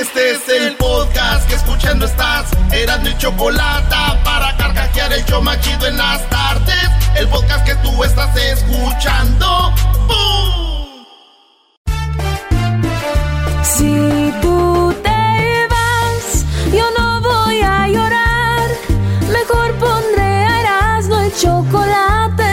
Este es el podcast que escuchando estás. Eran mi chocolate para carcajear el yo machido en las tardes. El podcast que tú estás escuchando. ¡Bum!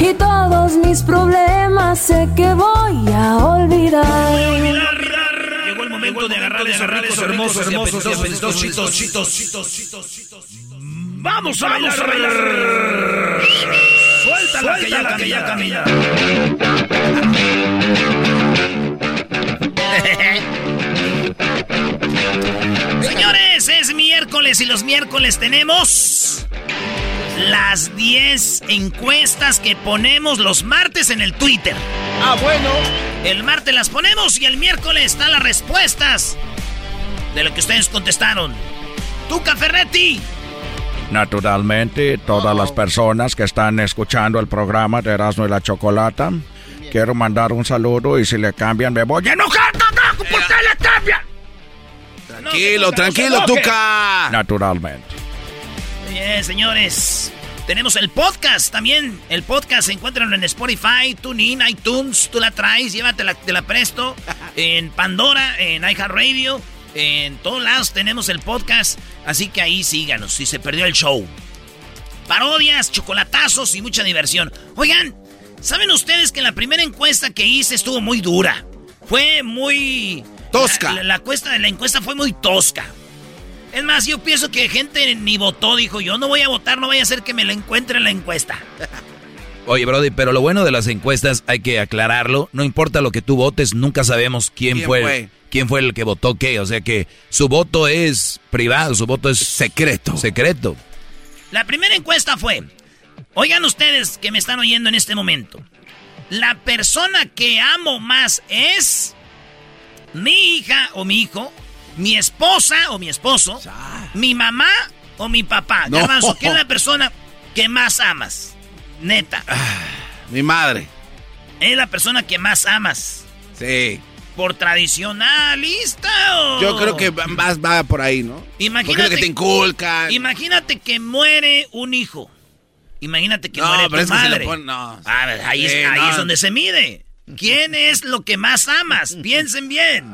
Y todos mis problemas sé que voy a olvidar. Llegó el momento de agarrar esos ricos, hermosos, hermosos, apetitosos, chitos, chitos, chitos. Vamos a bailar, a bailar. Suéltala, que ya, que ya camina. Señores, es miércoles y los miércoles tenemos las 10 encuestas que ponemos los martes en el Twitter. Ah, bueno. El martes las ponemos y el miércoles están las respuestas de lo que ustedes contestaron. ¡Tú, Ferretti! Naturalmente, todas las personas que están escuchando el programa de Erasmo y la Chocolata, quiero mandar un saludo y si le cambian me voy a enojar, ¿por qué le cambian? Tranquilo, tranquilo, Tuca. Naturalmente. Bien, señores. Tenemos el podcast también. El podcast, encuéntralo en Spotify, TuneIn, iTunes. Tú la traes, llévatela, te la presto. En Pandora, en iHeartRadio. En todos lados tenemos el podcast. Así que ahí síganos si se perdió el show. Parodias, chocolatazos y mucha diversión. Oigan, ¿saben ustedes que la primera encuesta que hice estuvo muy dura? Fue muy... Tosca. La, la encuesta de la encuesta fue muy tosca. Es más, yo pienso que gente ni votó, dijo, yo no voy a votar, no vaya a ser que me lo encuentre en la encuesta. Oye, Brody, pero lo bueno de las encuestas, hay que aclararlo, no importa lo que tú votes, nunca sabemos quién, ¿Quién fue, fue? quién fue el que votó qué, o sea que su voto es privado, su voto es Secreto. secreto. La primera encuesta fue, oigan ustedes que me están oyendo en este momento, la persona que amo más es mi hija o mi hijo, mi esposa o mi esposo, mi mamá o mi papá. No. Garbanzo, ¿quién es la persona que más amas? Neta, Mi madre. es la persona que más amas. Sí. ¿Por tradicionalista o...? Yo creo que más va por ahí, ¿no? Porque Imagínate lo que te inculcan. Imagínate que muere un hijo. Imagínate que No, muere pero tu es que se madre. no. A ver, ahí, es, Sí, ahí no. es donde se mide. ¿Quién es lo que más amas? Piensen bien.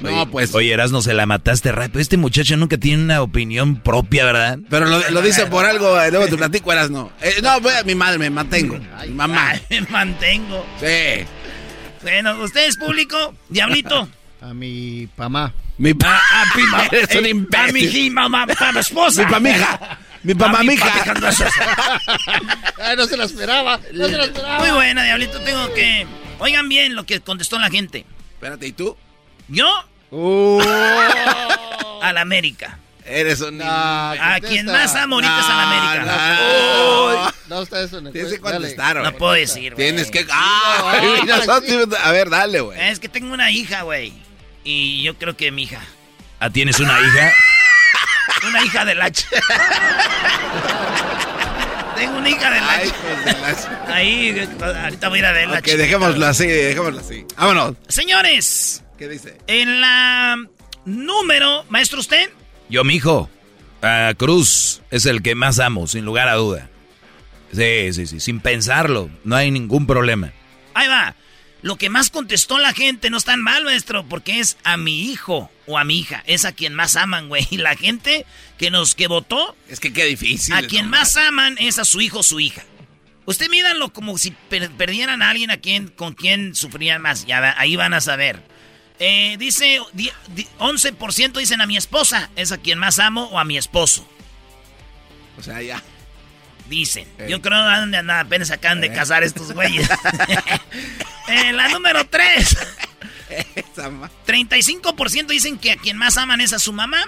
No, pues. Oye, Erasno, se la mataste rápido. Este muchacho nunca tiene una opinión propia, ¿verdad? Pero lo, lo dice por algo, eh, luego te platico, eras no. Eh, no, voy a mi madre, me mantengo. Mi mamá. Ay, me mantengo. Sí. Bueno, ¿ustedes, público? Diablito. A mi mamá. Mi pa. A, a, mi- Eres un imbécil. a mi mamá, a mi esposa. Mi pamija. Mi mi mija. no. Ay, no se la esperaba. No se la esperaba. Muy buena, Diablito. Tengo que... Oigan bien lo que contestó la gente. Espérate, ¿y tú? Yo, Uh, al América. Eres un. no, A quien más amo ahorita es al América. No, no. No, está eso en el Tienes que contestar, güey. No puedo decir, güey. Tienes que. ¡Ah! No, nosotros- A ver, dale, güey. Es que tengo una hija, güey. Y yo creo que mi hija. Ah, ¿tienes una hija? Una hija de la... ch- Tengo una hija de la... Ay, de Ahí, ahorita voy a ir a ver la Ok, ch- dejémoslo así, dejémoslo así. Vámonos. Señores, ¿Qué dice? en la número... Maestro, ¿usted? Yo, mijo, a Cruz es el que más amo, sin lugar a duda. Sí, sí, sí, sin pensarlo, no hay ningún problema. Ahí va. Lo que más contestó la gente no es tan mal, maestro, porque es a mi hijo o a mi hija. Es a quien más aman, güey. Y la gente que nos que votó, Es que qué difícil. a quien más aman es a su hijo o su hija. Usted mídanlo como si per- perdieran a alguien a quien, con quien sufrían más. Ya ahí van a saber. Eh, dice, di- di- 11% dicen a mi esposa. Es a quien más amo o a mi esposo. O sea, ya. Dicen. Ey. Yo creo que andan- apenas acaban de Eh. casar estos güeyes. Eh, la número 3. Esa ma- 35% dicen que a quien más aman es a su mamá.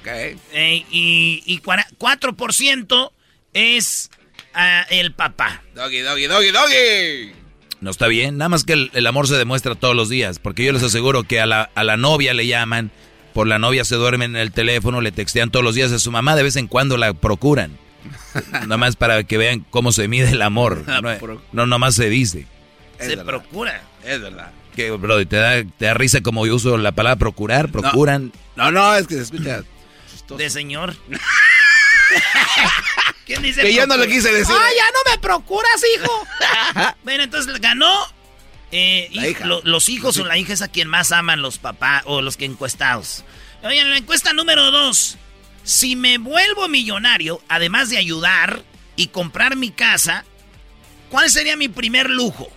Ok. eh, y, y cuara- 4% es a el papá. Doggy, doggy, doggy, doggy. No está bien, nada más que el, el amor se demuestra todos los días, porque yo les aseguro que a la, a la novia le llaman, por la novia se duermen en el teléfono, le textean todos los días, a su mamá de vez en cuando la procuran. nada más para que vean cómo se mide el amor. La No, no nomás se dice. Es Se verdad. procura. Es verdad. Que, bro, te da, te da risa como yo uso la palabra procurar, procuran. No, no, es que se escucha. De señor. ¿Quién dice Que yo no le quise decir. ¡Ah, ya no me procuras, hijo! bueno, entonces ganó. eh, La y hija. lo- los hijos o la hija es a quien más aman los papás o los que encuestados. Oigan, la encuesta número dos. Si me vuelvo millonario, además de ayudar y comprar mi casa, ¿cuál sería mi primer lujo?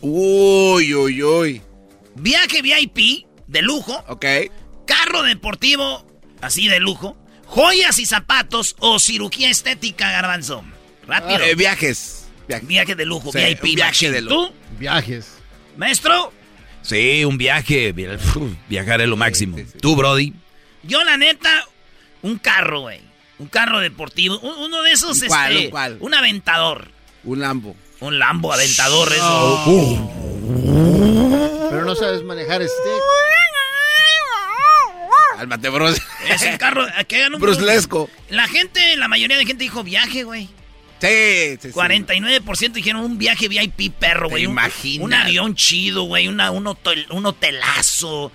Uy, uy, uy. Viaje VIP de lujo, Ok. carro deportivo así de lujo, joyas y zapatos o cirugía estética, garbanzo. Rápido. Eh, viajes. Viajes. Viaje de lujo, Sí, VIP. viaje de lujo. ¿Tú, Viajes. maestro? Sí, un viaje, viajar es lo máximo. sí, sí. Tú, Brody, Yo, la neta, un carro, güey. Un carro deportivo. Un- uno de esos, ¿Un cuál, este, un cuál? un aventador. Un Lambo. Un Lambo aventador, eso. Pero no sabes manejar este. Cálmate, bro. Es un carro. Que hagan un Bruslesco. La gente, la mayoría de gente dijo viaje, güey. Sí, sí, sí. 49% dijeron un viaje VIP perro, ¿Te güey. Un, un avión chido, güey. Una, un, hotel, un hotelazo.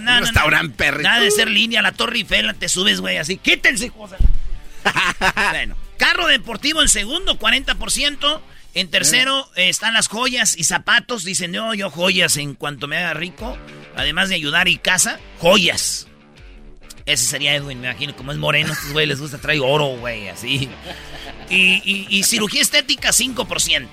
Nada, Un restaurante perrito. Nada de ser línea, la Torre Eiffel, te subes, güey, así. Quítense, de- bueno, carro deportivo en segundo, 40%. En tercero eh, están las joyas y zapatos. Dicen, no, yo joyas en cuanto me haga rico. Además de ayudar y casa, joyas. Ese sería Edwin, me imagino. Como es moreno, a estos güey les gusta traer oro, güey, así. Y, y- y cirugía estética, 5%.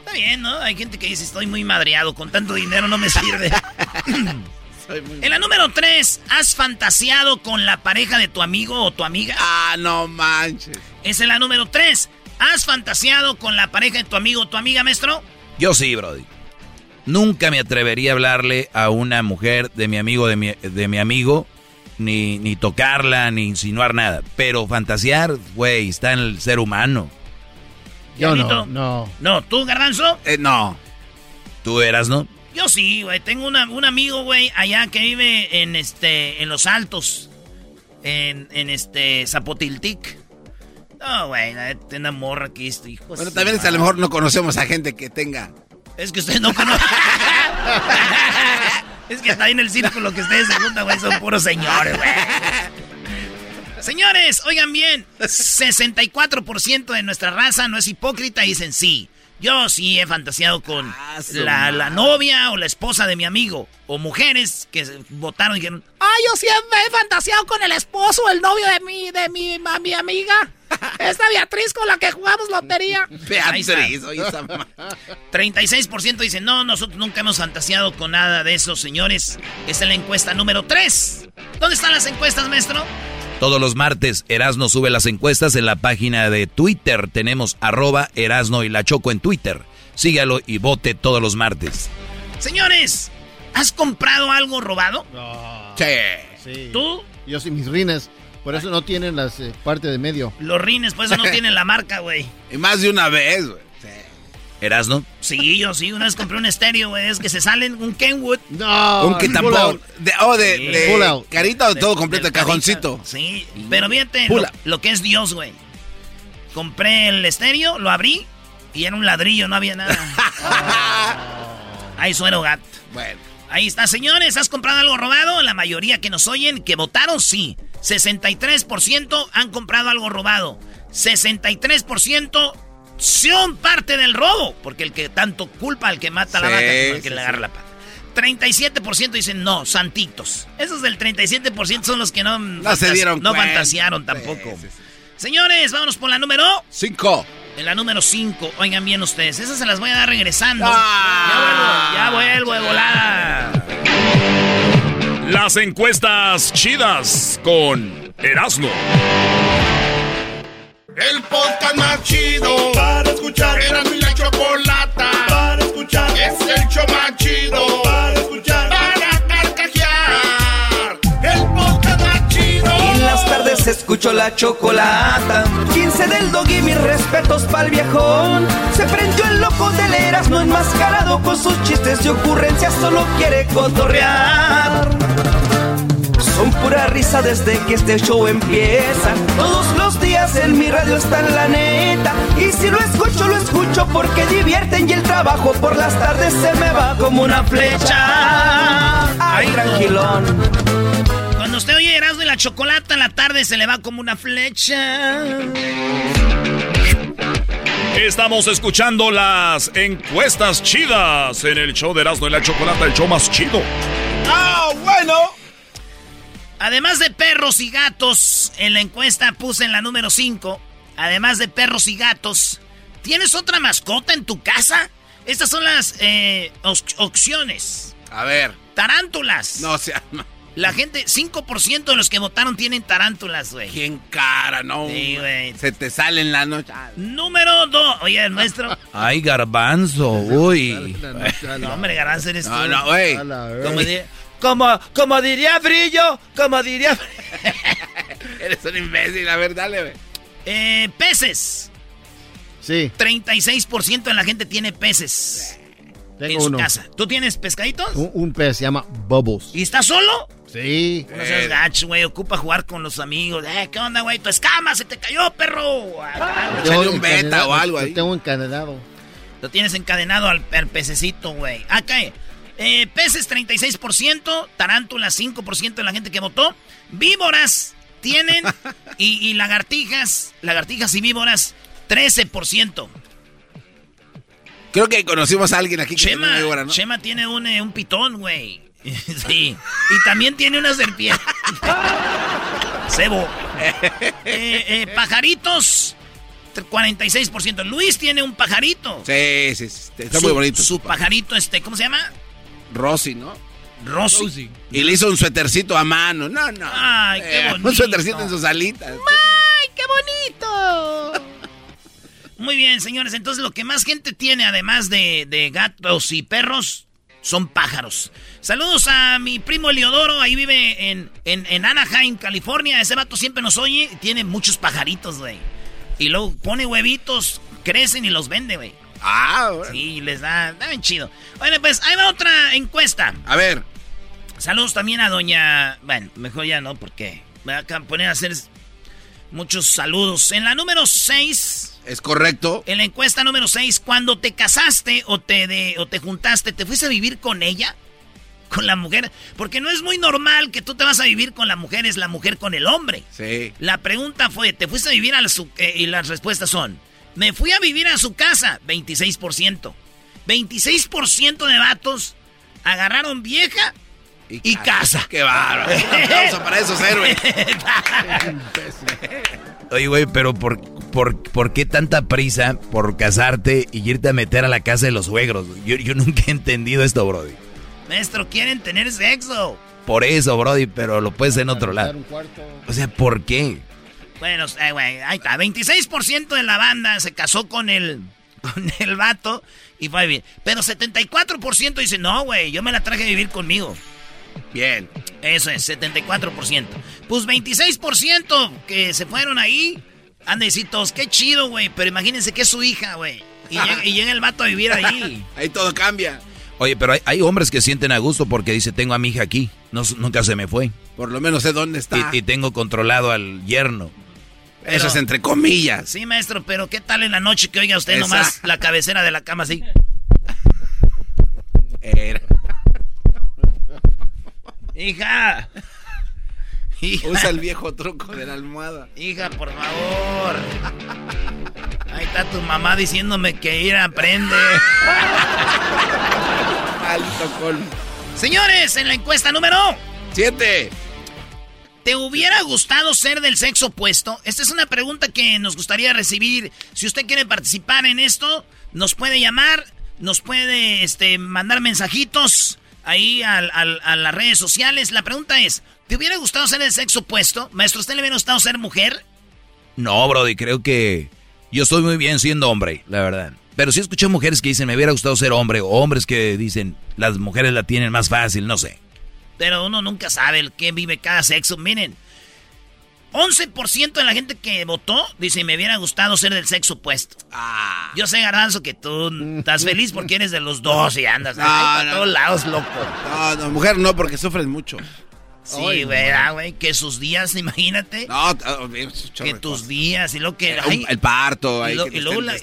Está bien, ¿no? Hay gente que dice, estoy muy madreado, con tanto dinero no me sirve. Soy muy- en la número 3, ¿has fantaseado con la pareja de tu amigo o tu amiga? Ah, no manches. Esa es la número 3. ¿Has fantaseado con la pareja de tu amigo o tu amiga, maestro? yo sí, Brody. Nunca me atrevería a hablarle a una mujer de mi amigo, de mi, de mi amigo, ni, ni tocarla, ni insinuar nada. Pero fantasear, güey, está en el ser humano. Yo no, no. No, ¿tú, Garbanzo? Eh, no. Tú eras, ¿no? Yo sí, güey. Tengo una- un amigo, güey, allá que vive en este, en Los Altos. En, en este, Zapotiltic. No, güey, una morra que este hijo. Bueno, también es, a lo mejor no conocemos a gente que tenga. Es que ustedes no conocen. es que está ahí en el círculo que ustedes se juntan, güey, son puros señores, güey. Señores, oigan bien, 64% de nuestra raza no es hipócrita y dicen sí. Yo sí he fantaseado con Ah, la, la novia o la esposa de mi amigo. O mujeres que votaron y dijeron, ah, yo siempre he fantaseado con el esposo o el novio de mi, de mi, ma- mi amiga. Esta Beatriz con la que jugamos lotería. Beatriz, oye, esa ma- 36% dicen, no, nosotros nunca hemos fantaseado con nada de eso, señores. Esta es la encuesta número 3. ¿Dónde están las encuestas, maestro? Todos los martes, Erasno sube las encuestas en la página de Twitter. Tenemos arroba Erasno y la Choco en Twitter. Sígalo y vote todos los martes. Señores, ¿has comprado algo robado? No. Sí. Sí. ¿Tú? Yo sí, mis rines. Por eso no tienen las eh, parte de medio. Los rines, pues eso no tienen la marca, güey. Y más de una vez, güey. ¿Erasno? Sí, yo sí, una vez compré un estéreo, güey, es que se salen un Kenwood. No. Un que tampoco. De, oh, de, Sí. de carita o todo completo, el cajoncito. carita. Sí, pero fíjate lo, lo que es Dios, güey. Compré el estéreo, lo abrí y era un ladrillo, no había nada. Ahí suero gato. Bueno. Ahí está, señores. ¿Has comprado algo robado? La mayoría que nos oyen, que votaron, sí. 63% han comprado algo robado. 63% parte del robo. Porque el que tanto culpa al que mata a la vaca como el que sí, le agarra sí. la pata. 37% dicen no, santitos. Esos del 37% son los que no, No se dieron no fantasearon tampoco. Sí, sí, sí. Señores, vámonos por la número. Cinco. En la número 5. Oigan bien ustedes. Esas se las voy a dar regresando. Ah. ya vuelvo, ya vuelvo de volada. Las encuestas chidas con Erasmo. El podcast más chido para escuchar. Era mi la chocolata para escuchar. Es el show más chido para escuchar. Para carcajear. El podcast más chido. En las tardes escucho la chocolata. 15 del dog y mis respetos pa'l viejón. Se prendió el loco del Erasmo enmascarado con sus chistes y ocurrencias. Solo quiere cotorrear. Son pura risa desde que este show empieza. Todos los días en mi radio está en la neta. Y si lo escucho, lo escucho porque divierten y el trabajo por las tardes se me va como una flecha. Ay, tranquilón. Cuando usted oye Erasmo y la chocolata en la tarde se le va como una flecha. Estamos escuchando las encuestas chidas en el show de Erasmo y la Chocolata, el show más chido. ¡Ah, bueno! Además de perros y gatos, en la encuesta puse en la número 5. Además de perros y gatos, ¿tienes otra mascota en tu casa? Estas son las eh, op- opciones. A ver. Tarántulas. No, o sea, La gente, 5% de los que votaron tienen tarántulas, güey. ¿quién cara, no? Sí, güey. Se te sale en la noche. Número 2. Oye, el maestro. Ay, garbanzo, uy. No, hombre, Garanza eres tú. No, no, güey. Como, como, como diría Brillo, como diría... Eres un imbécil, a ver, dale, güey. Eh, peces. Sí, 36% de la gente tiene peces en tengo su uno. casa. ¿Tú tienes pescaditos? Un, un pez se llama Bubbles. ¿Y estás solo? Sí. No seas gacho, güey. Ocupa jugar con los amigos. Eh, ¿Qué onda, güey? Tu escama se te cayó, perro. Ah, Échale un beta o algo lo ahí. Tengo encadenado. Lo tienes encadenado al, al pececito, güey. Acá, eh, peces 36%, tarántulas 5% de la gente que votó. Víboras tienen y, y lagartijas, lagartijas y víboras 13%. Creo que conocimos a alguien aquí que Chema, tiene víbora, ¿no? Chema tiene un, eh, un pitón, güey. sí. Y también tiene una serpiente. Cebo. Eh, eh, pajaritos. 46%. Luis tiene un pajarito. Sí, sí, sí, está Su- muy bonito. Su pajarito, este, ¿cómo se llama? Rosy, ¿no? Rosy. Y le hizo un suétercito a mano. No, no. Ay, qué Eh, bonito. Un suétercito en sus alitas. ¡Ay, qué bonito! Muy bien, señores. Entonces, lo que más gente tiene, además de, de gatos y perros, son pájaros. Saludos a mi primo Eliodoro. Ahí vive en, en, en Anaheim, California. Ese vato siempre nos oye y tiene muchos pajaritos, güey. Y luego pone huevitos, crecen y los vende, güey. Ah, bueno. Sí, les da, da bien chido. Bueno, pues ahí va otra encuesta. A ver. Saludos también a doña... Bueno, mejor ya no, porque me va a poner a hacer muchos saludos. En la número 6... Es correcto. En la encuesta número 6, cuando te casaste o te, de, o te juntaste, ¿te fuiste a vivir con ella? ¿Con la mujer? Porque no es muy normal que tú te vas a vivir con la mujer, es la mujer con el hombre. Sí. La pregunta fue, ¿te fuiste a vivir a su... eh, y las respuestas son, me fui a vivir a su casa, 26%. 26% de vatos agarraron vieja y, casa. Qué bárbaro. Un aplauso para esos héroes. Oye, güey, pero por, por, ¿por qué tanta prisa por casarte y irte a meter a la casa de los suegros? Yo, yo nunca he entendido esto, Brody. Maestro, quieren tener sexo. Por eso, Brody, pero lo puedes hacer en otro lado. O sea, ¿por qué? Bueno, eh, güey, ahí está. 26% de la banda se casó con el, con el vato y fue a vivir. Pero 74% dice, no, güey, yo me la traje a vivir conmigo. Bien. Eso es, 74%. Pues 26% que se fueron ahí. Han de decir todos, qué chido, güey. Pero imagínense que es su hija, güey. Y llega, y llega el vato a vivir ahí. Ahí todo cambia. Oye, pero hay, hay hombres que sienten a gusto porque dice, tengo a mi hija aquí, no, nunca se me fue. Por lo menos sé dónde está. Y, y tengo controlado al yerno. Eso es entre comillas. Sí, maestro, pero ¿qué tal en la noche que oiga usted Esa. nomás la cabecera de la cama así? Era. Hija. Hija. Usa el viejo truco de la almohada. Hija, por favor. Ahí está tu mamá diciéndome que ir aprende. Alto colmo. Señores, en la encuesta número Siete. ¿Te hubiera gustado ser del sexo opuesto? Esta es una pregunta que nos gustaría recibir. Si usted quiere participar en esto, nos puede llamar, nos puede este, mandar mensajitos ahí a las redes sociales. La pregunta es, ¿te hubiera gustado ser del sexo opuesto? Maestro, ¿usted le hubiera gustado ser mujer? No, Brody, creo que yo estoy muy bien siendo hombre, la verdad. Pero sí escuché mujeres que dicen, me hubiera gustado ser hombre, o hombres que dicen, las mujeres la tienen más fácil, no sé. Pero uno nunca sabe el que vive cada sexo. Miren, 11% de la gente que votó dice, me hubiera gustado ser del sexo opuesto. Ah. Yo sé, Garbanzo, que tú estás feliz porque eres de los dos y andas No, ahí por no. todos lados, loco. No, no, mujer no, porque sufren mucho. Sí, güey, ah, güey, que sus días, imagínate. No, oh, chorro que tus días y lo que... Eh, ay, un- el parto, ahí y lo- que te y luego la- y-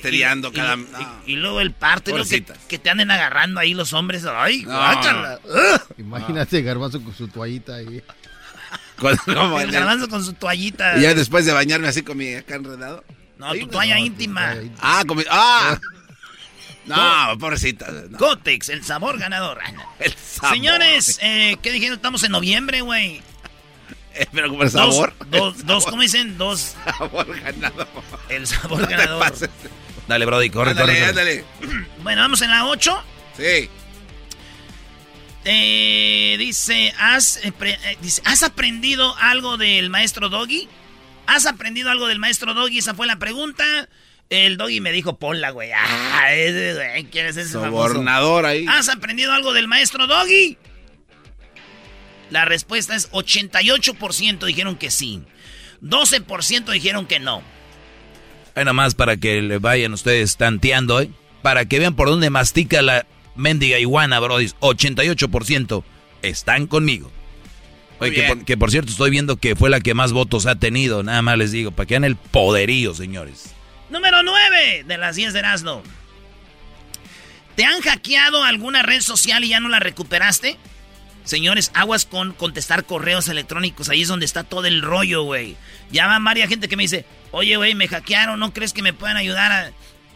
cada... y- no. y- y luego el parto y luego que, que te anden agarrando ahí los hombres. Ay, No. guácala. Ugh. Imagínate Garbanzo con su toallita ahí. Con- El el- garbanzo con su toallita. Y ya después de bañarme así con mi acá enredado. No, tu toalla íntima. Ah, con mi... ¡Ah! No, pobrecita. no. Cotex, el sabor ganador. El sabor. Señores, eh, ¿qué dijeron? Estamos en noviembre, güey. Eh, Pero como el sabor. Dos, dos, el dos, sabor- ¿cómo dicen? Dos. Sabor ganado. El sabor No ganador. pases. Dale, Brody, corre, Ándale, corre, corre. ándale. Bueno, vamos en la 8. Sí. Eh, dice, ¿has, eh, pre- eh, dice, ¿has aprendido algo del maestro Doggy? ¿Has aprendido algo del maestro Doggy? Esa fue la pregunta. El Doggy me dijo, ponla, güey. Ah, ¿quién es ese famoso? Sobornador ahí. ¿Has aprendido algo del maestro Doggy? La respuesta es 88% dijeron que sí. 12% dijeron que no. Ahí nada más para que le vayan ustedes tanteando, ¿eh? Para que vean por dónde mastica la mendiga iguana, Brody. 88% están conmigo. Oye, que por, que por cierto estoy viendo que fue la que más votos ha tenido. Nada más les digo, para que vean el poderío, señores. Número 9 de las 10 de Erasmo. ¿Te han hackeado alguna red social y ya no la recuperaste? Señores, aguas con contestar correos electrónicos. Ahí es donde está todo el rollo, güey. Ya va varias gente que me dice, oye, güey, me hackearon, ¿no crees que me puedan ayudar a...?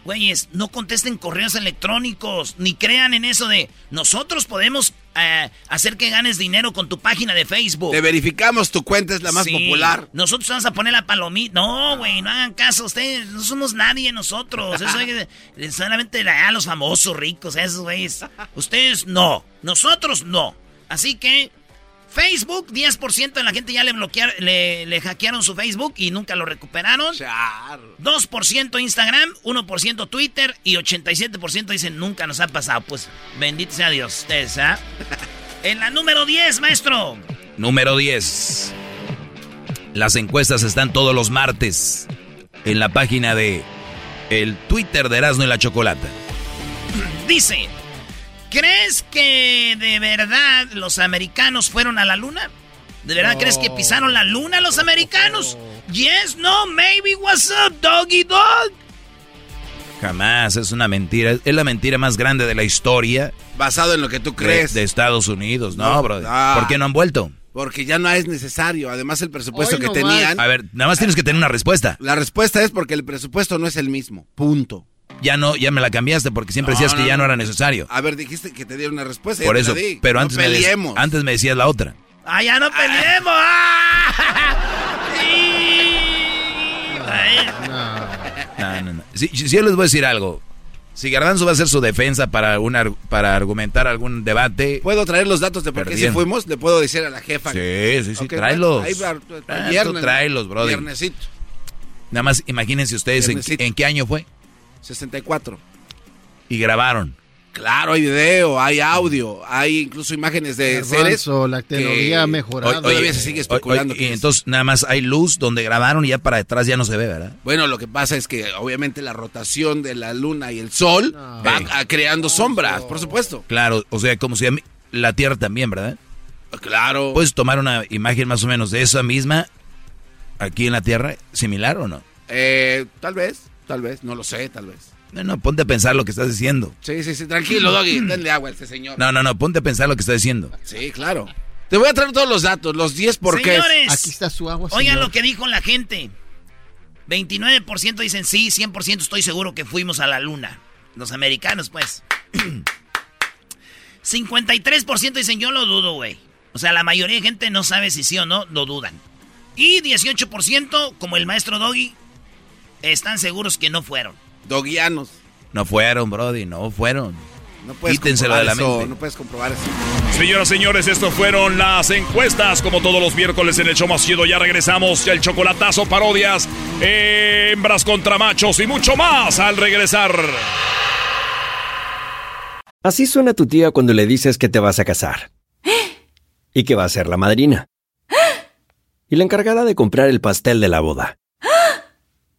Güeyes, no contesten correos electrónicos, ni crean en eso de nosotros podemos eh, hacer que ganes dinero con tu página de Facebook. Te verificamos, tu cuenta es la más Sí, popular. Nosotros vamos a poner la palomita. No, güey, no hagan caso. Ustedes no somos nadie nosotros. Eso que- solamente a los famosos ricos, esos güeyes. Ustedes no. Nosotros no. Así que Facebook, 10% de la gente ya le bloquearon, le, le hackearon su Facebook y nunca lo recuperaron. Char. 2% Instagram, 1% Twitter y 87% dicen nunca nos ha pasado. Pues bendito sea Dios, ustedes, ¿ah? En la número 10, maestro. Número 10. Las encuestas están todos los martes en la página de el Twitter de Erasmo y la Chocolata. Dice, ¿crees que de verdad los americanos fueron a la luna? ¿De verdad crees que pisaron la luna los americanos? Yes, no, maybe, what's up, doggy dog? Jamás, es una mentira. Es la mentira más grande de la historia Basado en lo que tú crees. de Estados Unidos. No, No, brother. ah. ¿Por qué no han vuelto? Porque ya no es necesario. Además, el presupuesto Hoy que tenían. A ver, nada más tienes que tener una respuesta. La respuesta es porque el presupuesto no es el mismo. Punto. Ya no, ya me la cambiaste porque siempre decías que ya no era necesario. A ver, dijiste que te diera una respuesta. Por ya eso, te la di. pero no antes, me peleemos. antes me decías la otra. ¡Ah, ya no peleemos! ¡Ah! Sí. Ay, No, no, no. Si, si yo les voy a decir algo. Si Garbanzo va a hacer su defensa para, una, para argumentar algún debate. ¿Puedo traer los datos de por qué si fuimos? Le puedo decir a la jefa. Sí, sí, sí, Ok, tráelos. ahí va, Ah, viernes, tráelos, brother. Viernesito. Nada más imagínense ustedes en qué año fue 64. y grabaron. Claro, hay video, hay audio, hay incluso imágenes de seres. Garbanzo, la tecnología ha mejorado. Todavía se sigue especulando. Oye, y entonces nada más hay luz donde grabaron y ya para detrás ya no se ve, ¿verdad? Bueno, lo que pasa es que obviamente la rotación de la luna y el sol va creando sombras, por supuesto. Claro, o sea, como si la Tierra también, ¿verdad? Claro. ¿Puedes tomar una imagen más o menos de esa misma aquí en la Tierra, similar o no? Eh, tal vez, tal vez, no lo sé, tal vez. No, no, ponte a pensar lo que estás diciendo. Sí, sí, sí, tranquilo, Doggy, denle agua a este señor. No, no, no, ponte a pensar lo que estás diciendo. Sí, claro. Te voy a traer todos los datos, los 10 por qué. Señores, Aquí está su agua, Oigan señor. lo que dijo la gente. 29% dicen sí, 100% estoy seguro que fuimos a la luna. Los americanos, pues. 53% dicen yo lo dudo, güey. O sea, la mayoría de gente no sabe si sí o no, lo dudan. Y 18%, como el maestro Doggy, están seguros que no fueron. Doguianos. No fueron, Brody, no fueron. No puedes Quítenselo de la comprobar eso, mente. No puedes comprobar eso. Señoras, señores, esto fueron las encuestas, como todos los miércoles en el show más chido. Ya regresamos, el chocolatazo, parodias, hembras contra machos y mucho más al regresar. Así suena tu tía cuando le dices que te vas a casar. Y que va a ser la madrina. Y la encargada de comprar el pastel de la boda.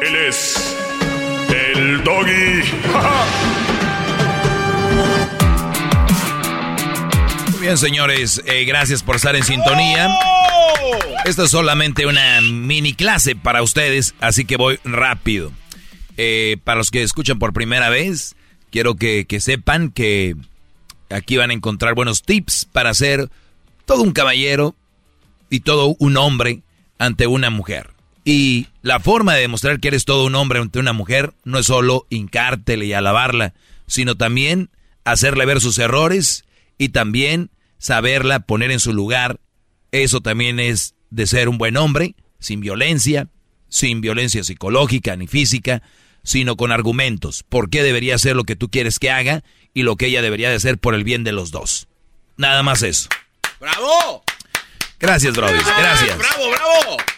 Él es el doggy. Muy bien, señores, eh, gracias por estar en sintonía. Esto es solamente una mini clase para ustedes, así que voy rápido. Eh, para los que escuchan por primera vez, quiero que, que sepan que aquí van a encontrar buenos tips para ser todo un caballero y todo un hombre ante una mujer. Y la forma de demostrar que eres todo un hombre ante una mujer no es solo hincártele y alabarla, sino también hacerle ver sus errores y también saberla poner en su lugar. Eso también es de ser un buen hombre, sin violencia, sin violencia psicológica ni física, sino con argumentos. ¿Por qué debería hacer lo que tú quieres que haga y lo que ella debería de hacer por el bien de los dos? Nada más eso. ¡Bravo! Gracias, Brody. Gracias. ¡Bravo, bravo!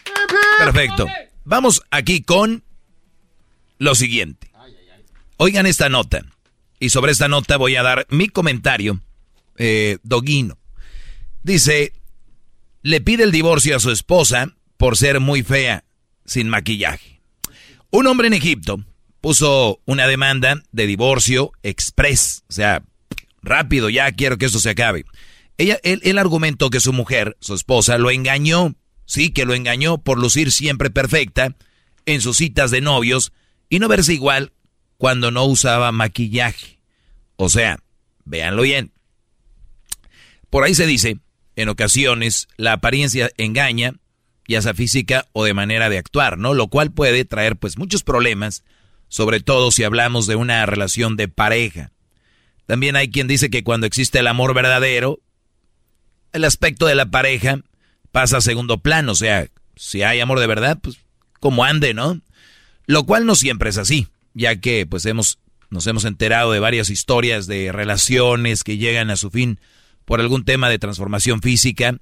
Perfecto. Vamos aquí con lo siguiente. Oigan esta nota. Y sobre esta nota voy a dar mi comentario, eh, doguino. Dice, le pide el divorcio a su esposa por ser muy fea, sin maquillaje. Un hombre en Egipto puso una demanda de divorcio express, o sea, rápido, ya quiero que esto se acabe. Ella, él, él argumentó que su mujer, su esposa, lo engañó, sí, que lo engañó por lucir siempre perfecta en sus citas de novios y no verse igual cuando no usaba maquillaje. O sea, véanlo bien. Por ahí se dice, en ocasiones la apariencia engaña ya sea física o de manera de actuar, ¿no? Lo cual puede traer pues muchos problemas, sobre todo si hablamos de una relación de pareja. También hay quien dice que cuando existe el amor verdadero, el aspecto de la pareja pasa a segundo plano, o sea, si hay amor de verdad, pues como ande, ¿no? Lo cual no siempre es así, ya que pues hemos nos hemos enterado de varias historias de relaciones que llegan a su fin por algún tema de transformación física.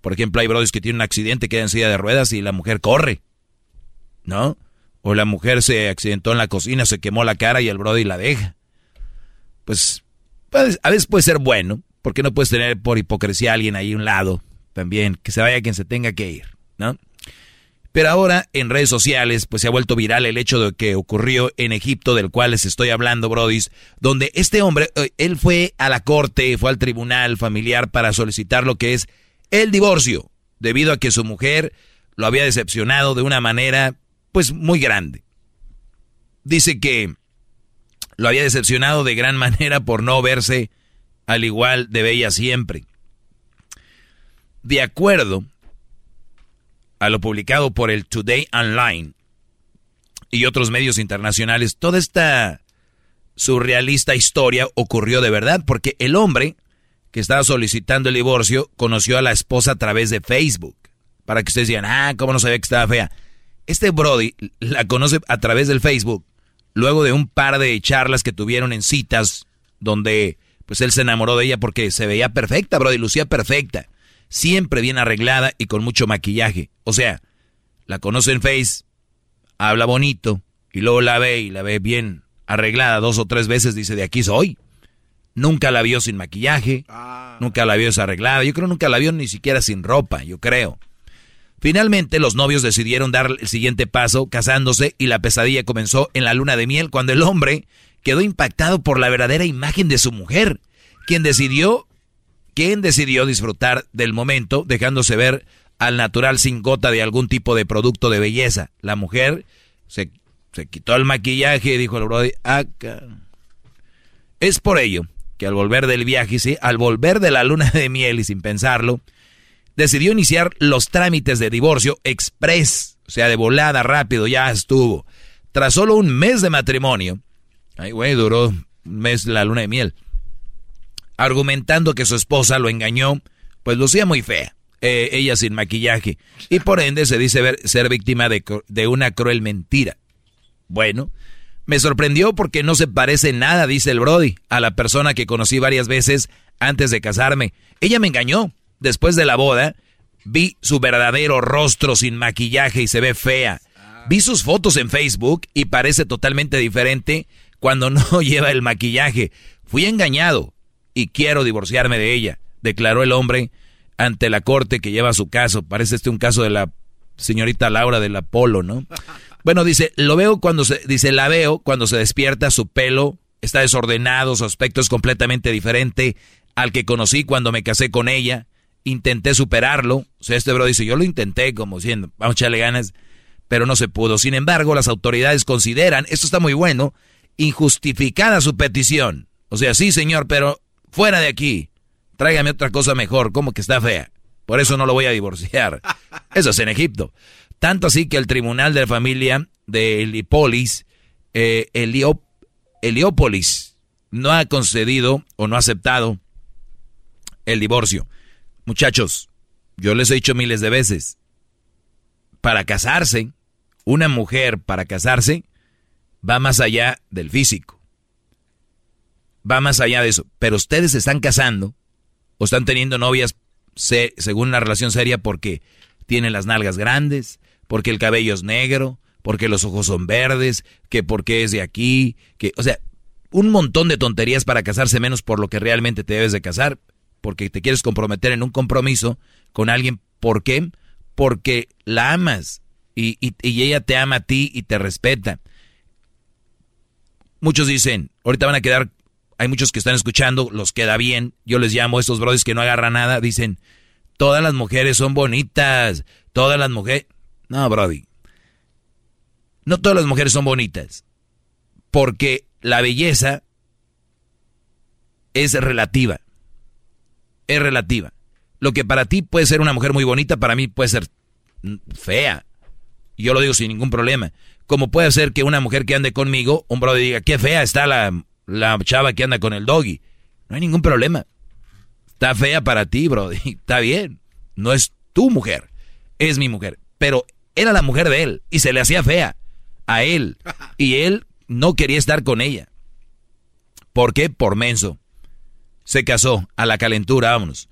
Por ejemplo, hay brothers que tienen un accidente, quedan en silla de ruedas y la mujer corre, ¿no? O la mujer se accidentó en la cocina, se quemó la cara y el brody la deja. Pues, a veces puede ser bueno, porque no puedes tener por hipocresía a alguien ahí a un lado también, que se vaya quien se tenga que ir, ¿no? Pero ahora en redes sociales pues se ha vuelto viral el hecho de que ocurrió en Egipto del cual les estoy hablando, brodis, donde este hombre, eh, él fue a la corte, fue al tribunal familiar para solicitar lo que es el divorcio, debido a que su mujer lo había decepcionado de una manera pues muy grande. Dice que lo había decepcionado de gran manera por no verse al igual de bella siempre. De acuerdo a lo publicado por el Today Online y otros medios internacionales, toda esta surrealista historia ocurrió de verdad porque el hombre que estaba solicitando el divorcio conoció a la esposa a través de Facebook. Para que ustedes digan, ah, ¿cómo no sabía que estaba fea? Este Brody la conoce a través del Facebook, luego de un par de charlas que tuvieron en citas, donde pues él se enamoró de ella porque se veía perfecta, Brody, lucía perfecta siempre bien arreglada y con mucho maquillaje. O sea, la conoce en Face, habla bonito, y luego la ve y la ve bien arreglada dos o tres veces, dice, de aquí soy. Nunca la vio sin maquillaje, Ah. nunca la vio desarreglada, yo creo nunca la vio ni siquiera sin ropa, yo creo. Finalmente los novios decidieron dar el siguiente paso, casándose, y la pesadilla comenzó en la luna de miel, cuando el hombre quedó impactado por la verdadera imagen de su mujer, quien decidió quien decidió disfrutar del momento dejándose ver al natural sin gota de algún tipo de producto de belleza. La mujer se, se quitó el maquillaje y dijo al brody, acá. Es por ello que al volver del viaje, sí, al volver de la luna de miel y sin pensarlo, decidió iniciar los trámites de divorcio express, o sea, de volada, rápido, ya estuvo. Tras solo un mes de matrimonio, ay güey, duró un mes la luna de miel argumentando que su esposa lo engañó, pues lucía muy fea, eh, ella sin maquillaje, y por ende se dice ver, ser víctima de, de una cruel mentira. Bueno, me sorprendió porque no se parece nada, dice el Brody, a la persona que conocí varias veces antes de casarme. Ella me engañó. Después de la boda, vi su verdadero rostro sin maquillaje y se ve fea. Vi sus fotos en Facebook y parece totalmente diferente cuando no lleva el maquillaje. Fui engañado y quiero divorciarme de ella, declaró el hombre ante la corte que lleva su caso. Parece este un caso de la señorita Laura del Apolo, ¿no? Bueno, dice, lo veo cuando se, dice, la veo cuando se despierta, su pelo está desordenado, su aspecto es completamente diferente al que conocí cuando me casé con ella. Intenté superarlo. O sea, este bro dice, yo lo intenté como diciendo, vamos a echarle ganas, pero no se pudo. Sin embargo, las autoridades consideran, esto está muy bueno, injustificada su petición. O sea, sí, señor, pero fuera de aquí. Tráigame otra cosa mejor, como que está fea. Por eso no lo voy a divorciar. Eso es en Egipto. Tanto así que el tribunal de la familia de Heliópolis, eh, Heliop, Heliópolis, no ha concedido o no ha aceptado el divorcio. Muchachos, yo les he dicho miles de veces, para casarse, una mujer para casarse va más allá del físico. Va más allá de eso. Pero ustedes se están casando o están teniendo novias se, según una relación seria porque tienen las nalgas grandes, porque el cabello es negro, porque los ojos son verdes, que porque es de aquí, que, o sea, un montón de tonterías para casarse menos por lo que realmente te debes de casar, porque te quieres comprometer en un compromiso con alguien. ¿Por qué? Porque la amas y, y, y ella te ama a ti y te respeta. Muchos dicen, ahorita van a quedar, hay muchos que están escuchando, los queda bien, yo les llamo a estos brothers que no agarran nada, dicen, todas las mujeres son bonitas, todas las mujeres... No, Brody, no todas las mujeres son bonitas, porque la belleza es relativa, es relativa. Lo que para ti puede ser una mujer muy bonita, para mí puede ser fea. Yo lo digo sin ningún problema. Como puede ser que una mujer que ande conmigo, un brother diga, qué fea está la, la chava que anda con el doggy. No hay ningún problema. Está fea para ti, bro. Está bien. No es tu mujer. Es mi mujer. Pero era la mujer de él y se le hacía fea a él. Y él no quería estar con ella. ¿Por qué? Por menso. Se casó a la calentura, vámonos.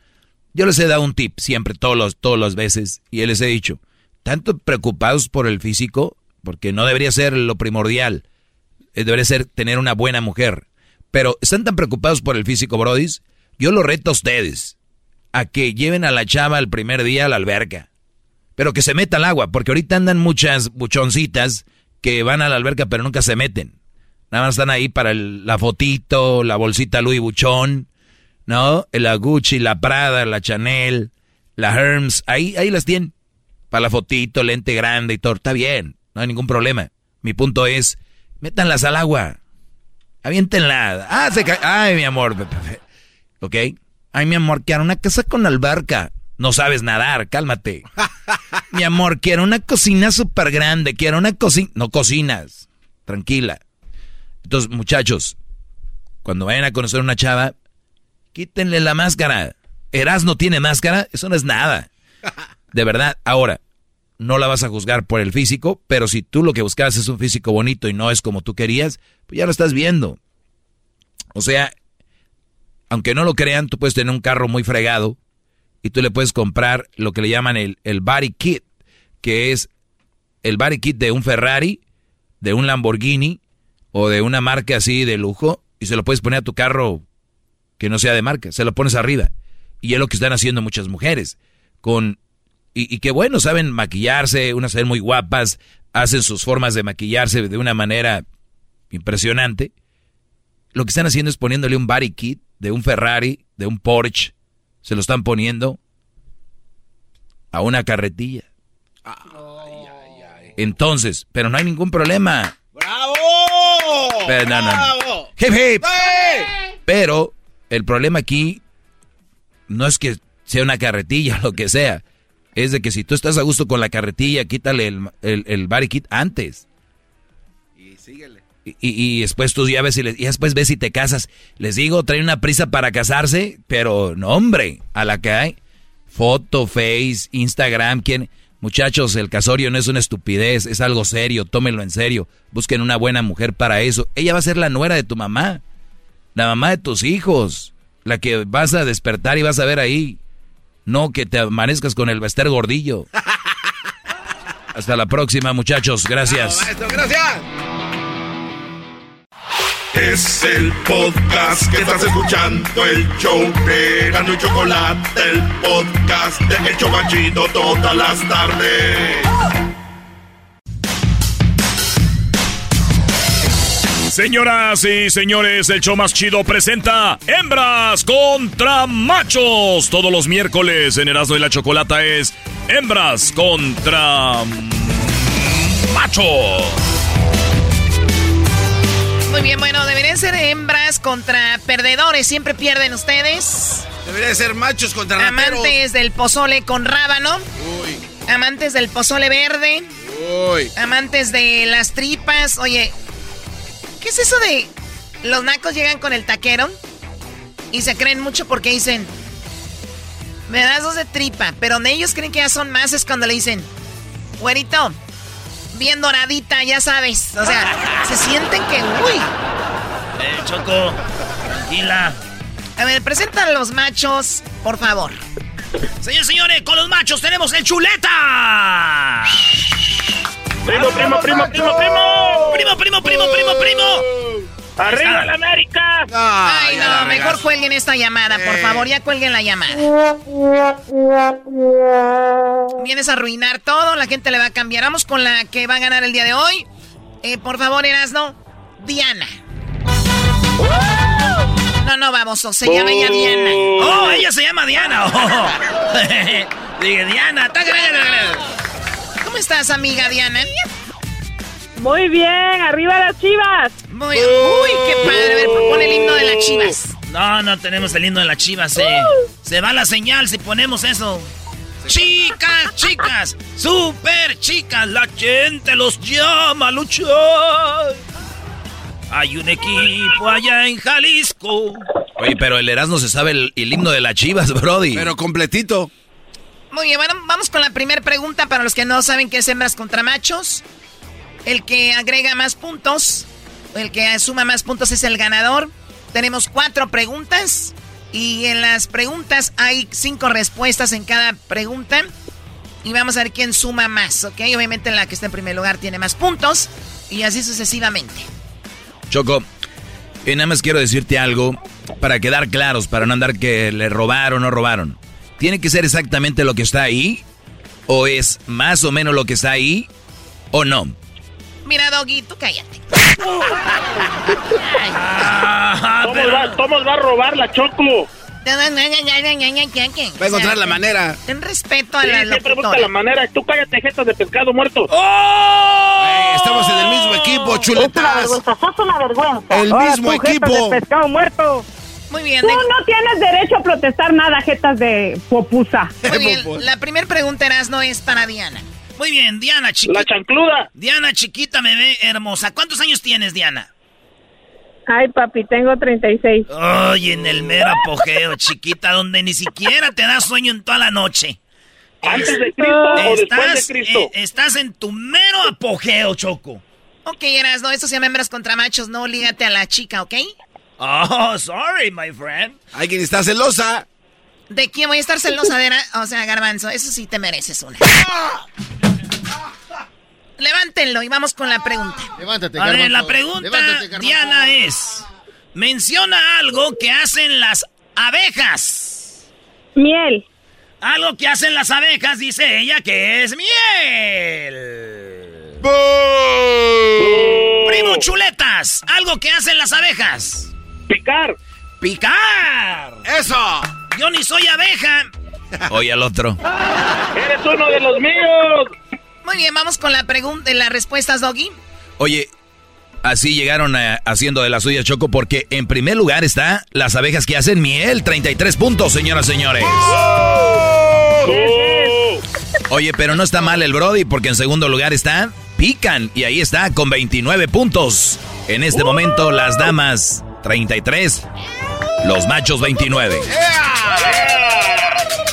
Yo les he dado un tip siempre, todos los, todas las veces, y les he dicho, tanto preocupados por el físico, porque no debería ser lo primordial, debería ser tener una buena mujer. Pero están tan preocupados por el físico, brodis, yo lo reto a ustedes a que lleven a la chava el primer día a la alberca. Pero que se meta al agua, porque ahorita andan muchas buchoncitas que van a la alberca pero nunca se meten. Nada más están ahí para la fotito, la bolsita Louis Buchón, ¿no? La Gucci, la Prada, la Chanel, la Hermes, ahí, ahí las tienen. Para la fotito, lente grande y todo. Está bien, no hay ningún problema. Mi punto es, métanlas al agua. Aviéntenla. Ah, se cae. Ay, mi amor. ¿Ok? Ay, mi amor, quiero una casa con albarca. No sabes nadar, cálmate. mi amor, quiero una cocina súper grande. Quiero una cocina. No cocinas. Tranquila. Entonces, muchachos, cuando vayan a conocer a una chava, quítenle la máscara. Eras no tiene máscara, eso no es nada. De verdad, ahora, no la vas a juzgar por el físico, pero si tú lo que buscabas es un físico bonito y no es como tú querías, pues ya lo estás viendo. O sea, aunque no lo crean, tú puedes tener un carro muy fregado y tú le puedes comprar lo que le llaman el, el body kit, que es el body kit de un Ferrari, de un Lamborghini o de una marca así de lujo y se lo puedes poner a tu carro que no sea de marca, se lo pones arriba. Y es lo que están haciendo muchas mujeres. Con, y, y que bueno, saben maquillarse, unas se ven muy guapas, hacen sus formas de maquillarse de una manera impresionante. Lo que están haciendo es poniéndole un body kit de un Ferrari, de un Porsche, se lo están poniendo a una carretilla. Entonces, pero no hay ningún problema. ¡Bravo! Pero, no, no, no. ¡Bravo! Hip, hip. Pero el problema aquí no es que sea una carretilla o lo que sea. Es de que si tú estás a gusto con la carretilla, quítale el, el, el body kit antes. Y síguele. Y, y- y después tú ya ves y, le- y después ves si te casas. Les digo, trae una prisa para casarse, pero no, hombre, a la que hay. Foto, Face, Instagram, ¿quién? Muchachos, el casorio no es una estupidez, es algo serio, tómenlo en serio. Busquen una buena mujer para eso. Ella va a ser la nuera de tu mamá, la mamá de tus hijos, la que vas a despertar y vas a ver ahí. No que te amanezcas con el Bester gordillo. Hasta la próxima, muchachos. Gracias. Maestro, gracias. Es el podcast que estás escuchando, el show de Gano y Chocolate, el podcast de El Chocachito todas las tardes. Señoras y señores, el show más chido presenta Hembras contra Machos. Todos los miércoles en Erasmo y la Chocolata es Hembras contra Machos. Muy bien, bueno, deberían ser hembras contra perdedores. Siempre pierden ustedes. Debería ser machos contra rateros. Amantes del pozole con rábano. Amantes del pozole verde. Uy. Amantes de las tripas. Oye, ¿qué es eso de los nacos llegan con el taquero? Y se creen mucho porque dicen, me das dos de tripa. Pero donde ellos creen que ya son más es cuando le dicen, güerito, bien doradita, ya sabes. O sea, se sienten que, uy. Eh, Choco, tranquila. A ver, presentan a los machos, por favor. Señores, señores, con los machos tenemos el chuleta. Primo, primo, primo, primo, primo. Primo, primo, primo, primo, primo. ¡Arriba la América! Ay, no, mejor cuelguen esta llamada, por favor, ya cuelguen la llamada. Vienes a arruinar todo, la gente le va a cambiar. Vamos con la que va a ganar el día de hoy. Eh, por favor, Erasno, Diana. No, no, baboso, se llama ella Diana. Oh, ella se llama Diana. Oh. Dije, Diana. ta, ta. ¿Cómo estás, amiga Diana? Muy bien, arriba las chivas. Muy, uy, qué padre. A ver, pon el himno de las chivas. No, no tenemos el himno de las chivas. Se, se va la señal si ponemos eso. Chicas, chicas, super chicas, la gente los llama a luchar. Hay un equipo allá en Jalisco. Oye, pero el Erasmo se sabe el, el himno de las chivas, Brody. Pero completito. Muy bien, bueno, vamos con la primera pregunta para los que no saben qué es hembras contra machos. El que agrega más puntos, el que suma más puntos es el ganador. Tenemos cuatro preguntas y en las preguntas hay cinco respuestas en cada pregunta. Y vamos a ver quién suma más, ¿ok? Obviamente la que está en primer lugar tiene más puntos y así sucesivamente. Choco, y nada más quiero decirte algo para quedar claros, para no andar que le robaron o no robaron. ¿Tiene que ser exactamente lo que está ahí? ¿O es más o menos lo que está ahí? ¿O no? Mira, Doggy, tú cállate. ¿Cómo, va, va a robar la Choco? Va a encontrar la manera. Ten respeto a Sí, la siempre busca la manera. Tú cállate, jetas de pescado muerto. Eh, estamos en el mismo equipo, chuletas. sos una vergüenza. El mismo equipo. pescado muerto. Muy bien. Tú de- no tienes derecho a protestar nada, jetas de popusa. Muy bien. La primera pregunta, no es para Diana. Muy bien, Diana, chiquita. La chancluda. Diana, chiquita, bebé, hermosa. ¿Cuántos años tienes, Diana? Ay, papi, tengo 36. Ay, en el mero apogeo, chiquita, donde ni siquiera te da sueño en toda la noche. ¿Antes de Cristo o después de Cristo? eh, estás en tu mero apogeo, Choco. Ok, Erasno, esto se llama hembras contra machos, no lígate a la chica, ¿ok? Oh, sorry, my friend. Hay quien está celosa. ¿De quién voy a estar celosa? De o sea, Garbanzo, eso sí te mereces una. Levántenlo y vamos con la pregunta. Levántate, A ver, la pregunta. Diana, es... Menciona algo que hacen las abejas. Miel. Algo que hacen las abejas, dice ella, que es miel. Primo Chuletas, algo que hacen las abejas. Picar. ¡Picar! ¡Eso! Yo ni soy abeja. Oye al otro. Eres uno de los míos. Muy bien, vamos con la pregunta, las respuestas, Doggy. Oye, así llegaron a- haciendo de la suya Choco porque en primer lugar está las abejas que hacen miel, 33 puntos, señoras y señores. Oye, pero no está mal el Brody porque en segundo lugar está Pican y ahí está con 29 puntos. En este momento las damas 33, los machos 29.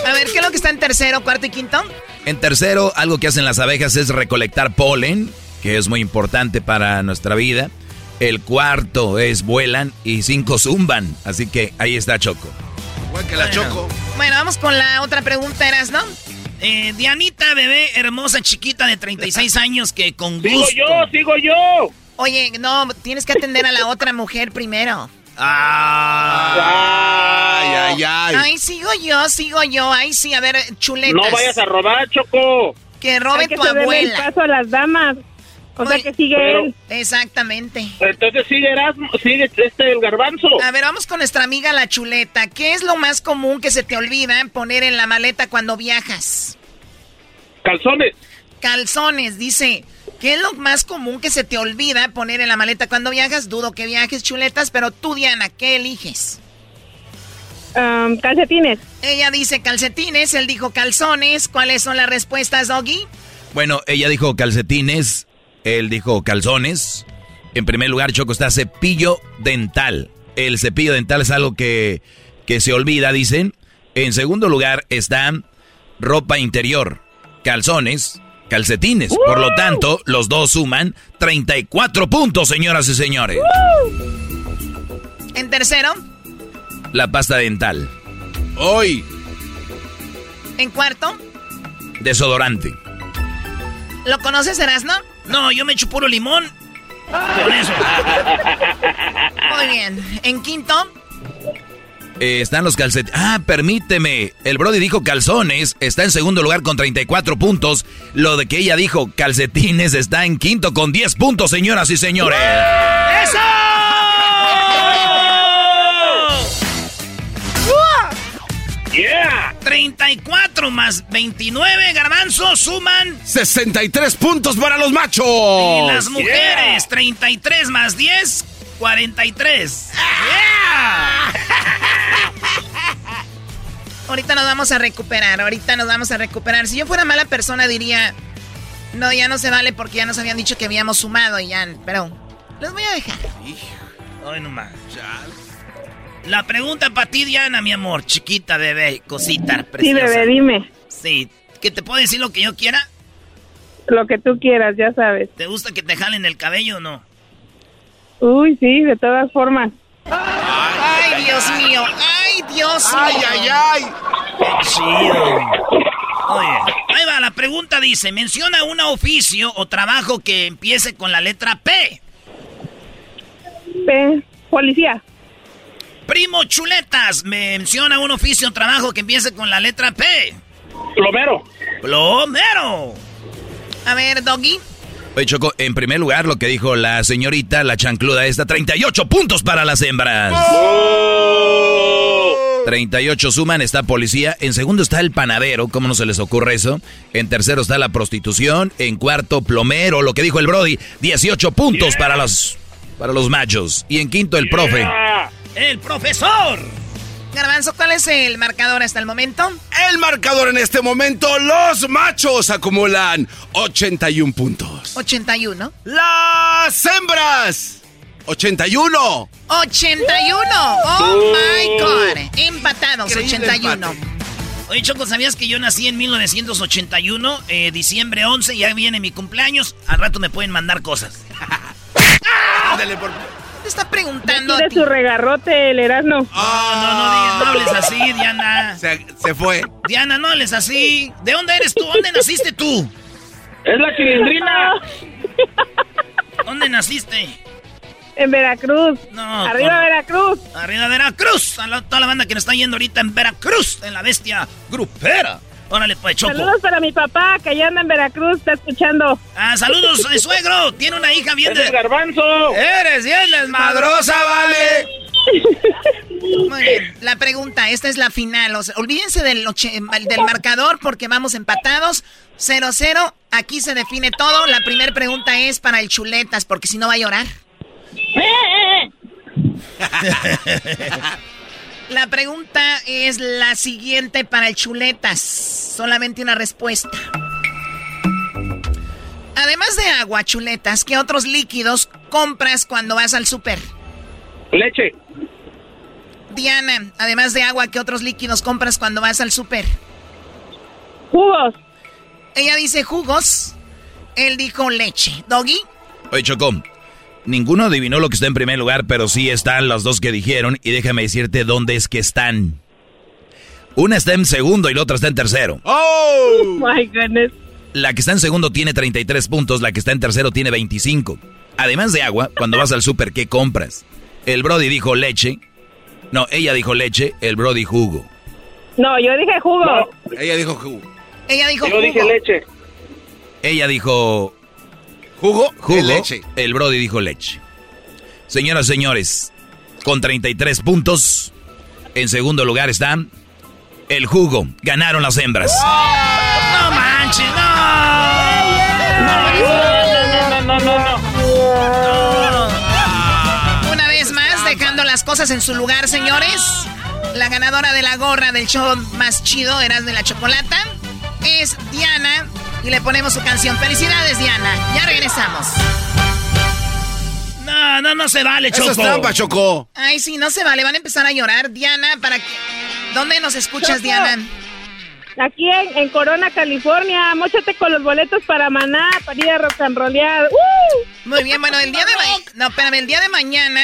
A ver, ¿qué es lo que está en tercero, cuarto y quinto? En tercero, algo que hacen las abejas es recolectar polen, que es muy importante para nuestra vida. El cuarto es vuelan y cinco zumban. Así que ahí está Choco. Igual que la Choco. Bueno, vamos con la otra pregunta, Erasno. Eh, Dianita, bebé, hermosa, chiquita de 36 años que con Sigo gusto... yo, sigo yo. Oye, no, tienes que atender a la otra mujer primero. Ah. Ay, ay, ay. Ay, sigo yo, sigo yo. Ay, sí, a ver, chuletas. No vayas a robar, Choco. Que robe Hay que tu cederle el abuela. paso a las damas. O sea que sigue Pero- él. Exactamente. Entonces sigue Erasmo, sigue este el garbanzo. A ver, vamos con nuestra amiga la chuleta. ¿Qué es lo más común que se te olvida poner en la maleta cuando viajas? Calzones. Calzones, dice. ¿Qué es lo más común que se te olvida poner en la maleta cuando viajas? Dudo que viajes, chuletas, pero tú, Diana, ¿qué eliges? Am, calcetines. Ella dice calcetines, él dijo calzones. ¿Cuáles son las respuestas, Doggy? Bueno, ella dijo calcetines, él dijo calzones. En primer lugar, Choco está cepillo dental. El cepillo dental es algo que, que se olvida, dicen. En segundo lugar está ropa interior, calzones, calcetines. Por lo tanto, los dos suman 34 puntos, señoras y señores. En tercero, La pasta dental, Hoy. en cuarto, desodorante. ¿lo conoces, Erasno? No, yo me echo puro limón. Con eso. Muy bien. En quinto, Eh, están los calcetines. Ah, permíteme. El Brody dijo calzones. Está en segundo lugar con 34 puntos. Lo de que ella dijo calcetines está en quinto con 10 puntos, señoras y señores. ¡Eso! 34 más 29, garbanzo, suman. 63 puntos para los machos. Y las mujeres, 33 más 10, 43. ¡Yeah! Ahorita nos vamos a recuperar, ahorita nos vamos a recuperar. Si yo fuera mala persona diría, no, ya no se vale porque ya nos habían dicho que habíamos sumado y ya, pero los voy a dejar. Ay, nomás. La pregunta para ti, Diana, mi amor, chiquita, bebé, cosita, preciosa. Sí, bebé, dime. Sí, ¿que te puedo decir lo que yo quiera? Lo que tú quieras, ya sabes. ¿Te gusta que te jalen el cabello o no? Uy, sí, de todas formas. Ay, Dios mío, ay, Dios Ay, mío. ay, ay. Qué chido. Oye, ahí va, la pregunta dice, menciona un oficio o trabajo que empiece con la letra P. P, policía. Primo Chuletas, menciona un oficio o trabajo que empiece con la letra P. Plomero. Plomero. A ver, Doggy. Oye, Choco, en primer lugar, lo que dijo la señorita, la chancluda esta, 38 puntos para las hembras. 38 suman, está policía. En segundo está el panadero, ¿cómo no se les ocurre eso? En tercero está la prostitución. En cuarto, plomero, lo que dijo el Brody, 18 puntos para los para los machos. Y en quinto, el profe. El profesor. Garbanzo, ¿cuál es el marcador hasta el momento? El marcador en este momento, los machos acumulan 81 puntos. 81. Las hembras, 81. 81. Oh my God. Empatados, Increíble 81. empate. Oye, Choco, ¿sabías que yo nací en 1981, eh, diciembre 11, ya viene mi cumpleaños? Al rato me pueden mandar cosas. Ándale, por... Te está preguntando Tiene ti. su regarrote, el Erasmo. No, no, no, digas, no hables así, Diana. Se, se fue. Diana, no hables así. ¿De dónde eres tú? ¿Dónde naciste tú? Es la cilindrina. ¿Dónde naciste? En Veracruz. No, Arriba Veracruz. Arriba Veracruz. A la- toda la banda que nos está yendo ahorita en Veracruz, en la bestia grupera. Órale, pues, Choco. Saludos para mi papá, que ya anda en Veracruz, está escuchando. Ah, saludos, eh, suegro. Tiene una hija bien de... garbanzo. Eres bien desmadrosa, vale. Muy bien. La pregunta, esta es la final. O sea, olvídense del, oche- del marcador porque vamos empatados. 0-0. Aquí se define todo. La primera pregunta es para el chuletas, porque si no va a llorar. La pregunta es la siguiente para el chuletas. Solamente una respuesta. Además de agua, chuletas, ¿qué otros líquidos compras cuando vas al súper? Leche. Diana, además de agua, ¿qué otros líquidos compras cuando vas al súper? Jugos. Ella dice jugos. Él dijo leche. ¿Doggy? Oye, Choco, ninguno adivinó lo que está en primer lugar, pero sí están los dos que dijeron. Y déjame decirte dónde es que están. Una está en segundo y la otra está en tercero. ¡Oh! My goodness. La que está en segundo tiene 33 puntos, la que está en tercero tiene 25. Además de agua, cuando vas al súper, ¿qué compras? El Brody dijo leche. No, ella dijo leche, el Brody jugo. No, yo dije jugo. Ella dijo jugo. Ella dijo Yo jugo. dije leche. Ella dijo ¿Jugo? jugo, de leche. el Brody dijo leche. Señoras, señores, con 33 puntos, en segundo lugar están el jugo. Ganaron las hembras. No manches, no. No, no, no, no, no. Una vez más, dejando las cosas en su lugar, señores. La ganadora de la gorra del show más chido, Eras de la Chocolata, es Diana. Y le ponemos su canción. Felicidades, Diana. Ya regresamos. No, no, no se vale, Choco. Eso es trampa, Choco. Ay, sí, no se vale. Van a empezar a llorar. Diana, para que... ¿Dónde nos escuchas, Choco. Diana? Aquí en, en Corona, California. Móchate con los boletos para Maná, para ir a rock and rollear. ¡Uh! Muy bien, bueno, el día de mañana... No, espérame, el día de mañana...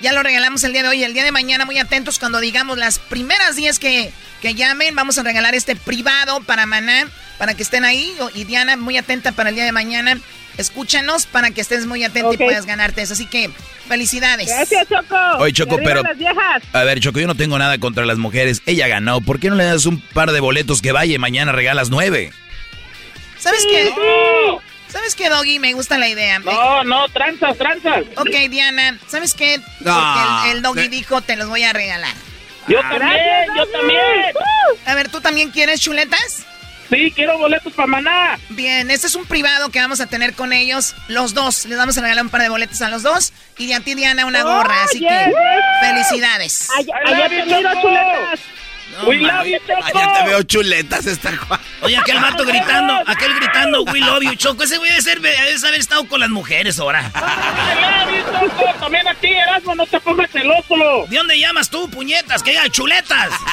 Ya lo regalamos el día de hoy. El día de mañana, muy atentos cuando digamos las primeras 10 que, que llamen. Vamos a regalar este privado para Maná, para que estén ahí. Y Diana, muy atenta para el día de mañana. Escúchanos para que estés muy atenta y puedas ganarte eso. Así que, felicidades. Gracias, Choco. Oye, Choco, pero- las viejas. A ver, Choco, yo no tengo nada contra las mujeres. Ella ganó. ¿Por qué no le das un par de boletos que vaya y mañana regalas nueve? ¿Sabes Sí, qué? sí. ¿Sabes qué, Doggy? Me gusta la idea. No, no, tranzas, tranzas. Ok, Diana, ¿sabes qué? No. Porque el, el Doggy Sí. dijo, te los voy a regalar. Yo también, Gracias, yo también. ¡Uh! A ver, ¿tú también quieres chuletas? Sí, quiero boletos para maná. Bien, este es un privado que vamos a tener con ellos, los dos. Les vamos a regalar un par de boletos a los dos y a ti, Diana, una gorra. Así Oye, que, yes. felicidades. Allá, allá love chuletas. We love you, Choco. Ya te veo chuletas esta Oye, aquel vato gritando, aquel gritando, we love you, Choco. Ese güey debe, ser, debe haber estado con las mujeres ahora. I love you, Choco. También a ti, Erasmo, no te pongas celoso. ¿De dónde llamas tú, puñetas? Que diga chuletas.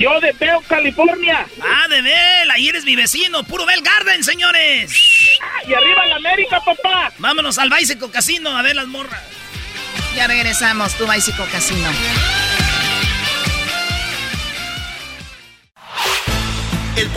Yo de Bell, California. Ah, de Bell, ahí eres mi vecino, puro Bell Garden, señores. Y arriba la América, papá. Vámonos al Bicycle Casino a ver las morras. Ya regresamos, tu Bicycle Casino.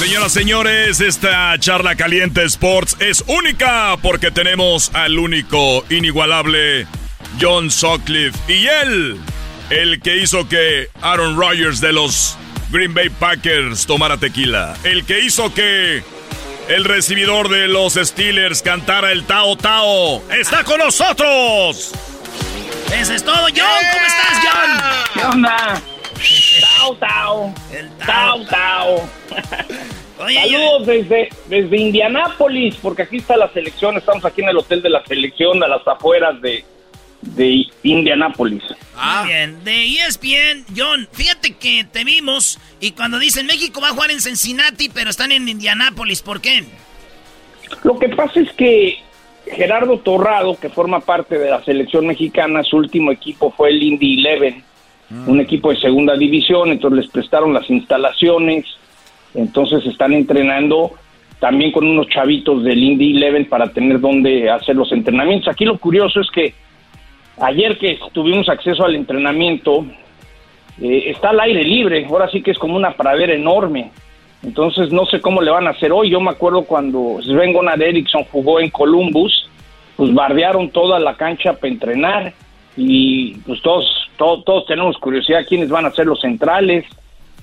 Señoras, señores, esta charla caliente Sports es única porque tenemos al único, inigualable John Sutcliffe y él, el que hizo que Aaron Rodgers de los Green Bay Packers tomara tequila, el que hizo que el recibidor de los Steelers cantara el Tao Tao, está con nosotros. Eso es todo, John. ¿Cómo estás, John? ¿Qué onda? Tao, tao. Tao, tao. Saludos desde, desde Indianápolis, porque aquí está la selección. Estamos aquí en el hotel de la selección, a las afueras de, de Indianápolis. Muy bien, de ESPN, John, fíjate que te vimos y cuando dicen México va a jugar en Cincinnati, pero están en Indianápolis, ¿por qué? Lo que pasa es que Gerardo Torrado, que forma parte de la selección mexicana, su último equipo fue el Indy Eleven, un equipo de segunda división, entonces les prestaron las instalaciones, entonces están entrenando también con unos chavitos del Indy Eleven para tener donde hacer los entrenamientos. Aquí lo curioso es que ayer que tuvimos acceso al entrenamiento, eh, está al aire libre, ahora sí que es como una pradera enorme. Entonces no sé cómo le van a hacer hoy. Yo me acuerdo cuando Sven Gonar Eriksson jugó en Columbus, pues bardearon toda la cancha para entrenar y pues todos, todos, todos tenemos curiosidad quiénes van a ser los centrales,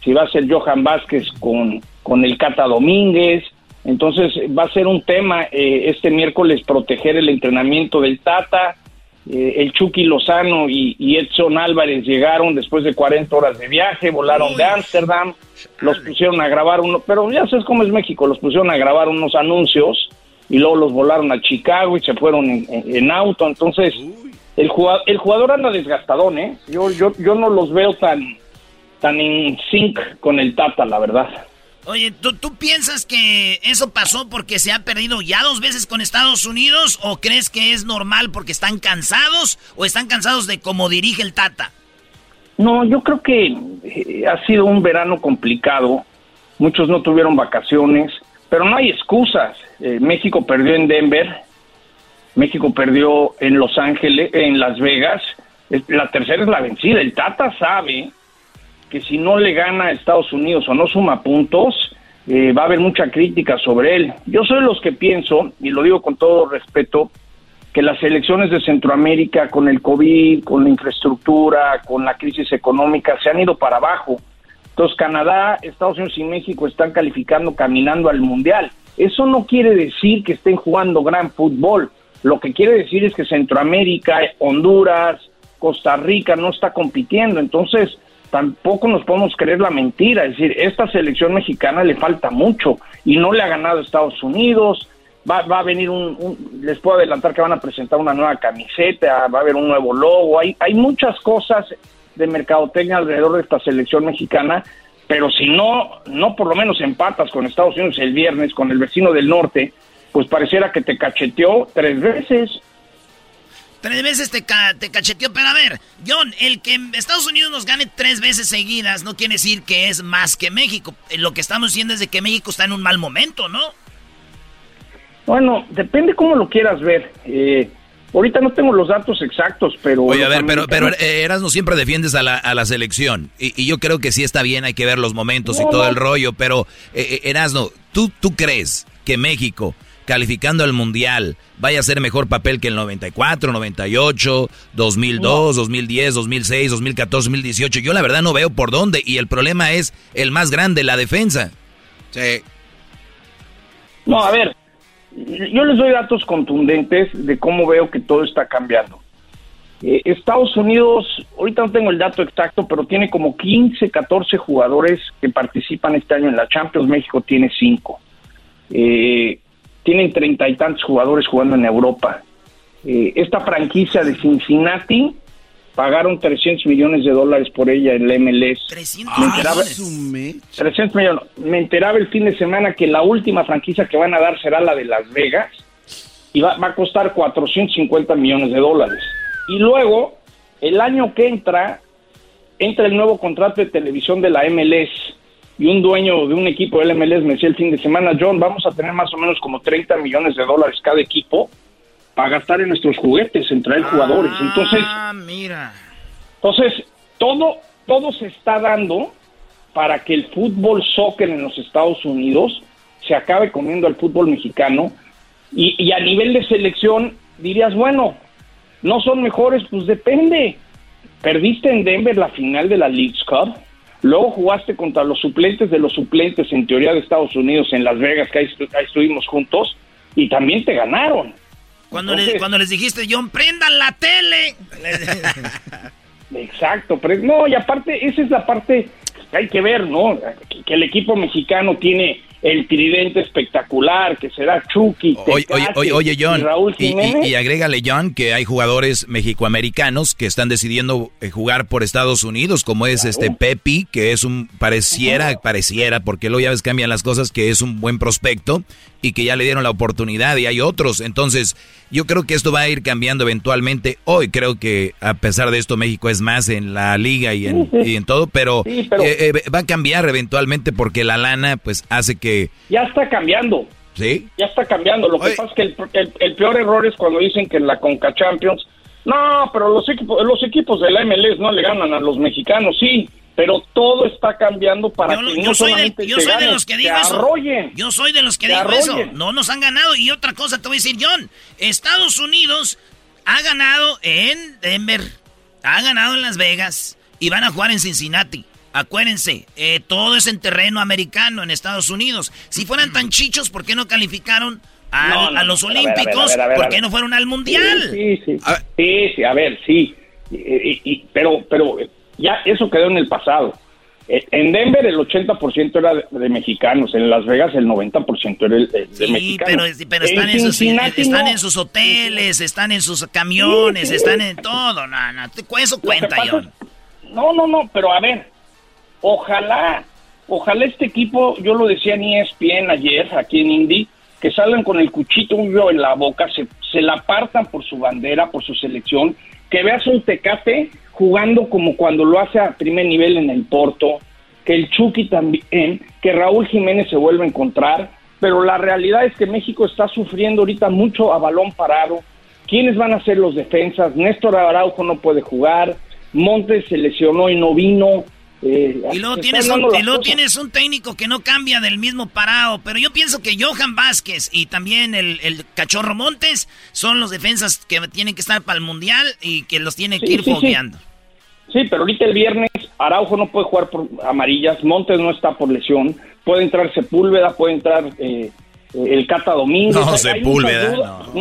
si va a ser Johan Vázquez con, con el Cata Domínguez. Entonces va a ser un tema eh, este miércoles proteger el entrenamiento del Tata. Eh, el Chucky Lozano y, y Edson Álvarez llegaron después de 40 horas de viaje, volaron de Ámsterdam, los pusieron a grabar uno, pero ya sabes cómo es México, los pusieron a grabar unos anuncios y luego los volaron a Chicago y se fueron en, en- en auto, entonces el jugador, el jugador anda desgastadón, ¿eh? Yo, yo, yo no los veo tan, tan en sync con el Tata, la verdad. Oye, ¿tú, ¿tú piensas que eso pasó porque se ha perdido ya dos veces con Estados Unidos o crees que es normal porque están cansados o están cansados de cómo dirige el Tata? No, yo creo que eh, ha sido un verano complicado. Muchos no tuvieron vacaciones, pero no hay excusas. Eh, México perdió en Denver, México perdió en Los Ángeles, en Las Vegas. La tercera es la vencida. El Tata sabe que si no le gana a Estados Unidos o no suma puntos, eh, va a haber mucha crítica sobre él. Yo soy de los que pienso, y lo digo con todo respeto, que las elecciones de Centroamérica con el COVID, con la infraestructura, con la crisis económica, se han ido para abajo. Entonces Canadá, Estados Unidos y México están calificando caminando al Mundial. Eso no quiere decir que estén jugando gran fútbol. Lo que quiere decir es que Centroamérica, Honduras, Costa Rica no está compitiendo. Entonces tampoco nos podemos creer la mentira. Es decir, esta selección mexicana le falta mucho y no le ha ganado Estados Unidos. Va, va a venir un, un- les puedo adelantar que van a presentar una nueva camiseta, va a haber un nuevo logo, hay, hay muchas cosas de mercadotecnia alrededor de esta selección mexicana, pero si no, no por lo menos empatas con Estados Unidos el viernes, con el vecino del norte, pues pareciera que te cacheteó tres veces. Tres veces te, ca- te cacheteó, pero a ver, John, el que Estados Unidos nos gane tres veces seguidas no quiere decir que es más que México. Eh, Lo que estamos diciendo es de que México está en un mal momento, ¿no? Bueno, depende cómo lo quieras ver. Eh, ahorita no tengo los datos exactos, pero... Oye, a ver, pero, pero eh, Erasmo siempre defiendes a la, a la selección. Y, y yo creo que sí está bien, hay que ver los momentos y todo no. el rollo. Pero, eh, eh, Erasmo, ¿tú, ¿tú crees que México calificando al Mundial, vaya a ser mejor papel que el 94, 98, 2002, 2010, 2006, 2014, 2018. Yo la verdad no veo por dónde y el problema es el más grande, la defensa. Sí. No, a ver, yo les doy datos contundentes de cómo veo que todo está cambiando. Eh, Estados Unidos, ahorita no tengo el dato exacto, pero tiene como 15, 14 jugadores que participan este año en la Champions. México tiene 5. Eh, tienen treinta y tantos jugadores jugando en Europa. Eh, esta franquicia de Cincinnati pagaron 300 millones de dólares por ella en la MLS. 300 Me enteraba, 300 millones. Me enteraba el fin de semana que la última franquicia que van a dar será la de Las Vegas y va, va a costar 450 millones de dólares. Y luego, el año que entra, entra el nuevo contrato de televisión de la MLS y un dueño de un equipo del MLS me decía el fin de semana, John, vamos a tener más o menos como 30 millones de dólares cada equipo para gastar en nuestros juguetes, en traer jugadores. Entonces, Ah, mira. entonces, todo, todo se está dando para que el fútbol soccer en los Estados Unidos se acabe comiendo al fútbol mexicano y, y a nivel de selección dirías, bueno, no son mejores, pues depende. Perdiste en Denver la final de la League's Cup, luego jugaste contra los suplentes de los suplentes en teoría de Estados Unidos en Las Vegas, que ahí, estu- ahí estuvimos juntos, y también te ganaron. Cuando, le- Entonces- cuando les dijiste, John, prendan la tele. Exacto, pero no, y aparte, esa es la parte que hay que ver, ¿no? Que el equipo mexicano tiene el tridente espectacular, que será Chucky, Oye, oye, Tecate oye, oye, y John, Raúl y, y, Jiménez. y agrégale, John, que hay jugadores mexicoamericanos que están decidiendo eh, jugar por Estados Unidos, como es este Pepi, que es un, pareciera, pareciera, porque luego ya ves cambian las cosas, que es un buen prospecto y que ya le dieron la oportunidad y hay otros. Entonces, yo creo que esto va a ir cambiando eventualmente. Hoy creo que a pesar de esto México es más en la liga y en, Sí, sí. y en todo, pero, Sí, pero- eh, eh, va a cambiar eventualmente porque la lana pues hace que... Ya está cambiando, ¿Sí? ya está cambiando. Lo que pasa es que el, el- el peor error es cuando dicen que en la Conca Champions, no, pero los equipos, los equipos de la MLS no le ganan a los mexicanos, sí, pero todo está cambiando para Yo, que yo no soy, solamente de, yo soy de los que digo eso. arrollen. Yo soy de los que Te digo eso. No nos han ganado. Y otra cosa te voy a decir, John. Estados Unidos ha ganado en Denver, ha ganado en Las Vegas y van a jugar en Cincinnati. Acuérdense, eh, todo es en terreno americano en Estados Unidos. Si fueran tan chichos, ¿por qué no calificaron a, No, no, a los no, a ver, a ver, Olímpicos? ver, ¿Por qué no fueron al Mundial? Sí, sí, sí. Sí, sí, a ver, sí. Y- pero, pero ya eso quedó en el pasado. Eh, En Denver el 80% era de, mexicanos, en Las Vegas el 90% era el- el de mexicanos. pero, pero están, en, sus, Cincinnati están no. en sus hoteles, están en sus camiones, Sí, sí. están en todo. No, no, eso cuenta, John. es- No, no, no, pero a ver, ojalá, ojalá este equipo, yo lo decía en ESPN ayer, aquí en Indy, que salgan con el cuchito en la boca, se, se la partan por su bandera, por su selección, que veas un Tecate jugando como cuando lo hace a primer nivel en el Porto, que el Chucky también, que Raúl Jiménez se vuelve a encontrar, pero la realidad es que México está sufriendo ahorita mucho a balón parado. ¿Quiénes van a ser los defensas? Néstor Araujo no puede jugar, Montes se lesionó y no vino. Eh, Y luego, tienes un, y luego tienes un técnico que no cambia del mismo parado. Pero yo pienso que Johan Vázquez y también el, el Cachorro Montes son los defensas que tienen que estar para el Mundial y que los tienen que ir sí, sí. fogueando. Sí, pero ahorita el viernes Araujo no puede jugar por amarillas, Montes no está por lesión, puede entrar Sepúlveda, puede entrar eh, el Cata Domínguez. No, Hay- Sepúlveda. Mm,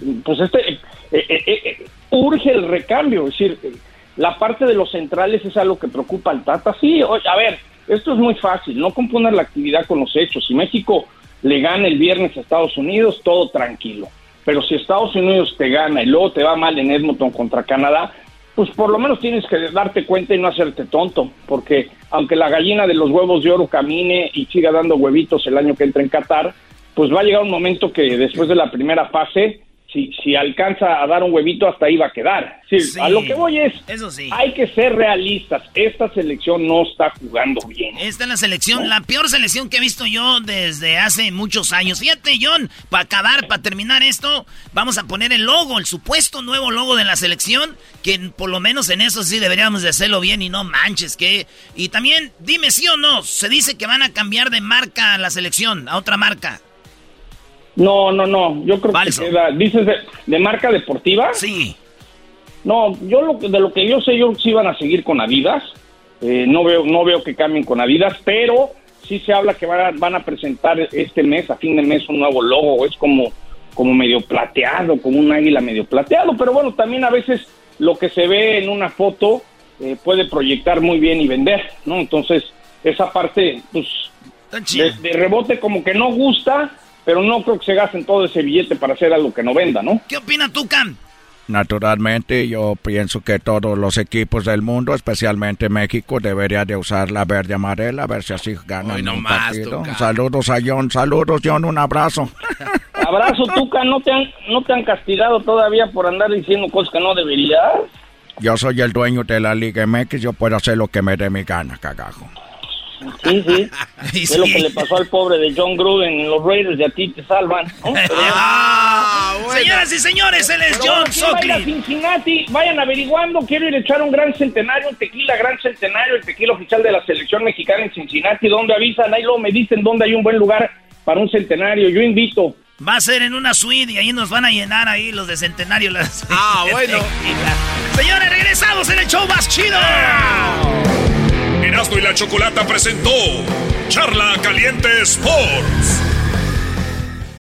mm. Pues este, eh, eh, eh, eh, urge el recambio, es decir, eh, la parte de los centrales es algo que preocupa al Tata. Sí, a ver, esto es muy fácil, no componer la actividad con los hechos. Si México le gana el viernes a Estados Unidos, todo tranquilo. Pero si Estados Unidos te gana y luego te va mal en Edmonton contra Canadá, pues por lo menos tienes que darte cuenta y no hacerte tonto, porque aunque la gallina de los huevos de oro camine y siga dando huevitos el año que entra en Qatar, pues va a llegar un momento que después de la primera fase, si, si alcanza a dar un huevito, hasta ahí va a quedar. Sí, Sí. A lo que voy es, Eso sí. hay que ser realistas, esta selección no está jugando bien. Esta es la selección, la peor selección que he visto yo desde hace muchos años. Fíjate, John, para acabar, para terminar esto, vamos a poner el logo, el supuesto nuevo logo de la selección, que por lo menos en eso sí deberíamos de hacerlo bien y no manches, que... Y también, dime sí o no, se dice que van a cambiar de marca a la selección, a otra marca. No, no, no. Yo creo que queda. ¿Dices de, de marca deportiva? Sí. No, yo lo, de lo que yo sé, yo sí van a seguir con Adidas. Eh, no veo no veo que cambien con Adidas, pero sí se habla que van a, van a presentar este mes, a fin de mes, un nuevo logo. Es como, como medio plateado, como un águila medio plateado. Pero bueno, también a veces lo que se ve en una foto eh, puede proyectar muy bien y vender, ¿no? Entonces, esa parte, pues, de, de rebote como que no gusta, pero no creo que se gasten todo ese billete para hacer algo que no venda, ¿no? ¿Qué opina tú, Cam? Naturalmente, yo pienso que todos los equipos del mundo, especialmente México, deberían de usar la verde amarela, a ver si así ganan un partido. Saludos a John, saludos John, un abrazo. Abrazo, Tuca, ¿no te, han, ¿no te han castigado todavía por andar diciendo cosas que no deberías? Yo soy el dueño de la Liga MX, yo puedo hacer lo que me dé mi gana, cagajo. Sí, sí. Es lo que le pasó al pobre de John Gruden en los Raiders y a ti te salvan. ¿no? Pero- Ah, Señoras y señores, él es Pero John bueno, ¿quién va a. Cincinnati, vayan averiguando, quiero ir a echar un gran centenario, un tequila gran centenario, el tequila oficial de la selección mexicana en Cincinnati, donde avisan, ahí luego me dicen dónde hay un buen lugar para un centenario, yo invito. Va a ser en una suite y ahí nos van a llenar ahí los de Centenario. Las Ah, bueno. Señores, regresamos en el show más chido. Erasmo y la Chocolata presentó Charla Caliente Sports.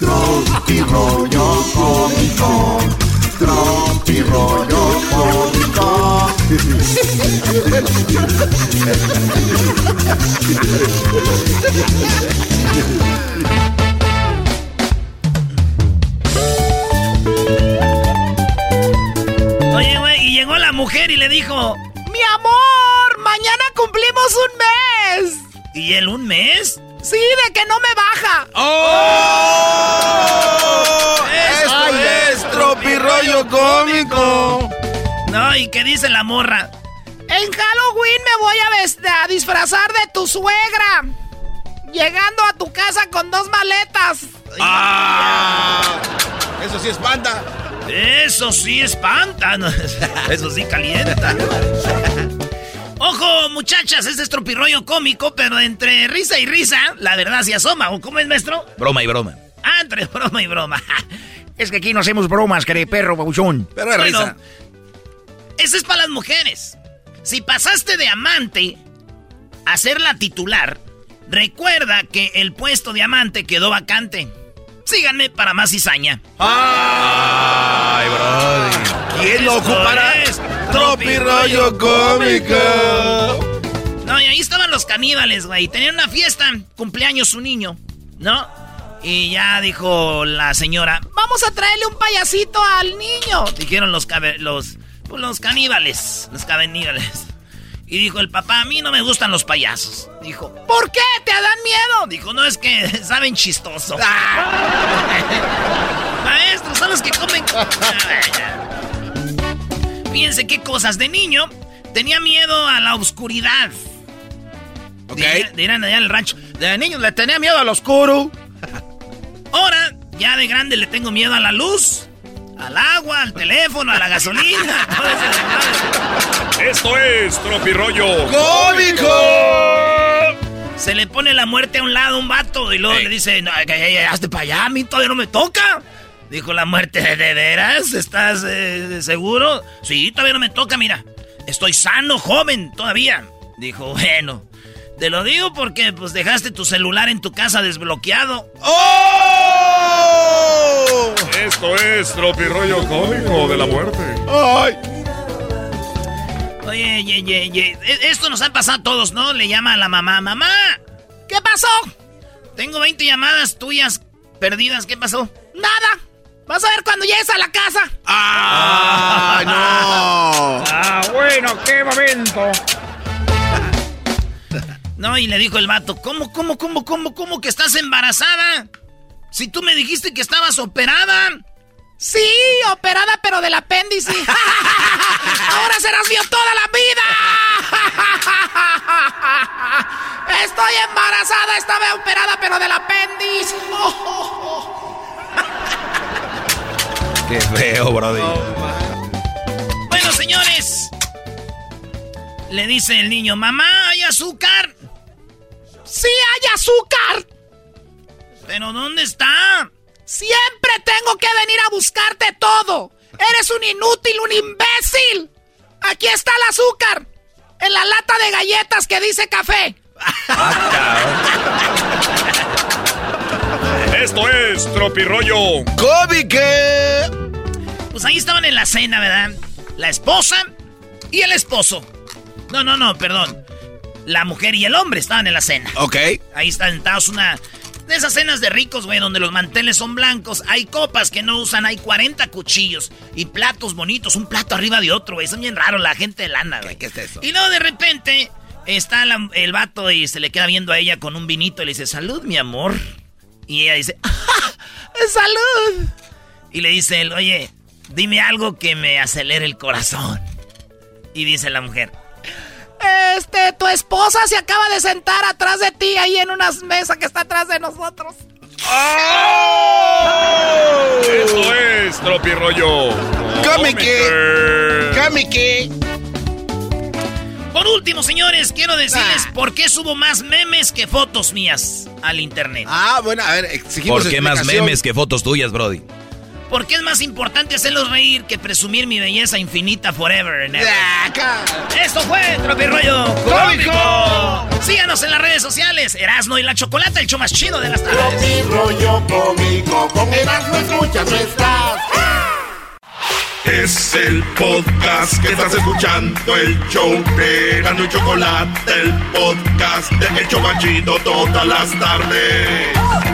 Tropi rollo cómico. Tropi rollo cómico. Oye, güey, y llegó la mujer y le dijo, Mi amor, mañana cumplimos un mes. ¿y él un mes? Sí, de que no me baja. ¡Oh! ¡Esto es tropirollo cómico! No, ¿y qué dice la morra? En Halloween me voy a, a disfrazar de tu suegra. Llegando a tu casa con dos maletas. ¡Ah! Eso sí espanta. Eso sí espanta. Eso sí calienta. Ojo, muchachas, este es tropirroyo cómico, pero entre risa y risa, la verdad se asoma. ¿O cómo es, maestro? Broma y broma. Ah, entre broma y broma. Es que aquí no hacemos bromas, querido perro, babuchón. Pero es Bueno, risa. Ese es para las mujeres. Si pasaste de amante a ser la titular, recuerda que el puesto de amante quedó vacante. Síganme para más cizaña. ¡Ay, brody! ¿Quién lo ocupará? es Tropirollo cómico. No, y ahí estaban los caníbales, güey. Tenían una fiesta, cumpleaños su niño, ¿no? Y ya dijo la señora, Vamos a traerle un payasito al niño. dijeron los los pues, los caníbales, los caníbales. Y dijo el papá, a mí no me gustan los payasos. Dijo, ¿por qué te dan miedo? Dijo, no es que saben chistoso. Maestros, son los que comen. Fíjense qué cosas. De niño tenía miedo a la oscuridad. Ok. Dirán allá en el rancho. De niño le tenía miedo al oscuro. Ahora, ya de grande le tengo miedo a la luz, al agua, al teléfono, a la gasolina. Esto es Tropirollo Cómico. Se le pone la muerte a un lado a un vato y luego le dice, no, que hazte para allá, a mí todavía no me toca. Dijo la muerte, ¿de veras? ¿Estás eh, seguro? Sí, todavía no me toca, mira. Estoy sano, joven, todavía. Dijo, bueno, te lo digo porque pues dejaste tu celular en tu casa desbloqueado. ¡Oh! Esto es Tropirollo Cómico de la muerte. ¡Ay! Oye, ye, ye, ye. E, esto nos ha pasado a todos, ¿no? Le llama a la mamá, mamá, ¿qué pasó? Tengo 20 llamadas tuyas perdidas, ¿qué pasó? Nada. Vas a ver cuando llegues a la casa. ¡Ah, no! Ah, bueno, qué momento. No, y le dijo el vato, ¿cómo, cómo, cómo, cómo, cómo que estás embarazada? Si tú me dijiste que estabas operada. Sí, operada, pero del apéndice. Ahora serás mío toda la vida. Estoy embarazada, estaba operada, pero del apéndice. Qué feo, brody. bueno, señores. Le dice el niño, mamá, ¿hay azúcar? Sí, hay azúcar. ¿Pero dónde está? Siempre tengo que venir a buscarte todo. Eres un inútil, un imbécil. Aquí está el azúcar. En la lata de galletas que dice café. Esto es Tropirollo Cómico. Pues ahí estaban en la cena, ¿verdad? La esposa y el esposo. No, no, no, perdón. La mujer y el hombre estaban en la cena. Ok. Ahí están sentados una de esas cenas de ricos, güey, donde los manteles son blancos. Hay copas que no usan, hay 40 cuchillos y platos bonitos, un plato arriba de otro, güey. Son bien raros la gente de lana, güey. ¿Qué, es eso? Y luego de repente está la- el vato y se le queda viendo a ella con un vinito y le dice, salud, mi amor. Y ella dice, "Ah, salud. Y le dice él, oye, dime algo que me acelere el corazón. Y dice la mujer, este, tu esposa se acaba de sentar atrás de ti ahí en una mesa que está atrás de nosotros. Esto es Tropirollo Cómico. Cómico. Por último, señores, quiero decirles por qué subo más memes que fotos mías al internet. Ah, bueno, a ver, exigimos ¿Por qué más memes que fotos tuyas, Brody? Porque es más importante hacerlos reír que presumir mi belleza infinita forever and ever. Esto fue Tropirollo Cómico. Síganos en las redes sociales. Erasno y la Chocolata, el show más chido de las tardes. Rollo cómico, con Erasmo escuchas no estás. Es el podcast que estás escuchando, el show de Erasmo y Chocolate, el podcast de El Chobachito todas las tardes.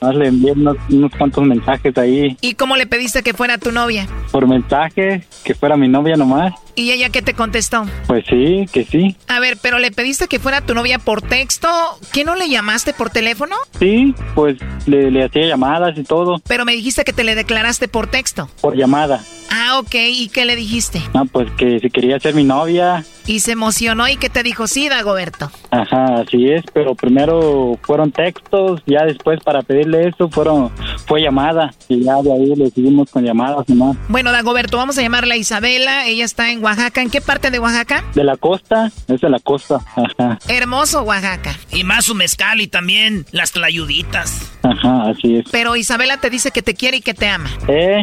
Más le envié unos, unos cuantos mensajes ahí ¿Y cómo le pediste que fuera tu novia? por mensaje, que fuera mi novia nomás. ¿Y ella qué te contestó? Pues sí, que sí. A ver, pero le pediste que fuera tu novia por texto. ¿Qué no le llamaste por teléfono? Sí, pues le, le hacía llamadas y todo, Pero me dijiste que te le declaraste por texto. por llamada. Ah, ok. ¿Y qué le dijiste? Ah, pues que si quería ser mi novia. Y se emocionó y que te dijo, sí, Dagoberto. Ajá, así es, pero primero fueron textos, ya después para pedirle eso fueron fue llamada y ya de ahí le seguimos con llamadas nomás. Bueno, Dagoberto, vamos a llamarla a Isabela. Ella está en Oaxaca. ¿En qué parte de Oaxaca? De la costa, es de la costa, ajá, Hermoso Oaxaca. Y más su mezcal y también las tlayuditas. ajá, así es. Pero Isabela te dice que te quiere y que te ama. Eh,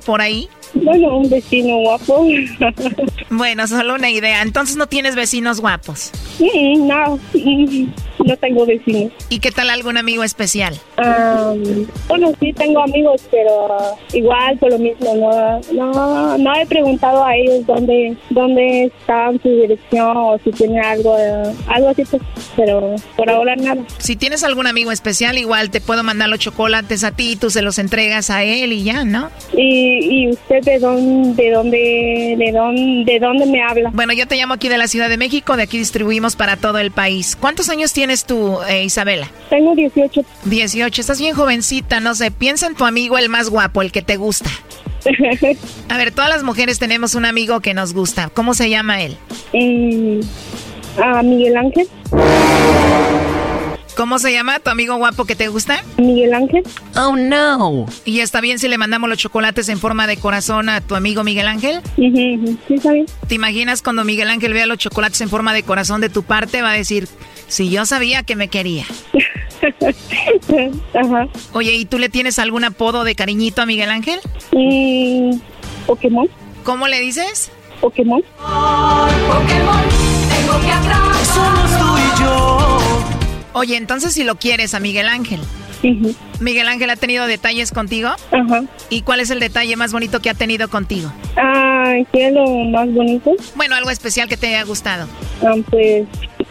por ahí. Bueno, un vecino guapo. Bueno, solo una idea. Entonces no tienes vecinos guapos. Mm, no, mm, no tengo vecinos. ¿Y qué tal algún amigo especial? Am, bueno, sí tengo amigos, pero igual por lo mismo, no, no, no he preguntado a ellos dónde, dónde están su dirección o si tienen algo, algo así, pues, pero por ahora nada. Si tienes algún amigo especial, igual te puedo mandar los chocolates a ti, tú se los entregas a él y ya, ¿no? ¿Y, y usted de dónde, de dónde, de dónde, de dónde me habla? Bueno, yo te llamo aquí de la Ciudad de México, de aquí distribuimos para todo el país. ¿Cuántos años tienes tú, eh, Isabela? Tengo 18. 18, estás bien jovencita, no sé, piensa en tu amigo el más guapo, el que te gusta. A ver, todas las mujeres tenemos un amigo que nos gusta. ¿Cómo se llama él? Mm, ¿A Miguel Ángel? ¿Cómo se llama tu amigo guapo que te gusta? Miguel Ángel. Oh, no. ¿Y está bien si le mandamos los chocolates en forma de corazón a tu amigo Miguel Ángel? Sí, está bien. ¿Te imaginas cuando Miguel Ángel vea los chocolates en forma de corazón de tu parte? Va a decir, si yo sabía que me quería. Ajá. Oye, ¿y tú le tienes algún apodo de cariñito a Miguel Ángel? Mm, Pokémon. ¿Cómo le dices? Pokémon. Tengo que atrapar. Somos tú y yo. Oye, entonces si lo quieres a Miguel Ángel. ¿Miguel Ángel ha tenido detalles contigo? Ajá. ¿Y cuál es el detalle más bonito que ha tenido contigo? Ah, ¿qué es lo más bonito? Bueno, algo especial que te haya gustado. Ah, pues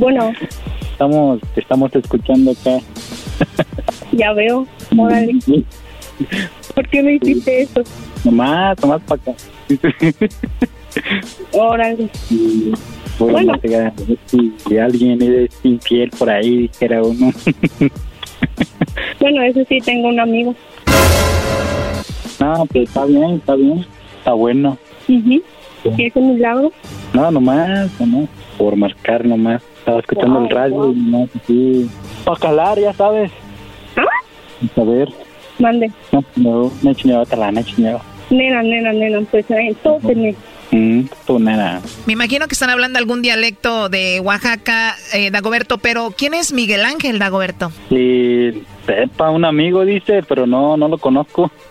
Bueno, estamos, te estamos escuchando acá. ya veo. Órale. ¿Por qué me hiciste eso? Nomás, nomás para acá. Órale. Bueno, si alguien es infiel por ahí, dijera uno. Bueno, eso sí, tengo un amigo. no, pues está bien, está bien. Está bueno. Ujú. ¿Y ese milagro? No, nomás, nomás. Por marcar nomás. Estaba escuchando Wow, el radio wow. y nomás así. Para calar, ya sabes. ¿Ah? A ver. Mande. No, no, no he chingado otra no he chingado. Nena, nena, nena, pues eh, todo tenés. Mm, tú nada. Me imagino que están hablando algún dialecto de Oaxaca, eh, Dagoberto, pero ¿quién es Miguel Ángel, Dagoberto? Y sepa, un amigo dice, pero no, no lo conozco.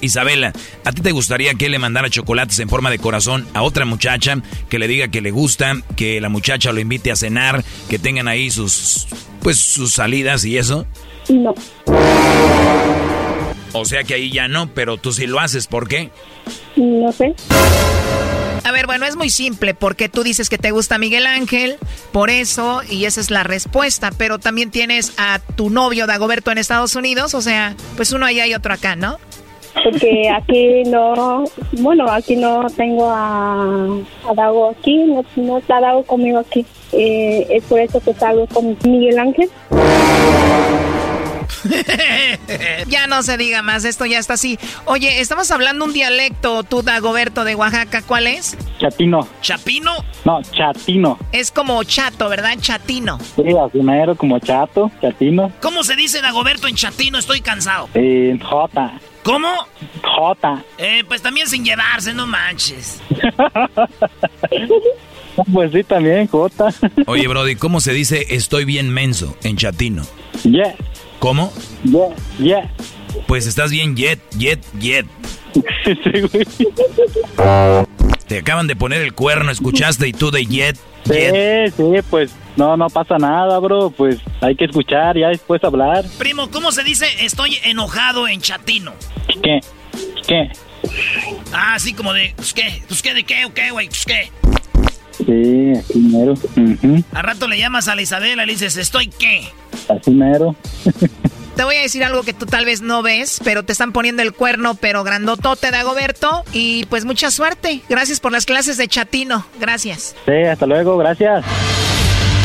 Isabela, ¿a ti te gustaría que él le mandara chocolates en forma de corazón a otra muchacha que le diga que le gusta, que la muchacha lo invite a cenar, que tengan ahí sus pues sus salidas y eso? No. O sea que ahí ya no, pero tú sí lo haces, ¿por qué? No sé. A ver, bueno, es muy simple, porque tú dices que te gusta Miguel Ángel, por eso, y esa es la respuesta, pero también tienes a tu novio Dagoberto en Estados Unidos, o sea, pues uno allá y otro acá, ¿no? Porque aquí no, bueno, aquí no tengo a, a Dago aquí, no, no está Dago conmigo aquí. Eh, es por eso que salgo con Miguel Ángel. ya no se diga más, esto ya está así. Oye, estamos hablando un dialecto, tú Dagoberto de Oaxaca, ¿cuál es? Chatino. ¿Chapino? No, chatino. Es como chato, ¿verdad? Chatino. Sí, así mero, como chato, chatino. ¿Cómo se dice Dagoberto en chatino? Estoy cansado. Eh, J. ¿Cómo? J. Eh, pues también sin llevarse, no manches. Pues sí, también, J. Oye, Brody, ¿cómo se dice estoy bien menso en chatino? Yeah. ¿Cómo? Yeah, yeah. Pues estás bien jet, jet, jet. Te acaban de poner el cuerno, escuchaste y tú de jet, Sí, sí, pues no, no pasa nada, bro. Pues hay que escuchar, ya después hablar. Primo, ¿cómo se dice estoy enojado en chatino? ¿Qué? ¿Qué? Ah, así como de, pues qué, pues qué, de qué, o qué, güey, pues qué. Sí, así mero. A rato le llamas a la Isabela y le dices, ¿estoy qué? Así mero. Te voy a decir algo que tú tal vez no ves, pero te están poniendo el cuerno, pero grandotote Dagoberto. Y pues mucha suerte. Gracias por las clases de chatino. Gracias. Sí, hasta luego, gracias.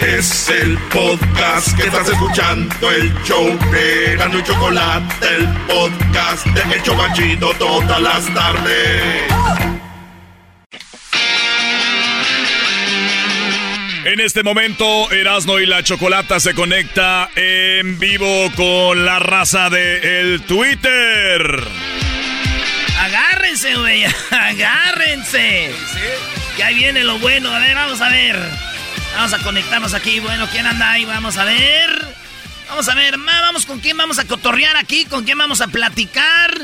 Es el podcast que estás escuchando, el show de Gano y Chocolate, el podcast de El Chocachito todas las tardes. En este momento, Erasno y la Chocolata se conecta en vivo con la raza de el Twitter. Agárrense, güey, agárrense. Que ahí viene lo bueno. A ver, vamos a ver. Vamos a conectarnos aquí. Bueno, ¿quién anda ahí? Vamos a ver. Vamos a ver, ma, vamos con quién vamos a cotorrear aquí, con quién vamos a platicar.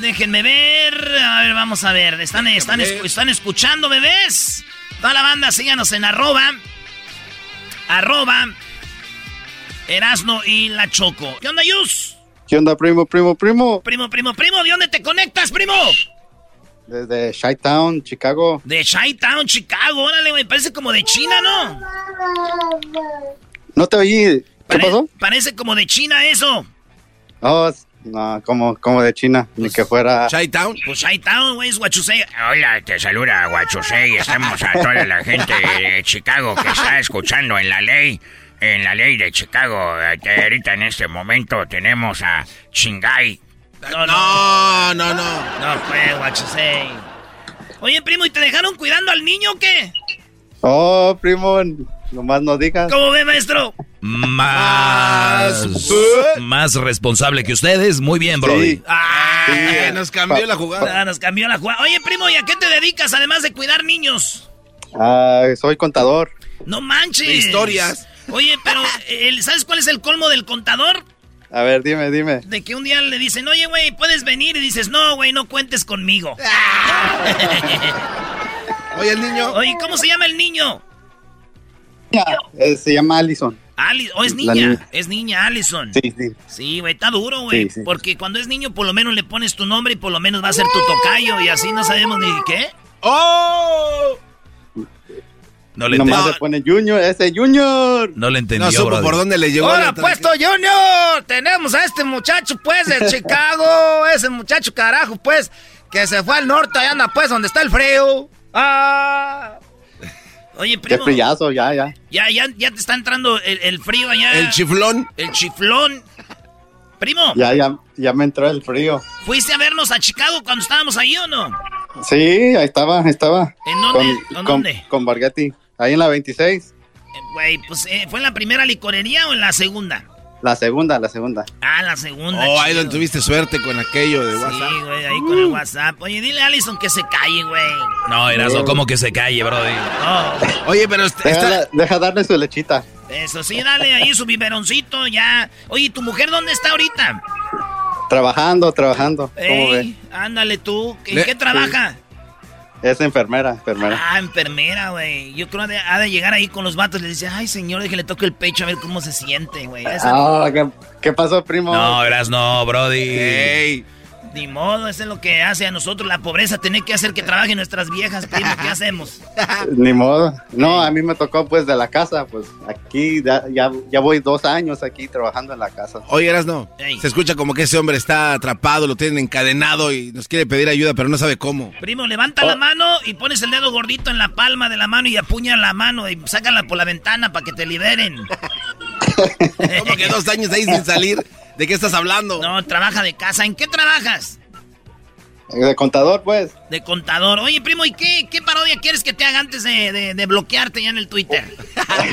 Déjenme ver. A ver, vamos a ver. ¿Están, están, escu- están escuchando, bebés? Toda la banda, síganos en arroba. Arroba. Erasno y la Choco. ¿Qué onda, Yus? ¿Qué onda, primo, primo, primo? Primo, primo, primo, ¿de dónde te conectas, primo? Desde Chi-Town, Chicago. De Chi-Town, Chicago. Órale, güey, parece como de China, ¿no? No te oí. ¿Qué pasó? Parece como de China eso. Oh, no, como, como de China, ni que fuera. Chi-Town. Pues Chi-Town, güey, es Huachusei. Hola, te saluda Guachusei. Estamos a toda la gente de Chicago que está escuchando en la ley. En la ley de Chicago. Eh, Ahorita en este momento tenemos a Chingai. No, no, no, no. No, pues, Huachusei. Oye, primo, ¿y te dejaron cuidando al niño o qué? Oh, primo, nomás no digas. ¿Cómo ve, maestro? Más, más responsable que ustedes. Muy bien, Brody. Ah, Eh, nos cambió la jugada. Ah, nos cambió la jugada. Oye, primo, ¿y a qué te dedicas además de cuidar niños? Ah, soy contador. No manches. De historias. Oye, pero ¿sabes cuál es el colmo del contador? A ver, dime, dime. De que un día le dicen, oye, güey, ¿puedes venir? Y dices, no, güey, no cuentes conmigo. Oye, el niño. Oye, ¿cómo se llama el niño? Eh, se llama Allison. Ali ¿O es La niña? niña. Es niña, Allison. Sí, sí. Sí, güey, está duro, güey. Sí, sí. Porque cuando es niño, por lo menos le pones tu nombre y por lo menos va a ser tu tocayo y así no sabemos ni qué. ¡Oh! No le Nomás le pone Junior, ese Junior. No le entendió, No supo por dónde le llegó. Hola, la puesto Junior. Tenemos a este muchacho, pues, de Chicago. Ese muchacho, carajo, pues, que se fue al norte, allá anda, pues, donde está el frío. Ah. Oye, Qué primo. frillazo, ya, ya. Ya, ya, ya te está entrando el, el frío allá. El chiflón. El chiflón. Primo, Ya, ya, ya me entró el frío. ¿fuiste a vernos a Chicago cuando estábamos ahí o no? Sí, ahí estaba, ahí estaba. ¿En dónde? Con, ¿En con, dónde? con Barghetti. Ahí en la 26. Eh, Güey, pues, eh, ¿fue en la primera licorería o en la segunda? La segunda, la segunda. Ah, la segunda. Oh, ahí chido. donde tuviste suerte con aquello de WhatsApp. Sí, güey, ahí con el WhatsApp. Oye, dile a Allison que se calle, güey. No, Erasmo, ¿cómo que se calle, brody? No, Oye, pero est- Deja, darle su lechita. eso sí, dale ahí su biberoncito, ya. Oye, ¿tu mujer dónde está ahorita? Trabajando, trabajando. ¿Cómo ve? Ey, ándale tú. ¿En Le- qué trabaja? Es enfermera, enfermera. Ah, enfermera, güey. Yo creo que ha de llegar ahí con los vatos le dice, ay, señor, déjele toque el pecho a ver cómo se siente, güey. Ah, ¿qué, qué pasó, primo? No, Erasmo, brody. Ey, Ni modo, eso es lo que hace a nosotros la pobreza, tener que hacer que trabajen nuestras viejas, primo. ¿Qué hacemos? Ni modo. No, a mí me tocó pues de la casa, pues aquí ya, ya, ya voy dos años aquí trabajando en la casa. Oye, Erasno, Ey. se escucha como que ese hombre está atrapado, lo tienen encadenado y nos quiere pedir ayuda, pero no sabe cómo. Primo, levanta la mano y pones el dedo gordito en la palma de la mano y apuña la mano y sácala por la ventana para que te liberen. ¿Cómo que dos años ahí sin salir? ¿De qué estás hablando? No, trabaja de casa. ¿En qué trabajas? De contador, pues. De contador. Oye, primo, ¿y qué, qué parodia quieres que te haga antes de, de- de bloquearte ya en el Twitter?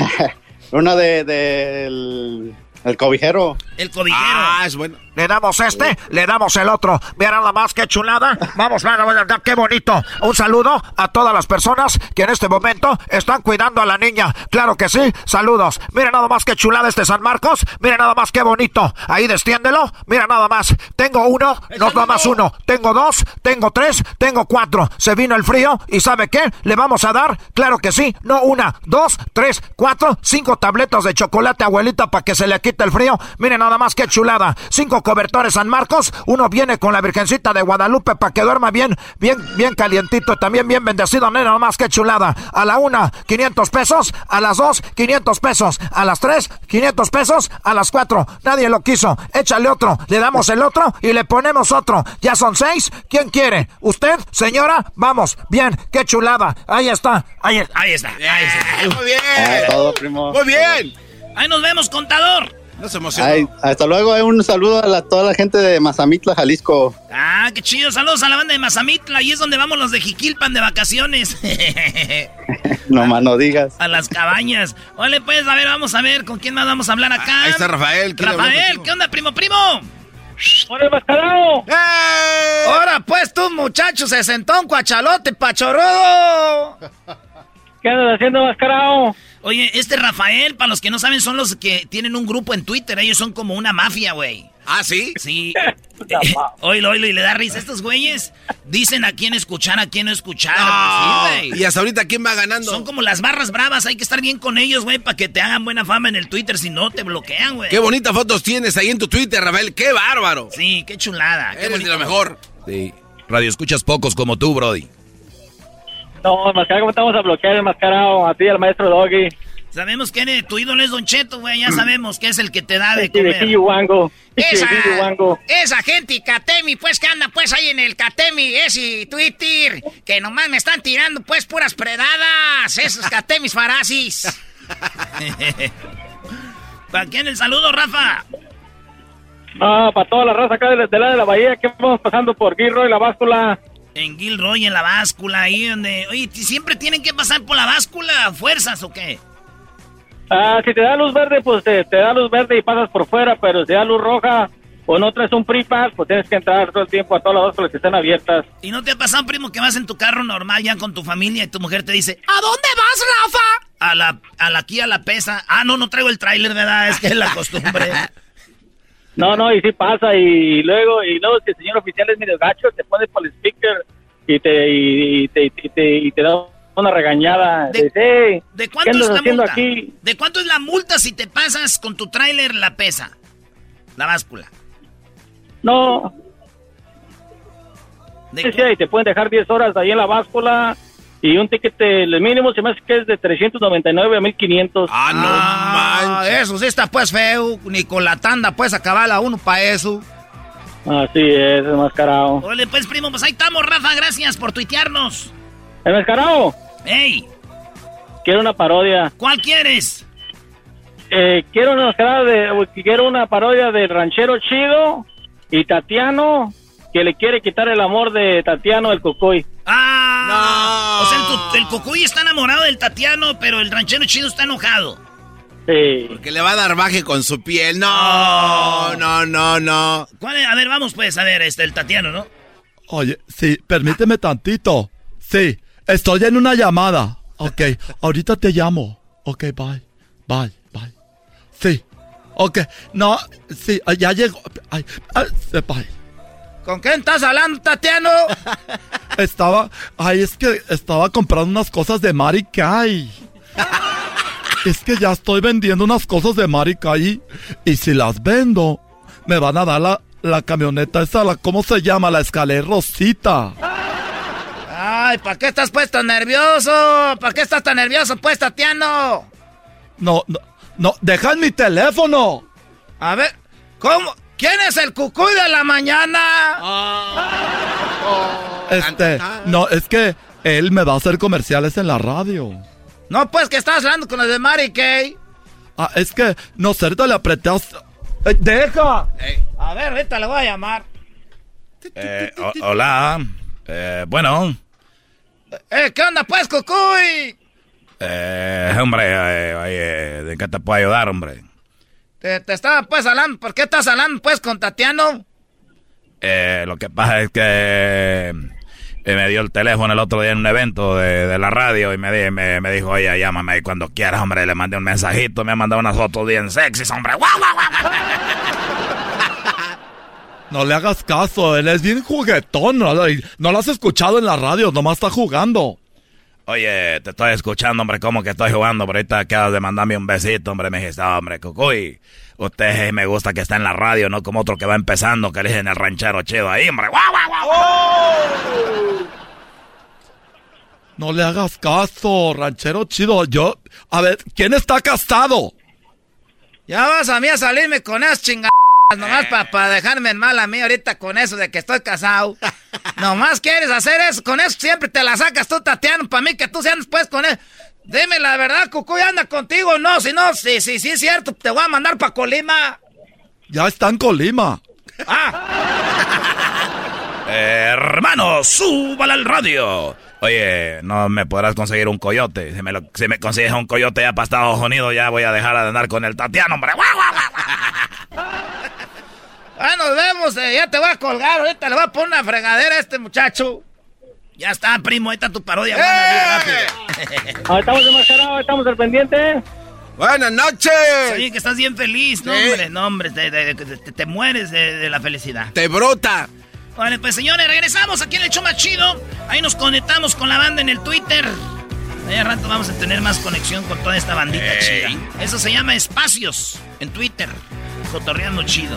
Una de, del el cobijero. El cobijero. Ah, es bueno. Le damos este, le damos el otro. Mira nada más qué chulada. Vamos, mira, mira, qué bonito. Un saludo a todas las personas que en este momento están cuidando a la niña. Claro que sí, saludos. Mira nada más qué chulada este San Marcos. Mira nada más qué bonito. Ahí destiéndelo. Mira nada más. Tengo uno, no nada más uno. Tengo dos, tengo tres, tengo cuatro. Se vino el frío y ¿sabe qué? Le vamos a dar, claro que sí, no una, dos, tres, cuatro, cinco tabletas de chocolate, abuelita, para que se le quite el frío. Mire nada más qué chulada. Cinco cobertores San Marcos. Uno viene con la Virgencita de Guadalupe para que duerma bien, bien, bien calientito. También bien bendecido. Mire nada más qué chulada. A la una, 500 pesos. A las dos, 500 pesos. A las tres, 500 pesos. A las cuatro, nadie lo quiso. Échale otro. Le damos el otro y le ponemos otro. Ya son seis. ¿Quién quiere? ¿Usted, señora? Vamos. Bien, qué chulada. Ahí está. Ahí, Ahí está, ahí está. Muy bien. Todo, primo. Muy bien. Ahí nos vemos, contador. No se emocionó. Ay, hasta luego. eh, Un saludo a la- toda la gente de Mazamitla, Jalisco. Ah, qué chido. Saludos a la banda de Mazamitla. Ahí es donde vamos los de Jiquilpan de vacaciones. No más no digas. a las cabañas. Ole, pues, a ver, vamos a ver con quién más vamos a hablar acá. Ahí está Rafael. ¿quiere hablar Rafael? ¿qué onda, primo, primo? ¡Hola, mascarado! ¡Eh! Ahora, pues, tú, muchacho, se sentó un cuachalote pachorrudo. ¿Qué andas haciendo, mascarado? Oye, este Rafael, para los que no saben, son los que tienen un grupo en Twitter. Ellos son como una mafia, güey. ¿Ah, sí? Sí. oílo, oílo, y le da risa. Estos güeyes dicen a quién escuchar, a quién no escuchar. No. Pues sí, güey. y hasta ahorita, ¿quién va ganando? Son como las barras bravas. Hay que estar bien con ellos, güey, para que te hagan buena fama en el Twitter. Si no, te bloquean, güey. Qué bonitas fotos tienes ahí en tu Twitter, Rafael. ¡Qué bárbaro! Sí, qué chulada. Qué Eres de bonito. lo mejor. Sí. Radio escuchas pocos como tú, brody. No, mascarado, ¿cómo estamos a bloquear el mascarado? A ti, al maestro Doggy. Sabemos que eres- tu ídolo es Don Cheto, güey. Ya sabemos que es el que te da de comer. Esa, esa gente y Catemi, pues que anda pues ahí en el Catemi, ese Twitter, que nomás me están tirando pues puras predadas, esos Catemis farasis. ¿Para quién el saludo, Rafa? Ah, para toda la raza acá de, de la de la bahía que vamos pasando por Guirro y la báscula. En Gilroy, en la báscula, ahí donde... Oye, ¿t- ¿siempre tienen que pasar por la báscula a fuerzas o qué? Ah, si te da luz verde, pues te, te da luz verde y pasas por fuera, pero si da luz roja, o no traes un prepass, pues tienes que entrar todo el tiempo a todas las básculas que estén abiertas. ¿Y no te ha pasado, primo, que vas en tu carro normal ya con tu familia y tu mujer te dice, ¿a dónde vas, Rafa? A la, a la aquí a la pesa. Ah, no, no traigo el tráiler, ¿verdad? Es que es la costumbre. No, no, y sí pasa, y luego, y luego si el señor oficial es medio gacho, te pone por el speaker y te, y, te, y te, y te da una regañada. ¿De, de, ¿de cuánto es la multa? Aquí? ¿De cuánto es la multa si te pasas con tu tráiler la pesa? La báscula. No. ¿De sí, sí, y te pueden dejar 10 horas ahí en la báscula y un ticket, el mínimo se me hace que es de 399 a 1500. Ah, no ah, Eso sí está pues feo, ni con la tanda puedes acabar a uno para eso. Así es, es mascarado. Ole, pues primo, pues ahí estamos, Rafa, gracias por tuitearnos. ¿El mascarado? ¡Ey! Quiero una parodia. ¿Cuál quieres? Eh, quiero una de, quiero una parodia del ranchero chido y Tatiano que le quiere quitar el amor de Tatiano el Cocoy. ¡Ah! No. O sea, el, Cocoy está enamorado del Tatiano, pero el ranchero chido está enojado. Sí. Porque le va a dar baje con su piel. No, no, no, no. ¿Cuál A ver, vamos pues, a ver, este, el Tatiano, ¿no? Oye, sí, permíteme tantito. Sí, estoy en una llamada. Ok, ahorita te llamo. Ok, bye, bye, bye. Sí, ok, no, sí, ya llegó. Ay, bye. ¿Con quién estás hablando, Tatiano? Estaba, ay, es que estaba comprando unas cosas de Mari Kay. Es que ya estoy vendiendo unas cosas de Mari Kay y si las vendo, me van a dar la, la camioneta esa, la, ¿cómo se llama? La escalera Rosita. Ay, ¿para qué estás pues tan nervioso? ¿Para qué estás tan nervioso pues, Tatiano? No, no, no, deja mi teléfono. A ver, ¿cómo? ¿Quién es el cucuy de la mañana? Este, no, es que él me va a hacer comerciales en la radio. No, pues que estás hablando con los de Mary Kay. Ah, es que, no sé, le apreté eh, ¡Deja! A ver, ahorita le voy a llamar. Eh, hola. Eh, bueno. Eh, ¿qué onda, pues, cucuy? Eh, hombre, oye, ¿de qué te puedo ayudar, hombre? Te, estaba pues hablando, ¿por qué estás hablando pues con Tatiano? Eh, lo que pasa es que eh, me dio el teléfono el otro día en un evento de, la radio y me, me, me, dijo, oye, llámame cuando quieras, hombre. Le mandé un mensajito, me ha mandado unas fotos bien sexy, hombre. ¡Guau, guau, guau! No le hagas caso, él es bien juguetón. No, no lo has escuchado en la radio, nomás está jugando. Oye, te estoy escuchando, hombre, ¿cómo que estoy jugando? Pero ahorita acabas de mandarme un besito, hombre. Me dijiste, ah, hombre, Cucuy, usted me gusta que está en la radio, no como otro que va empezando, que le en el ranchero chido ahí, hombre. ¡Guau, guau, guau! Oh. No le hagas caso, ranchero chido. Yo, a ver, ¿quién está casado? Ya vas a mí a salirme con esas chingadas nomás para dejarme en mal a mí ahorita con eso de que estoy casado. nomás quieres hacer eso, con eso siempre te la sacas tú, Tatiano, para mí que tú seas pues con él. Dime la verdad, Cucuy anda contigo, no, si no, sí, sí, sí es cierto, te voy a mandar para Colima. Ya está en Colima. Ah. hermano, súbala al radio. Oye, no me podrás conseguir un coyote. Si me, lo, si me consigues un coyote ya para Estados Unidos, ya voy a dejar de andar con el Tatiano, hombre. Ah, nos vemos, eh, ya te voy a colgar, ahorita le voy a poner una fregadera a este muchacho. Ya está, primo, ahí está tu parodia. ¡Eh! estamos demasiado, estamos al pendiente. Buenas noches. Oye, que estás bien feliz, no, hombre, no, hombre, te, mueres de, la felicidad. Te brota. Vale, pues señores, regresamos aquí en el show más chido. Ahí nos conectamos con la banda en el Twitter. Ahí al rato vamos a tener más conexión con toda esta bandita chida. Eso se llama espacios en Twitter. Cotorreando chido.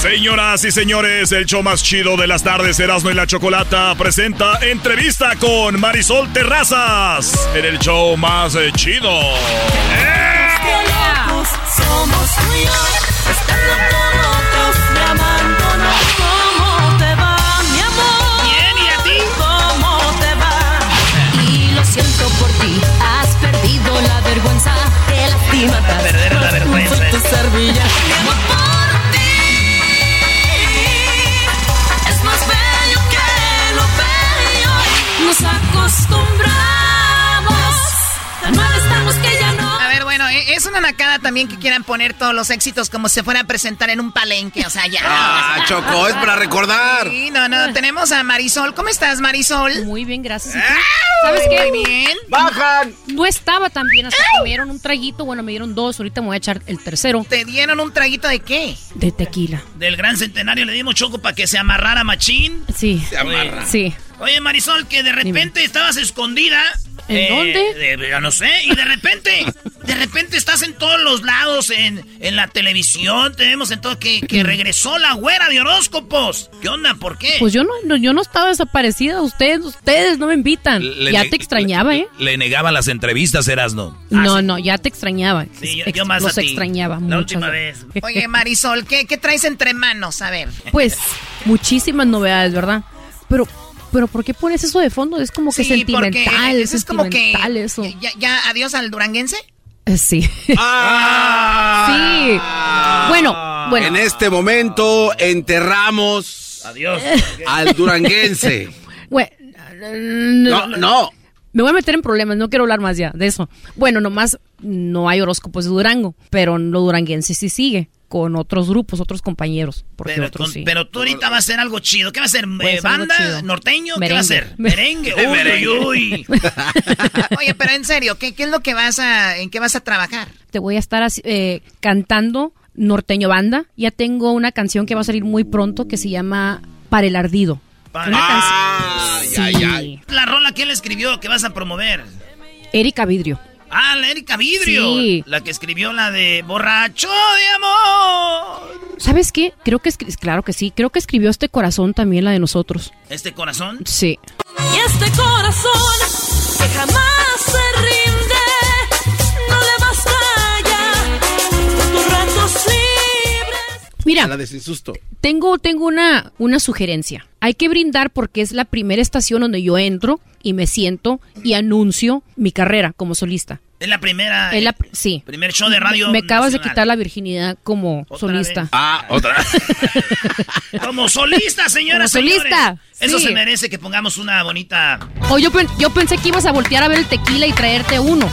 Señoras y señores, el show más chido de las tardes, Erasmo y la Chocolata, presenta entrevista con Marisol Terrazas en el show más eh, chido. Somos tú y yo, estando con otros, me abandono. ¿Cómo te va, mi amor? Bien, ¿y a ti? ¿Cómo te va? Y lo siento por ti, has perdido la vergüenza. Te has Acostumbramos a malestaros que ya no. A ver, bueno, e- es una nacada también que quieran poner todos los éxitos como si se fuera a presentar en un palenque, o sea, ya. Ah, Choco, es para recordar. Sí, no, no, tenemos a Marisol. ¿Cómo estás, Marisol? Muy bien, gracias. ¿Sabes qué? Muy bien. ¡Bajan! No estaba tan bien hasta que me dieron un traguito. Bueno, me dieron dos. Ahorita me voy a echar el tercero. ¿Te dieron un traguito de qué? De tequila. Del gran centenario le dimos choco para que se amarrara machín. Sí. Se amarra. Sí. Oye, Marisol, que de repente estabas escondida. ¿En dónde? de- ya no sé. Y de repente, de repente estás en todos los lados, en, en la televisión, tenemos en todo, que, que regresó la güera de horóscopos. ¿Qué onda? ¿Por qué? Pues yo no, no- yo no estaba desaparecida. Ustedes, ustedes no me invitan. Le- ya te extrañaba, ¿eh? Le negaban las entrevistas, Erasno. No, no, ya te extrañaba. Ah, Sí, yo, más los a ti. extrañaba La mucho. última vez. Oye, Marisol, ¿qué, qué traes entre manos? A ver. Pues muchísimas novedades, ¿verdad? Pero, pero ¿por qué pones eso de fondo? Es como que Sí, porque sentimental, es como que sentimental eso. ya, ya adiós al duranguense. Eh, Sí. Ah. sí. Bueno, bueno. En este momento enterramos Adiós. al duranguense. Güey, No, no. Me voy a meter en problemas, no quiero hablar más ya de eso. Bueno, nomás no hay horóscopos de Durango, pero lo duranguense sí sigue con otros grupos, otros compañeros. Porque Pero, otros con- sí. pero tú ahorita vas a hacer algo chido. ¿Qué va a hacer? Eh, hacer algo ¿Banda? ¿Norteño? ¿Qué va a hacer? Merengue. Uy, Merengue. uy. Oye, pero en serio, ¿qué, qué es lo que vas a, en qué vas a trabajar? Te voy a estar así, eh, cantando norteño banda. Ya tengo una canción que va a salir muy pronto que se llama Para el Ardido. Para- Una Ay, canción. ay, Sí. ay. La rola, ¿quién la escribió? ¿Qué vas a promover? Erika Vidrio. Ah, la Erika Vidrio. Sí. La que escribió la de Borracho de Amor. ¿Sabes qué? Creo que, claro que sí, creo que escribió este corazón también, la de nosotros. ¿Este corazón? Sí. Y este corazón que jamás se rinde, no le basta ya con tus ratos libres. Mira, La de sin susto. tengo, tengo una, una sugerencia. Hay que brindar porque es la primera estación donde yo entro y me siento y anuncio mi carrera como solista. Es la primera. Es la pr- sí. Primer show de radio. Me acabas de quitar la virginidad como Otra solista. vez. Ah, otra. Como solista, señora. Como solista, Eso sí. se merece que pongamos una bonita. O yo, yo pensé que ibas a voltear a ver el tequila y traerte uno.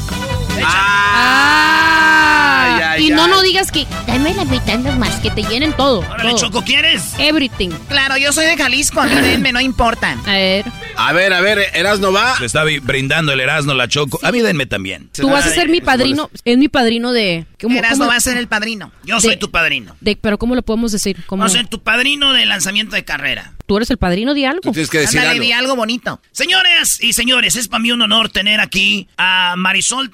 Ay, ay, y no, ay. no digas que dame la mitad nomás, que te llenen todo. Órale, todo. Choco, ¿quieres? Everything. Claro, yo soy de Jalisco, a mí denme, no importa. A ver, A ver, a ver, Erasno va. Le está brindando el Erasno la Choco. A mí denme también. tú vas a ser mi padrino. Es mi padrino de. ¿cómo- Erasmo cómo- va a ser el padrino. Yo soy De- tu padrino. de- pero ¿cómo lo podemos decir? ¿Cómo- Vamos a ser tu padrino de lanzamiento de carrera. ¿Tú eres el padrino de algo? Tú tienes que decir Ándale, algo. di algo bonito. Señores y señores, es para mí un honor tener aquí a Marisol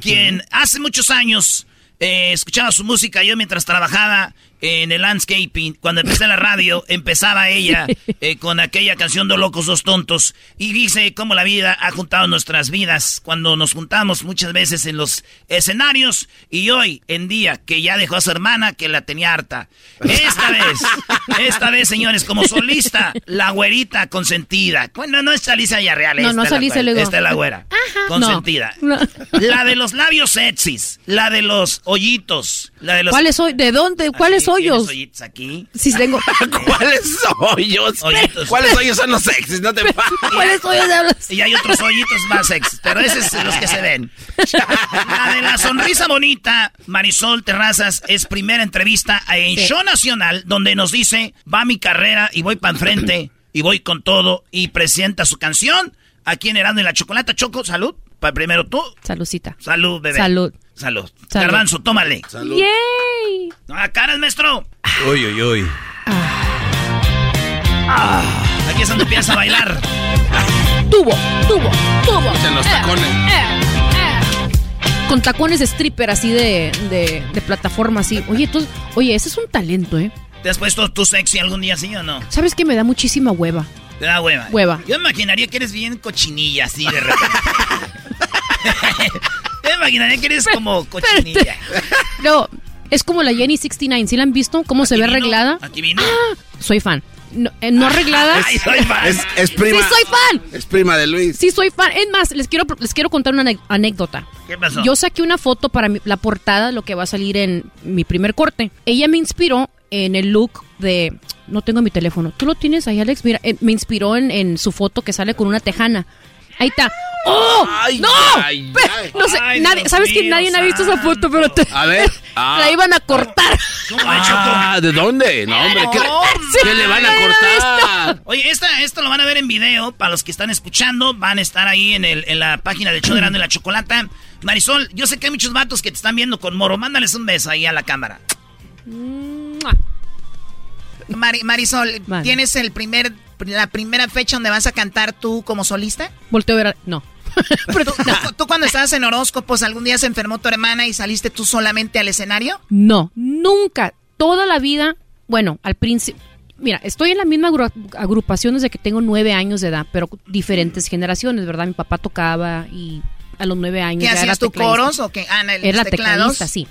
Quien hace muchos años eh, escuchaba su música yo mientras trabajaba en el landscaping. Cuando empecé la radio, empezaba ella eh, con aquella canción de Locos Dos Tontos. Y dice cómo la vida ha juntado nuestras vidas cuando nos juntamos muchas veces en los escenarios. Y hoy en día que ya dejó a su hermana que la tenía harta. Esta vez, esta vez, señores, como solista, la güerita consentida. Bueno, no es Alicia Villarreal. No, esta no es la. Esta es la güera. Consentida. No. La de los labios sexys. La de los hoyitos. La de los... ¿Cuáles soy? ¿De dónde? ¿Cuáles tienes hoyos? hoyitos aquí. Sí, tengo. ¿Cuáles hoyos? Hoyitos. ¿Cuáles hoyos son los sexys? No te pases. ¿Cuáles hoyos hablas? Y hay otros hoyitos más sexys, pero esos son los que se ven. La de la sonrisa bonita, Marisol Terrazas, es primera entrevista en Sí. Show Nacional, donde nos dice, va mi carrera y voy para enfrente y voy con todo y presenta su canción aquí en Herando y la Chocolata. Choco, salud. Primero tú. Salucita. Salud, bebé. Salud. Salud. Salud. Garbanzo, tómale. ¡Yay! No, a caras, maestro. Uy, uy, uy. Aquí es donde empieza a bailar. Tubo, tubo, tubo. En los Eh, tacones. eh, eh. con tacones de stripper así de, de, de plataforma así. Oye, tú, oye, ese es un talento, ¿eh? ¿Te has puesto tú sexy algún día, sí o no? ¿Sabes que me da muchísima hueva? Te da hueva. Hueva. Yo imaginaría que eres bien cochinilla, así de repente. Imaginaría que eres como cochinilla. No, es como la Jenny 69, ¿sí la han visto? ¿Cómo se ve arreglada? Aquí vino. Ah, soy fan. No, eh, no arreglada. Ay, soy fan. Es, es prima. Sí, soy fan. Es prima de Luis. Sí, soy fan. Es más, les quiero, les quiero contar una anécdota. ¿Qué pasó? Yo saqué una foto para mi- la portada, lo que va a salir en mi primer corte. Ella me inspiró en el look de... No tengo mi teléfono. ¿Tú lo tienes ahí, Alex? Mira, eh, me inspiró en, en su foto que sale con una tejana. Ahí está. ¡Oh! ¡No! ay, ay. no sé, Ay, nadie, Dios ¿sabes que nadie ha visto esa foto? Pero te- A ver. Ah. la iban a cortar. Ah, ¿de dónde? No, hombre, ¿qué, qué le van a cortar? Oye, esta, esto lo van a ver en video. Para los que están escuchando, van a estar ahí en, el, en la página de Choderando y la Chocolata. Marisol, yo sé que hay muchos vatos que te están viendo con moro. Mándales un beso ahí a la cámara. Mari- Marisol, Vale. ¿tienes el primer, la primera fecha donde vas a cantar tú como solista? Volteo a ver. a- No. ¿Tú, tú cuando estabas en horóscopos algún día se enfermó tu hermana y saliste tú solamente al escenario? No, nunca. Toda la vida, bueno, al principio. Mira, estoy en la misma agru- agrupación desde que tengo nueve años de edad, pero diferentes generaciones, ¿verdad? Mi papá tocaba y a los nueve años. ¿Qué ya hacías tú coros o qué? Ah, Era teclados. tecladista, sí.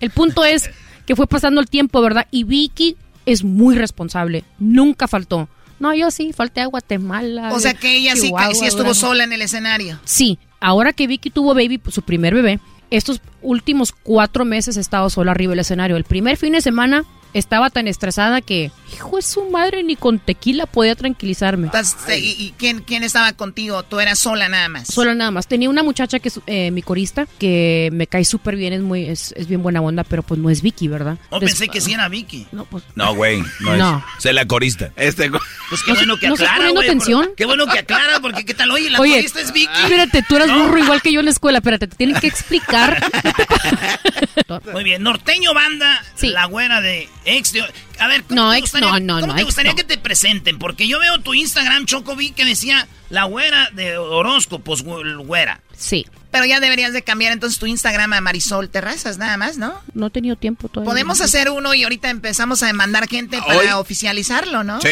El punto es que fue pasando el tiempo, ¿verdad? Y Vicky es muy responsable. Nunca faltó. No, yo sí, falté a Guatemala. O sea que ella sí, Chihuahua, sí estuvo Durango. sola en el escenario. Sí, ahora que Vicky tuvo baby, pues, su primer bebé, estos últimos cuatro meses he estado sola arriba del escenario. El primer fin de semana estaba tan estresada que, hijo de su madre, ni con tequila podía tranquilizarme. Entonces, ¿Y, y quién, quién estaba contigo? Tú eras sola nada más. Sola nada más. Tenía una muchacha que es eh, mi corista, que me cae súper bien, es muy, es, es bien buena onda, pero pues no es Vicky, ¿verdad? Oh, Des- pensé que sí era Vicky. No, pues. No, güey, no, No. es. Se la corista. Este, Pues qué No bueno que no estás aclara, poniendo güey, atención. por- Qué bueno que aclara, porque qué tal, oye, la Oye, corista es Vicky. espérate, tú eras No. burro igual que yo en la escuela, espérate, te tienen que explicar. Muy bien, Norteño Banda, Sí. la güera de ex. de- A ver, ¿cómo No, te ex gustaría, no, no, cómo te gustaría que te presenten? Porque yo veo tu Instagram, Choco, vi que decía la güera de horóscopos, gü- güera. Sí, Pero ya deberías de cambiar entonces tu Instagram a Marisol Terrazas, nada más, ¿no? no he tenido tiempo todavía. Podemos hacer uno y ahorita empezamos a mandar gente para Hoy- oficializarlo, ¿no? Sí,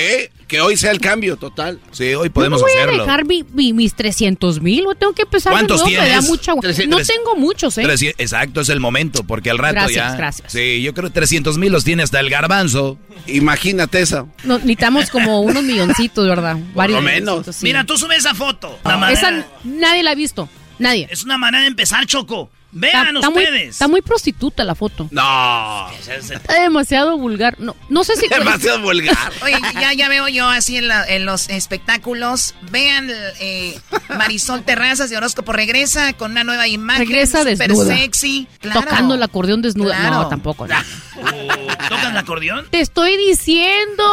que hoy sea el cambio total. Sí, hoy podemos no voy hacerlo. a dejar mi- mi- mis 300 mil, tengo que empezar de ¿Cuántos me da mucha No tengo muchos, ¿eh? Exacto, es el momento, porque al rato Gracias, ya. gracias. Sí, yo creo que 300 mil los tiene hasta el garbanzo. Imagínate eso. No, necesitamos como unos milloncitos, ¿verdad? Varios lo menos. sí. Mira, tú subes esa foto. Manera- Esa nadie la ha visto, nadie. Es una manera de empezar, Choco. Vean está, ustedes. está muy prostituta la foto. No. Está demasiado vulgar. No, no sé si... Demasiado vulgar. Oye, ya, ya veo yo así en, la- en los espectáculos. Vean, eh, Marisol Terrazas de Horóscopo regresa con una nueva imagen. Regresa desnuda. sexy. Claro. Tocando el acordeón desnuda. Claro. No, tampoco. no. ¿Tocan el acordeón? Te estoy diciendo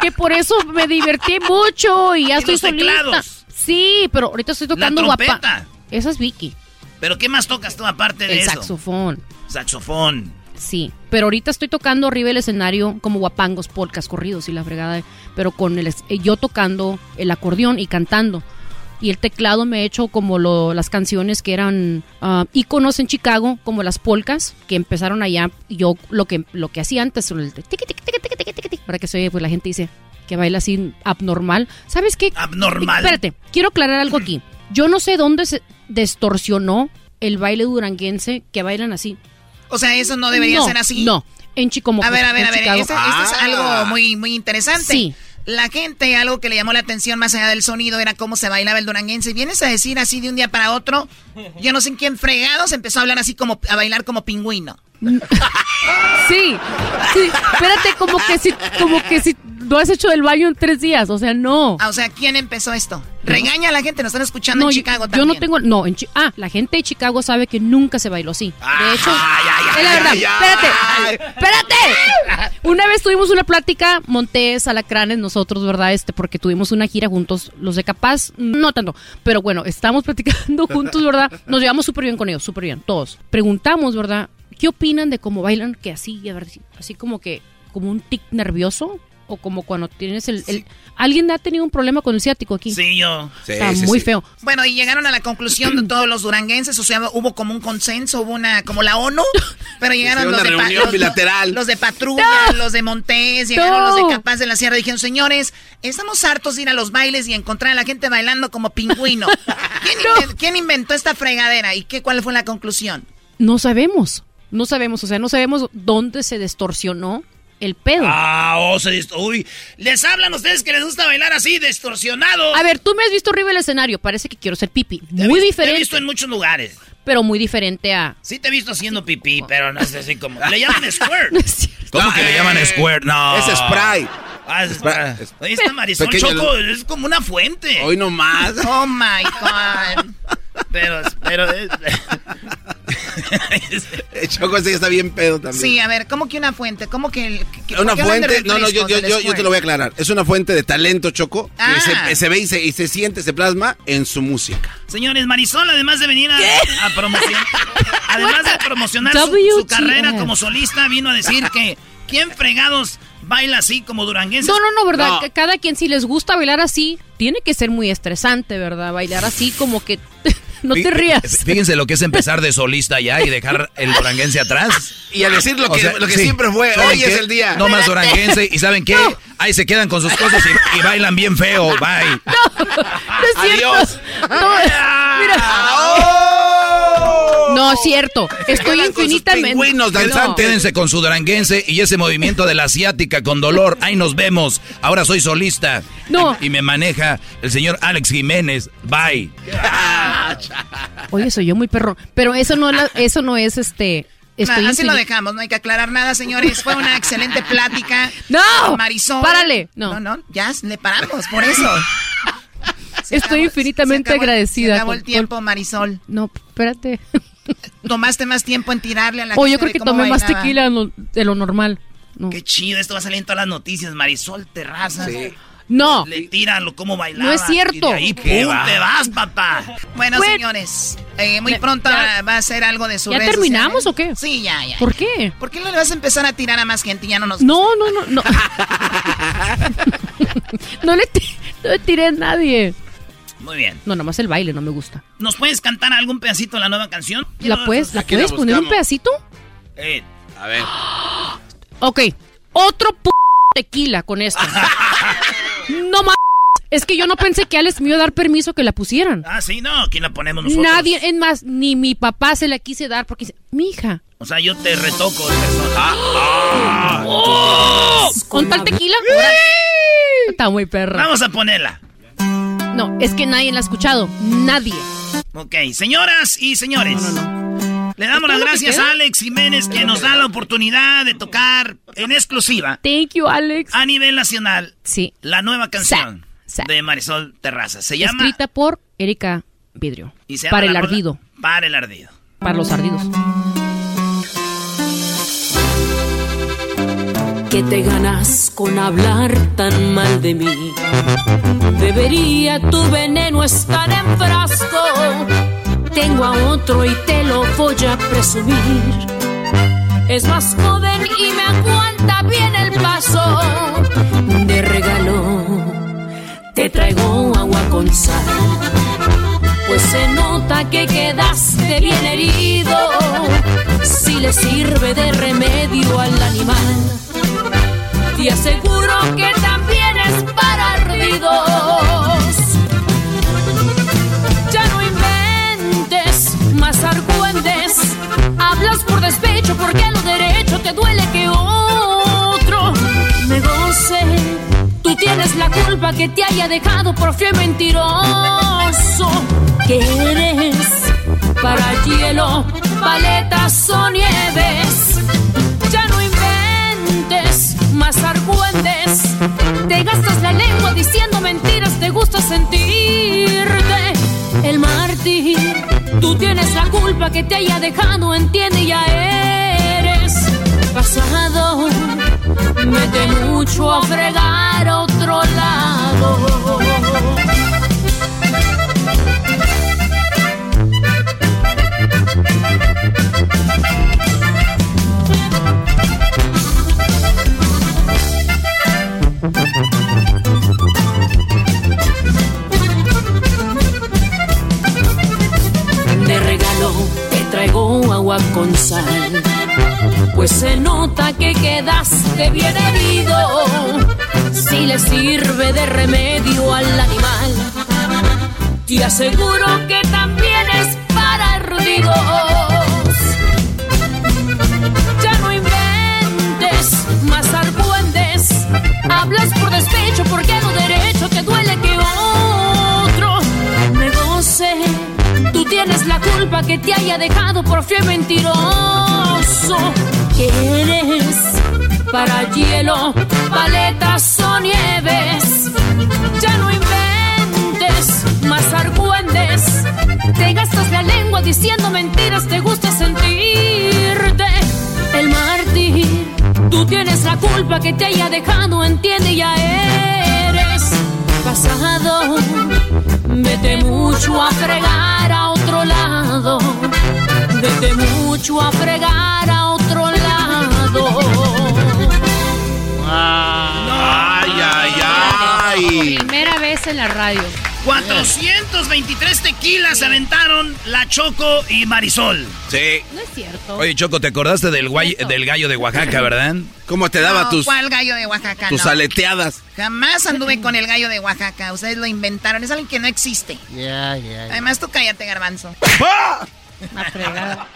que por eso me divertí mucho y ya ¿Y estoy los solita. teclados? Sí, pero ahorita estoy tocando La guapa. trompeta. Esa es Vicky. ¿Pero qué más tocas tú aparte de El eso? saxofón. Saxofón. Sí, pero ahorita estoy tocando arriba del escenario como guapangos, polcas, corridos y la fregada, pero con el yo tocando el acordeón y cantando. Y el teclado me he hecho como lo- las canciones que eran ah, íconos en Chicago, como las polcas, que empezaron allá. Yo lo que, lo que hacía antes, el para que se oye, pues la gente dice que baila así abnormal. ¿Sabes qué? Abnormal. Espérate, quiero aclarar algo aquí. Yo no sé dónde se distorsionó el baile duranguense que bailan así. O sea, eso no debería No, ser así. No, en Chico A ver, a ver, a ver, esto, es algo muy, muy interesante. Sí. La gente, algo que le llamó la atención más allá del sonido era cómo se bailaba el duranguense. Y vienes a decir así de un día para otro, yo no sé en quién fregados empezó a hablar así como, a bailar como pingüino. Sí, sí, espérate, como que si, como que si no has hecho el baño en tres días, o sea, no. Ah, o sea, ¿quién empezó esto? Regaña a la gente, nos están escuchando No, en yo- Chicago yo, también. no tengo, no, en ah, la gente de Chicago sabe que nunca se bailó así. De hecho, es la verdad. espérate, espérate. Una vez tuvimos una plática, Montes, Alacranes, nosotros, ¿verdad? Este, porque tuvimos una gira juntos, los de Capaz, no tanto, pero bueno, estamos platicando juntos, ¿verdad? Nos llevamos súper bien con ellos, súper bien, todos. Preguntamos, ¿verdad? ¿Qué opinan de cómo bailan? Que así, a ver, así como que, como un tic nervioso. O como cuando tienes el, el- ¿Alguien ha tenido un problema con el ciático aquí? Sí, yo. Está muy feo. Bueno, y llegaron a la conclusión de todos los duranguenses, o sea, hubo como un consenso, hubo una, como la ONU, pero llegaron los una de, reunión los- bilateral. los de Patrulla, los de Montés, llegaron No. los de Capaz de la Sierra, dijeron, señores, estamos hartos de ir a los bailes y encontrar a la gente bailando como pingüino. ¿Quién, quién inventó esta fregadera y qué, cuál fue la conclusión? No sabemos. No sabemos, o sea, no sabemos dónde se distorsionó el pedo. Ah, oh, se dist- Uy, les hablan ustedes que les gusta bailar así, distorsionado. A ver, tú me has visto arriba del escenario, parece que quiero ser pipi. Te Muy vis- Te he diferente, visto en muchos lugares. pero muy diferente a... Sí te he visto haciendo pipí, pero no es así como... Le llaman squirt. ¿Cómo que le llaman squirt? No. Es spray. Ah, es spray. Oye, esta Marisol Pequeño- Choco es como una fuente. Hoy no más. Oh my God. Pero, pero... es- Choco ese ya está bien pedo también. Sí, a ver, ¿cómo que una fuente? ¿Cómo que... el- que- Una fuente, no, no, yo, yo, yo, yo te lo voy a aclarar. Es una fuente de talento, Choco, Ah. que se, se ve y se, y se siente, se plasma en su música. Señores, Marisol, además de venir a, a promocionar, además de promocionar su, carrera como solista, vino a decir que ¿quién fregados baila así como duranguenses? No, no, no, ¿verdad? Que Cada quien, si les gusta bailar así, tiene que ser muy estresante, ¿verdad? Bailar así como que... no te rías. Fíjense lo que es empezar de solista ya y dejar el duranguense atrás. Y a decir lo que- lo que siempre fue, ¿saben hoy es el día. No más duranguense. ¿Y saben qué? Ahí se quedan con sus cosas y, y bailan bien feo. Bye. No es cierto. Adiós. No, mira. No es cierto. Estoy infinitamente. pingüinos No. danzantes. Quédense con su duranguense y ese movimiento de la asiática con dolor. Ahí nos vemos. Ahora soy solista. No. Y, me maneja el señor Alex Jiménez. Bye. Oye, soy yo muy perro. Pero eso no, eso no es este. Estoy Nah, así lo dejamos, no hay que aclarar nada, señores. Fue una excelente plática. ¡No! Marisol. Párale. No. no, no, ya le paramos, por eso. Se Estoy acabó- infinitamente se acabó- agradecida Se acabó el tiempo, Marisol. No, espérate. Tomaste más tiempo en tirarle a la Oh, yo creo que tomé más tequila de lo normal. No. Qué chido, esto va a salir en todas las noticias. Marisol Terrazas. No. Le tiran lo como bailaba. No es cierto. Y de ahí, ¿Qué pum, va? te vas, papá. Bueno, Pues- señores, eh, muy pronto ya- va a ser algo de su ¿Ya terminamos sociales. o qué? Sí, ya, ya. ¿Por qué? ¿Por qué no le vas a empezar a tirar a más gente y ya no nos No, no, no, no. no, le no le tiré a nadie. Muy bien. No, nomás el baile no me gusta. ¿Nos puedes cantar algún pedacito de la nueva canción? ¿La puedes, ¿la puedes poner un pedacito? Eh, A ver. Ok, otro p tequila con esto. no más. Es que yo no pensé que Alex me iba a dar permiso que la pusieran. ah, sí, no, aquí la ponemos nosotros. Nadie, es más, ni mi papá se la quise dar porque dice, mi hija. O sea, yo te retoco de persona. Ah, ¡Oh! ¿Con tal tequila? Está muy perra. Vamos a ponerla. No, es que nadie la ha escuchado. Nadie. Ok, señoras y señores. Le damos las gracias a Alex Jiménez que nos da la oportunidad de tocar en exclusiva Thank you, Alex. a nivel nacional Sí. la nueva canción Sa- sa. de Marisol Terraza. Se llama Escrita por Erika Vidrio. y se llama Para el ardido. Para el ardido. Para los ardidos. Que te ganas con hablar tan mal de mí. Debería tu veneno estar en frasco. Tengo a otro y te lo voy a presumir. Es más joven y me aguanta bien el paso. De regalo te traigo agua con sal. Se nota que quedaste bien herido. Si le sirve de remedio al animal. Te aseguro que también es para ardidos. Ya no inventes más argüentes. Hablas por despecho porque a lo derecho te duele que otro me goce. Tienes la culpa que te haya dejado por y mentiroso. Que eres para hielo, paletas o nieves. Ya no inventes más argüentes. Te gastas la lengua diciendo mentiras, te gusta sentirte el mártir. Tú tienes la culpa que te haya dejado, entiende, ya eres pasado. Mete mucho a fregar a otro lado. De regalo te traigo agua con sal pues se nota que quedaste bien herido. Si le sirve de remedio al animal, te aseguro que también es para ardidos. Ya no inventes más argüendes. Hablas por despecho porque a lo derecho te duele que otro me goce. Tú tienes la culpa que te haya dejado por fiel mentiroso. Eres para hielo, paletas o nieves. Ya no inventes más argüendes. Te gastas la lengua diciendo mentiras, te gusta sentirte el mártir. Tú tienes la culpa que te haya dejado, entiende, ya eres pasado. Vete mucho a fregar a otro lado. Vete mucho a fregar a otro lado. Ay, ay, ay. Primera vez en la radio. 423 tequilas se aventaron la Choco y Marisol. Sí. No es cierto. Oye, Choco, ¿te acordaste del, guay- del gallo de Oaxaca, verdad? ¿Cómo te daba No, tus, ¿Cuál gallo de Oaxaca? tus No. aleteadas? Jamás anduve con el gallo de Oaxaca. Ustedes lo inventaron. Es alguien que no existe. Ya, ya. Además, tú cállate, garbanzo. Fregada.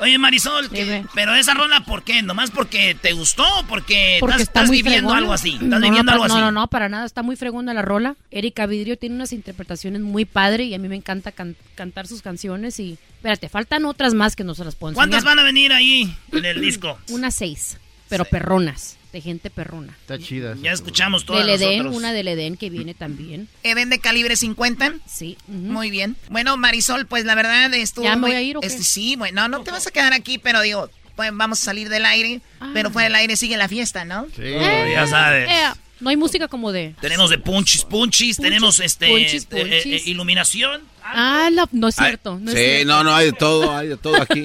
Oye, Marisol, ¿qué- pero esa rola, ¿por qué? ¿Nomás porque te gustó o porque, Porque estás, está estás viviendo fregona. algo así? ¿Estás No, no, viviendo pa- algo así? No, no, no, para nada. Está muy fregona la rola. Erika Vidrio tiene unas interpretaciones muy padre y a mí me encanta can- cantar sus canciones. Y espérate, faltan otras más que no se las puedo enseñar. ¿Cuántas van a venir ahí en el disco? Unas seis, pero perronas, de gente perrona. Está chida. Ya escuchamos todas Del Edén, nosotros. una del Edén que viene también. ¿Eden de calibre 50? Sí. Muy bien. Bueno, Marisol, pues la verdad estuvo. ¿Ya me voy a ir o qué? este, sí, bueno, no te vas a quedar aquí, pero digo, pues vamos a salir del aire. Ah. Pero fuera del aire sigue la fiesta, ¿no? Sí. ya sabes. Eh, no hay música como de... Tenemos de punchis, punchis, tenemos este punchis, eh, punchis. eh, iluminación. Ah, la- no es cierto. No es Sí, cierto. no, no, hay de todo, hay de todo aquí.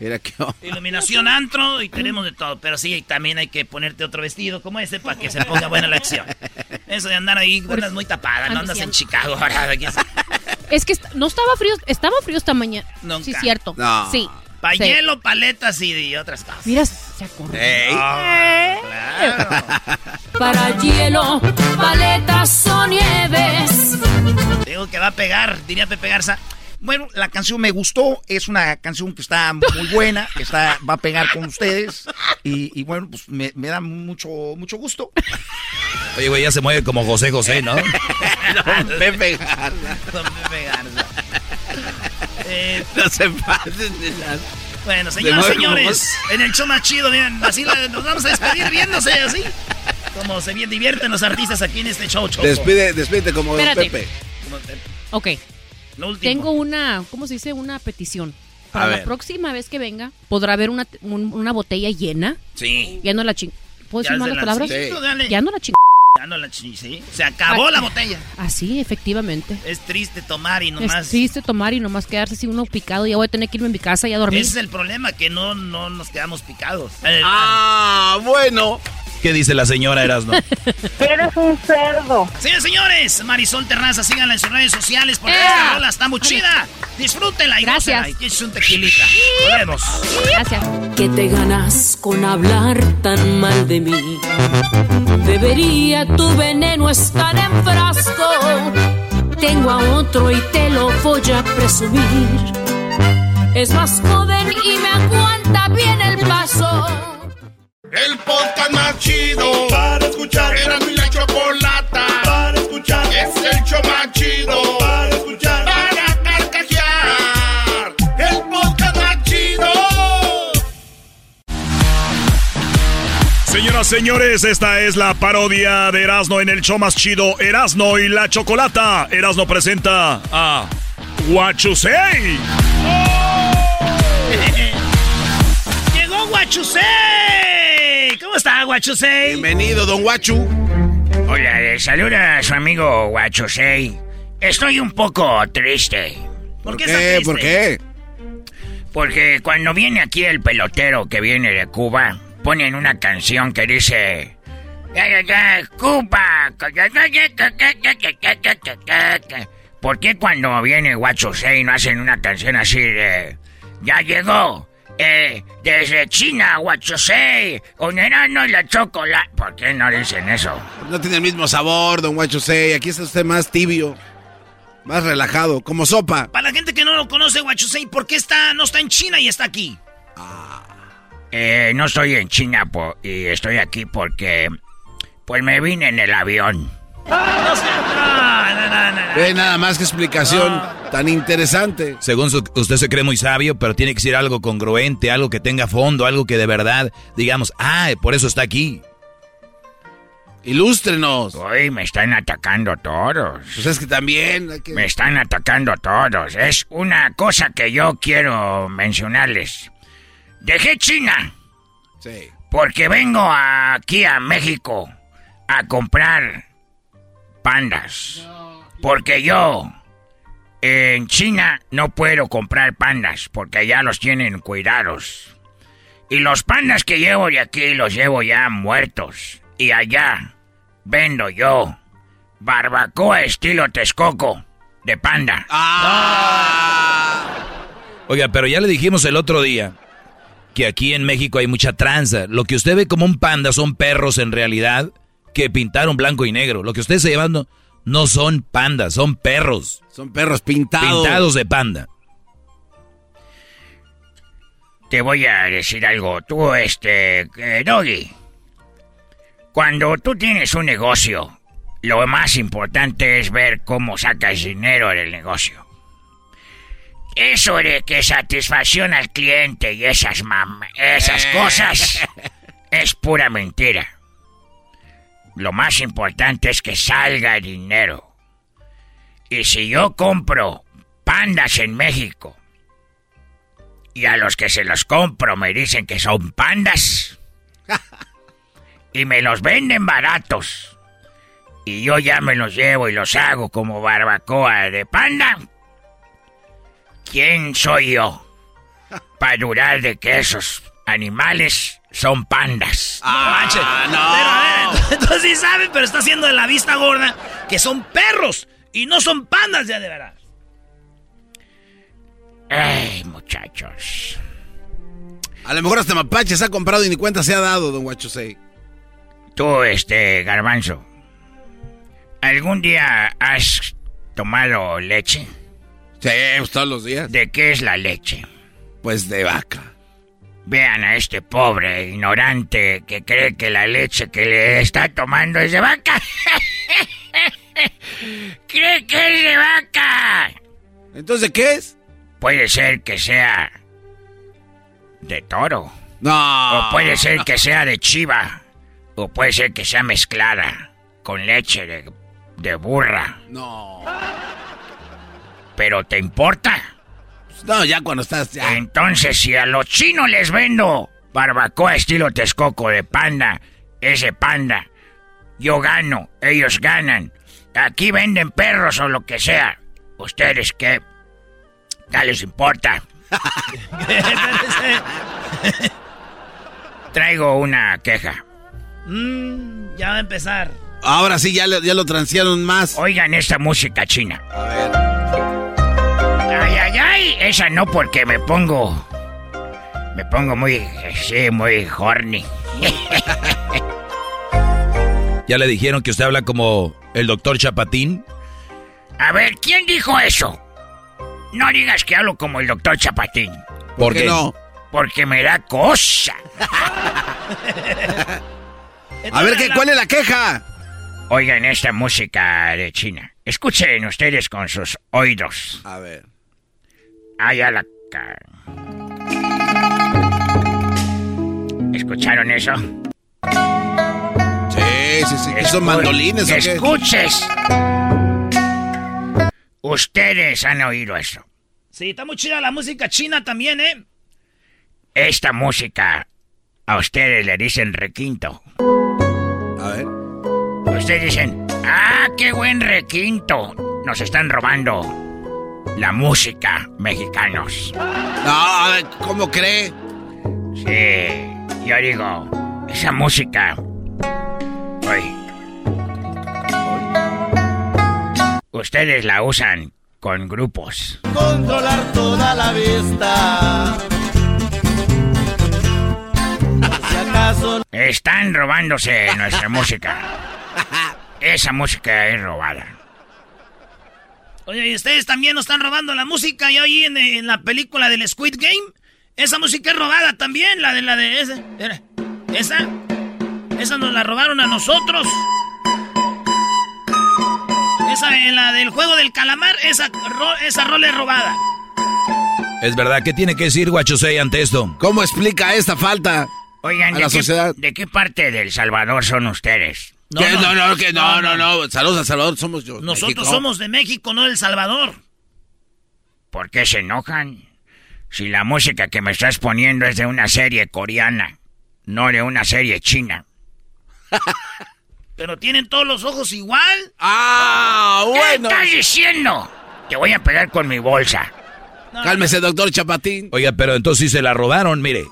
Mira qué Iluminación antro y tenemos de todo. Pero sí, también hay que ponerte otro vestido como ese para que se ponga buena la acción. Eso de andar ahí, andas muy tapada, no andas en Chicago. ahora, es- Es que est- no estaba frío, estaba frío esta mañana. Nunca. Sí, cierto. No. Sí. Pa' Sí. hielo, paletas y, y otras cosas. Mira, se acordó. Ah, claro. Para hielo, paletas o nieves. Digo que va a pegar, diría Pepe Garza. Bueno, la canción me gustó, es una canción que está muy buena, que está, va a pegar con ustedes y, y bueno, pues me, me da mucho, mucho gusto. Oye, güey, ya se mueve como José José, ¿no? Pepe Garza. Don Pepe Garza. Eh, No se pasen de las... bueno, señoras, señores, en el show más chido, miren, así la- nos vamos a despedir viéndose así. Como se bien divierten los artistas aquí en este show, Choco. Despide, despídete como don Espérate. Pepe. Ok. Lo último. Tengo una, ¿cómo se dice? Una petición. A Para la ver. próxima vez que venga, podrá haber una, un- una botella llena. Sí. Ya no la ching... ¿Puedo decir malas la- palabras? sí. Ya no la ching... La sí. Se acabó Ay. la botella. Así, efectivamente. Es triste tomar y nomás. Es triste tomar y nomás quedarse así uno picado. Ya voy a tener que irme a mi casa y a dormir. Ese es el problema, que no, no nos quedamos picados. Ah, bueno. ¿Qué dice la señora Erasno? Eres un cerdo. Señores, señores, Marisol Terraza, síganla en sus redes sociales porque ¡Ea! esta rola está muy chida. Disfrútenla y Gracias. Y es un tequilita. Volvemos. Gracias. ¿Qué te ganas con hablar tan mal de mí? Debería tu veneno estar en frasco. Tengo a otro y te lo voy a presumir. Es más joven y me aguanta bien el paso. El podcast más chido para escuchar. Era mi la chocolata para escuchar. Es el show más chido para escuchar. Para carcajear. El podcast más chido. Señoras, señores, esta es la parodia de Erasno en el show más chido, Erasno y la Chocolata. Erasno presenta a Guachusei. Llegó Guachusei. ¿Cómo está Guachusei? Bienvenido, don Guachu. Hola, le saluda a su amigo Guachosei. Estoy un poco triste. ¿Por qué? ¿Por qué? Porque cuando viene aquí el pelotero que viene de Cuba, ponen una canción que dice... "Ya, ya, ya, Cuba. ¿Por qué cuando viene Guachosei no hacen una canción así de... Ya llegó. Eh, desde China, Huachosei, con Erasmo y la chocolate. ¿Por qué no dicen eso? No tiene el mismo sabor, don Guachosei. Aquí está usted más tibio. Más relajado, como sopa. Para la gente que no lo conoce, Huachosei, ¿por qué está, no está en China y está aquí? Eh, no estoy en China po- y estoy aquí porque... Pues me vine en el avión. No sé, no, no, no, no. Ve nada más que explicación tan interesante. Según su- usted se cree muy sabio, pero tiene que ser algo congruente, algo que tenga fondo, algo que de verdad digamos, ah, por eso está aquí. Ilústrenos. Uy, me están atacando todos. Pues es que también. hay que- Me están atacando todos. Es una cosa que yo quiero mencionarles. Dejé China Sí. porque vengo aquí a México a comprar pandas. Porque yo en China no puedo comprar pandas porque ya los tienen cuidados. Y los pandas que llevo de aquí los llevo ya muertos. Y allá vendo yo barbacoa estilo Texcoco de panda. Oiga, pero ya le dijimos el otro día que aquí en México hay mucha tranza. Lo que usted ve como un panda son perros en realidad que pintaron blanco y negro. Lo que usted está llevando no son pandas, son perros. Son perros pintados. Pintados de panda. Te voy a decir algo. Tú, este, eh, Doggy. Cuando tú tienes un negocio, lo más importante es ver cómo sacas dinero del negocio. Eso de que satisfacción al cliente y esas mam esas cosas es pura mentira. Lo más importante es que salga dinero. Y si yo compro pandas en México y a los que se los compro me dicen que son pandas y me los venden baratos y yo ya me los llevo y los hago como barbacoa de panda, ¿quién soy yo para dudar de que esos animales son pandas? Ah, Pero, a ver, entonces sí saben, pero está haciendo de la vista gorda que son perros y no son pandas ya de verdad. Ay, muchachos. A lo mejor hasta Mapache se ha comprado y ni cuenta se ha dado, don Guachosei. Tú, este, garbanzo, ¿algún día has tomado leche? Sí, pues todos los días. ¿De qué es la leche? Pues de vaca. Vean a este pobre ignorante que cree que la leche que le está tomando es de vaca. cree que es de vaca. Entonces, ¿qué es? Puede ser que sea de toro. No. O puede ser que sea de chiva. O puede ser que sea mezclada con leche de, de burra. No. ¿Pero te importa? No, ya cuando estás ya. Entonces, si a los chinos les vendo barbacoa estilo Texcoco de panda, ese panda, yo gano, ellos ganan. Aquí venden perros o lo que sea. ¿Ustedes qué? ¿Qué les importa? Traigo una queja. Mm, ya va a empezar. Ahora sí, ya, le- ya lo transearon más. Oigan esta música china. A ver. Ay. Esa no porque me pongo... Me pongo muy... Sí, muy horny. Ya le dijeron que usted habla como el doctor Chapatín. A ver, ¿quién dijo eso? No digas que hablo como el doctor Chapatín. ¿Por qué no? Porque me da cosa. A ver, ¿qué, ¿cuál es la queja? Oigan esta música de China. Escuchen ustedes con sus oídos. A ver. Allá la... ca- ¿Escucharon eso? Sí, sí, sí. ¿Qué ¿Son mandolines o qué? Escuches. Ustedes han oído eso. Sí, está muy chida la música china también, ¿eh? Esta música a ustedes le dicen requinto. A ver. Ustedes dicen, ah, qué buen requinto. Nos están robando la música, mexicanos. No, a ver, ¿cómo cree? Sí, yo digo, esa música. Ustedes la usan con grupos. Controlar toda la vista. Si acaso Están robándose nuestra música. Esa música es robada. Oye, ¿y ustedes también nos están robando la música? Yo ahí en, en la película del Squid Game, esa música es robada también, la de la de esa. Esa, esa nos la robaron a nosotros. Esa, en la del juego del calamar, esa, ro- esa rola es robada. Es verdad, ¿qué tiene que decir Guachosei ante esto? ¿Cómo explica esta falta Oigan, a ¿de la qué, sociedad? ¿de qué parte del Salvador son ustedes? ¿Qué? No, no, que no, no, no. Saludos a Salvador, somos yo. Nosotros México. somos de México, no del Salvador. ¿Por qué se enojan? Si la música que me estás poniendo es de una serie coreana, no de una serie china. Pero tienen todos los ojos igual. ¡Ah, bueno! ¿Qué estás diciendo? Te voy a pegar con mi bolsa. Cálmese, doctor Chapatín. Oiga, pero entonces sí se la robaron, mire.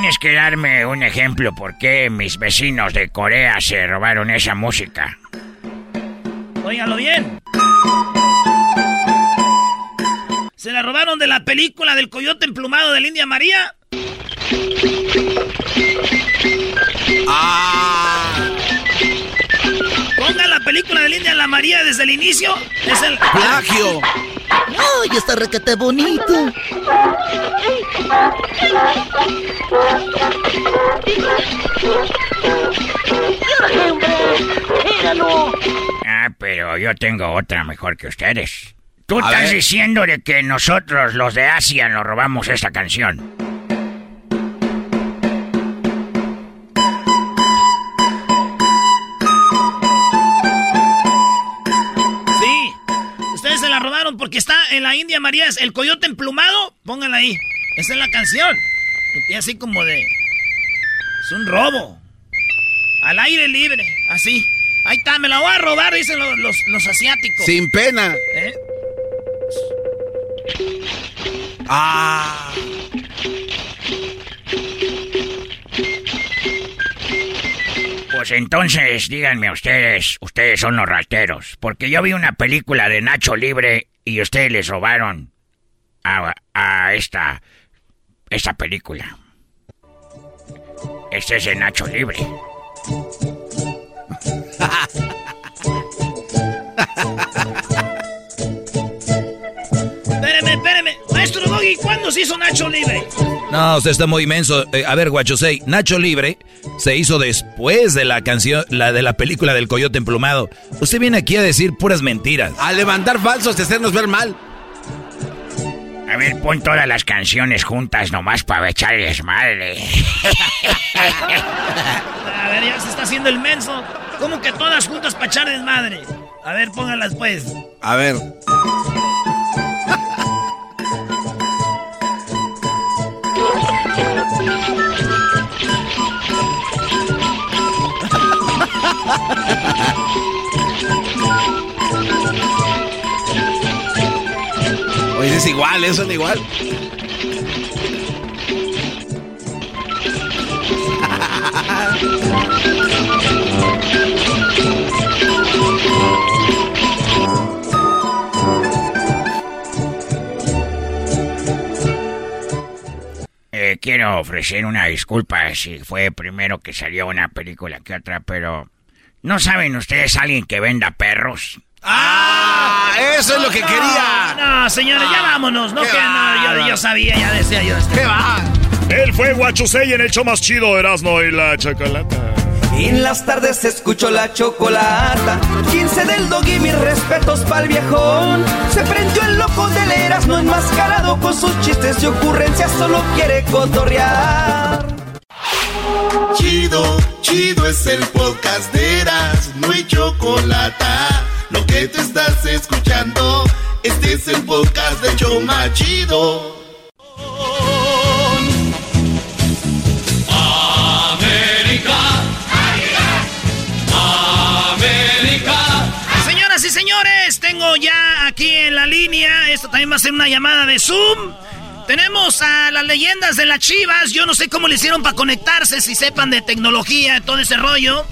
Tienes que darme un ejemplo por qué mis vecinos de Corea se robaron esa música. Óigalo bien. Se la robaron de la película del coyote emplumado de la India María. Ah. Pongan la película de la India la María desde el inicio. Es el Plagio. ¡Ay, está requete bonito! Ah, pero yo tengo otra mejor que ustedes. Tú A estás ver. diciendo de que nosotros, los de Asia, nos robamos esta canción. Porque está en la India María. Es el coyote emplumado. Pónganla ahí. Esa es la canción. Empieza así como de. Es un robo. Al aire libre. Así. Ahí está, me la voy a robar, dicen los, los, los asiáticos. Sin pena. ¿Eh? Ah. Pues entonces, díganme ustedes, ustedes son los rateros. Porque yo vi una película de Nacho Libre y ustedes les robaron a, a esta, esta película. Este es de Nacho Libre. Espéreme, espéreme. Doggy, ¿cuándo se hizo Nacho Libre? No, usted está muy inmenso. Eh, a ver, Guachosei, Nacho Libre se hizo después de la canción, la de la película del Coyote Emplumado. Usted viene aquí a decir puras mentiras. A levantar falsos y hacernos ver mal. A ver, pon todas las canciones juntas nomás para echarles madre. A ver, ya se está haciendo el menso. ¿Cómo que todas juntas para echar desmadre? A ver, pónganlas pues. A ver. Oye, es igual, eso es igual. Quiero ofrecer una disculpa si fue primero que salió una película que otra, pero ¿no saben ustedes alguien que venda perros? ¡Ah! Eso es lo que quería. No, señores, ya vámonos. No, ¿Qué que no, yo, yo sabía, ya decía yo. ¿Qué va? Él fue Guachusei en el show más chido, Erasmo y la Chocolata. En las tardes escucho la chocolata. 15 del dog y mis respetos pa'l viejón. Se prendió el loco del Erasmo enmascarado con sus chistes y ocurrencias. Solo quiere cotorrear. Chido, chido es el podcast de Eras, no hay chocolate. Lo que te estás escuchando, este es el podcast de Choma Chido. Señores, tengo ya aquí en la línea. Esto también va a ser una llamada de Zoom. Tenemos a las leyendas de las chivas. Yo no sé cómo le hicieron para conectarse, si sepan de tecnología, todo ese rollo.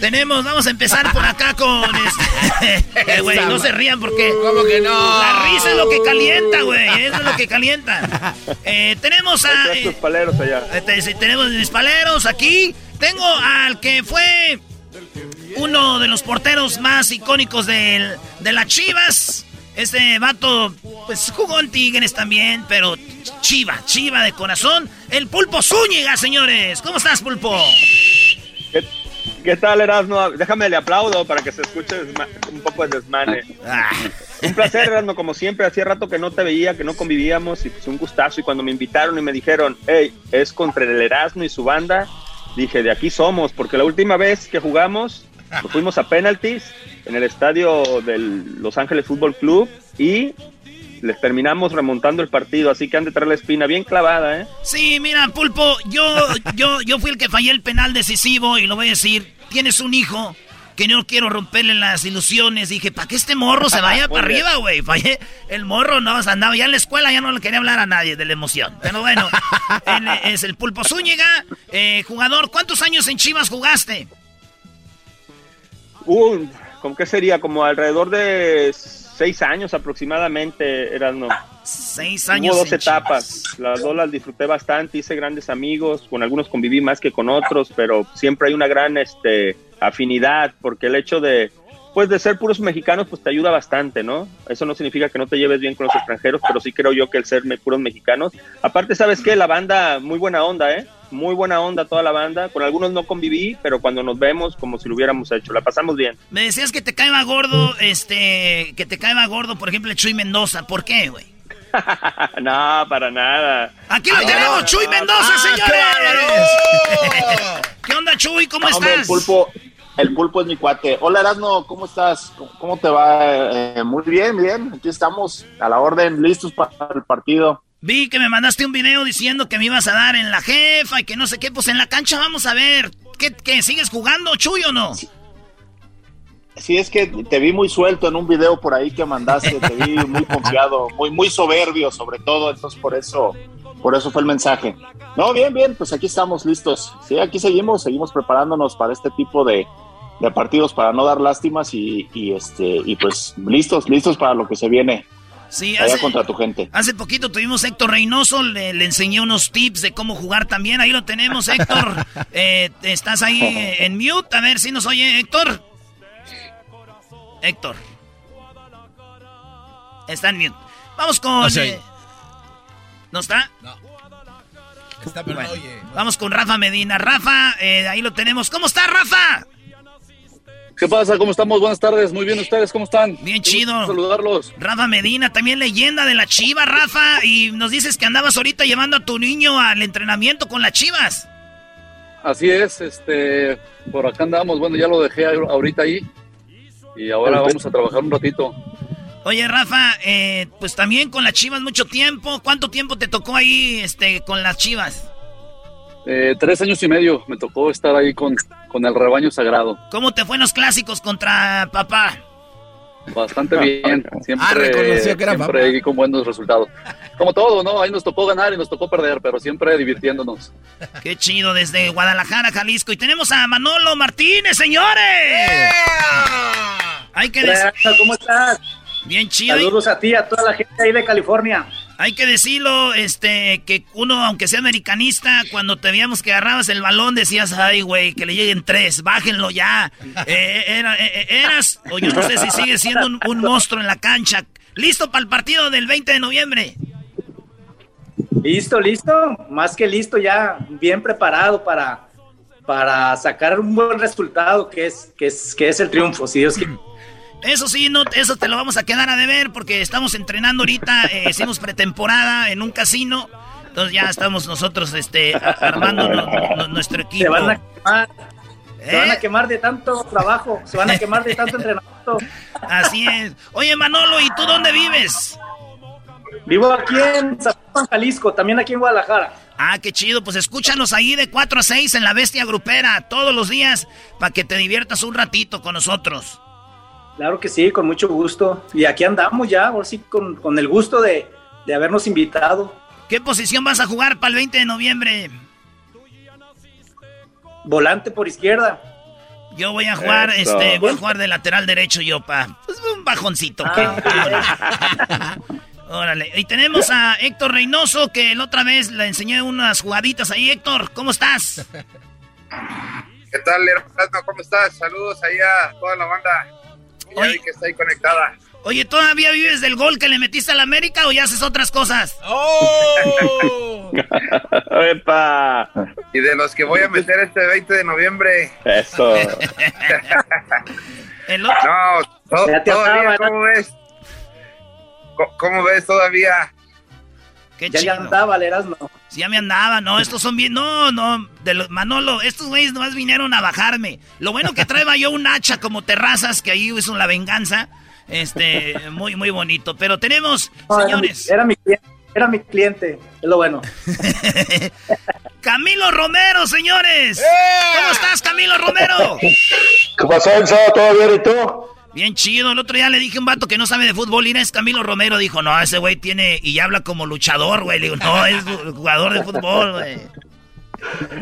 Tenemos, vamos a empezar por acá con este. Güey, no se rían porque. ¿Cómo que no? La risa es lo que calienta, güey. Eso es lo que calienta. Eh, tenemos a. Estos paleros allá. Este, tenemos mis paleros aquí. Tengo al que fue uno de los porteros más icónicos del, de las Chivas. Este vato, pues jugó en Tigres también, pero chiva, chiva de corazón. El Pulpo Zúñiga, señores. ¿Cómo estás, Pulpo? ¿Qué, qué tal, Erasmo? Déjame le aplaudo para que se escuche un poco de desmane. Ah. Un placer, Erasmo, como siempre. Hacía rato que no te veía, que no convivíamos y pues un gustazo. Y cuando me invitaron y me dijeron, hey, es contra el Erasmo y su banda, dije, de aquí somos, porque la última vez que jugamos, nos fuimos a penalties en el estadio del Los Ángeles Fútbol Club y les terminamos remontando el partido, así que han de traer la espina bien clavada, ¿eh? Sí, mira, Pulpo, yo, yo, yo fui el que fallé el penal decisivo y lo voy a decir. Tienes un hijo que no quiero romperle las ilusiones. Dije, ¿para qué este morro se vaya para arriba, güey? Fallé. El morro no, o sea, andaba ya en la escuela, ya no le quería hablar a nadie de la emoción. Pero bueno, él es el Pulpo Zúñiga, eh, jugador. ¿Cuántos años en Chivas jugaste? Uh, ¿con qué sería? Como alrededor de seis años aproximadamente, eran no. Seis años Hubo dos etapas, las dos las disfruté bastante, hice grandes amigos, con algunos conviví más que con otros, pero siempre hay una gran este, afinidad, porque el hecho de, pues de ser puros mexicanos, pues te ayuda bastante, ¿no? Eso no significa que no te lleves bien con los extranjeros, pero sí creo yo que el ser me- puros mexicanos. Aparte, ¿sabes qué? La banda, muy buena onda, ¿eh? Muy buena onda toda la banda. Con algunos no conviví, pero cuando nos vemos, como si lo hubiéramos hecho, la pasamos bien. Me decías que te caeba gordo, este, que te caeba gordo, por ejemplo, Chuy Mendoza. ¿Por qué, güey? no, para nada. Aquí lo No, tenemos, no, Chuy no. Mendoza, Ah, señores. ¿Qué onda, Chuy? ¿Cómo No, hombre, estás? el pulpo, el pulpo es mi cuate. Hola, Erasmo, ¿cómo estás? ¿Cómo, cómo te va? Eh, muy bien, bien. Aquí estamos a la orden, listos para el partido. Vi que me mandaste un video diciendo que me ibas a dar en la jefa y que no sé qué. Pues en la cancha vamos a ver. ¿Qué, sigues jugando, Chuy, o no? Sí, es que te vi muy suelto en un video por ahí que mandaste, te vi muy confiado, muy, muy soberbio sobre todo, entonces por eso, por eso fue el mensaje. No, bien, bien, pues aquí estamos listos. Sí, aquí seguimos, seguimos preparándonos para este tipo de, partidos para no dar lástimas y este, y pues listos, listos para lo que se viene. Sí, allá hace- contra tu gente. Hace poquito tuvimos a Héctor Reynoso, le, le enseñé unos tips de cómo jugar también. Ahí lo tenemos, Héctor. Eh, estás ahí en mute, a ver si nos oye, Héctor. Héctor. Está en mute. Vamos con... No sé. eh, ¿No está? Está, pero no oye. Vamos con Rafa Medina. Rafa, eh, ahí lo tenemos. ¿Cómo está, Rafa? ¿Qué pasa? ¿Cómo estamos? Buenas tardes. Muy bien, ¿ustedes cómo están? Bien chido. Saludarlos. Rafa Medina, también leyenda de la Chiva, Rafa. Y nos dices que andabas ahorita llevando a tu niño al entrenamiento con las Chivas. Así es, este, por acá andamos. Bueno, ya lo dejé ahor- ahorita ahí. Y ahora vamos a trabajar un ratito. Oye, Rafa, eh, pues también con las Chivas mucho tiempo. ¿Cuánto tiempo te tocó ahí este, con las Chivas? Eh, tres años y medio me tocó estar ahí con, con el rebaño sagrado. ¿Cómo te fue en los clásicos contra papá? Bastante bien. Siempre, Ah, reconoció que era siempre papá. ahí con buenos resultados. Como todo, ¿no? Ahí nos tocó ganar y nos tocó perder, pero siempre divirtiéndonos. Qué chido, desde Guadalajara, Jalisco. Y tenemos a Manolo Martínez, señores. Hay que decir... ¿Cómo estás? Bien chido. Saludos a ti, a toda la gente ahí de California. Hay que decirlo, este, que uno, aunque sea americanista, cuando te veíamos que agarrabas el balón, decías, ay, güey, que le lleguen tres, bájenlo ya. Eh, era- eh, eh, eras, o yo no sé si sigues siendo un, un monstruo en la cancha. ¿Listo para el partido del 20 de noviembre? Listo, listo, más que listo, ya bien preparado para, para sacar un buen resultado que es, que es, que es el triunfo, si Dios quiere. Eso sí, no, eso te lo vamos a quedar a deber porque estamos entrenando ahorita, eh, hicimos pretemporada en un casino, entonces ya estamos nosotros este, armando no- no- nuestro equipo. Se van a quemar, se van ¿Eh? a quemar de tanto trabajo, se van a quemar de tanto entrenamiento. Así es. Oye, Manolo, ¿y tú dónde vives? Vivo aquí en Zapopan, Jalisco, también aquí en Guadalajara. Ah, qué chido. Pues escúchanos ahí de 4 a 6 en la Bestia Grupera todos los días para que te diviertas un ratito con nosotros. Claro que sí, con mucho gusto. Y aquí andamos ya, ahora sí, con, con el gusto de, de habernos invitado. ¿Qué posición vas a jugar para el 20 de noviembre? Volante por izquierda. Yo voy a jugar, Eso. este, voy a jugar de lateral derecho yo, pa. Pues un bajoncito, ¿qué? Órale. Y tenemos a Héctor Reynoso, que la otra vez le enseñé unas jugaditas ahí. Héctor, ¿cómo estás? ¿Qué tal, hermano? ¿Cómo estás? Saludos ahí a toda la banda. Vi que está ahí conectada. Oye, ¿todavía vives del gol que le metiste al América o ya haces otras cosas? ¡Oh! ¡Epa! Y de los que voy a meter este 20 de noviembre. Eso. No, to- Ya te todavía, ¿cómo ves? Co- ¿Cómo ves todavía? Qué Ya chido. ya andaba, Erasmo. Sí, ya me andaba, no, estos son bien, no, no, de los, Manolo, estos güeyes nomás vinieron a bajarme. Lo bueno que traeba yo un hacha como terrazas, que ahí hizo la venganza, este, muy, muy bonito. Pero tenemos, No, era señores, mi- Era mi, cliente, era mi cliente, es lo bueno. Camilo Romero, señores. ¿Cómo estás, Camilo Romero? ¿Qué pasó, Enzo? ¿Todo bien y tú? Bien chido, el otro día le dije a un vato que no sabe de fútbol, y es Camilo Romero, dijo, no, ese güey tiene, y habla como luchador, güey, le digo, no, es jugador de fútbol, güey.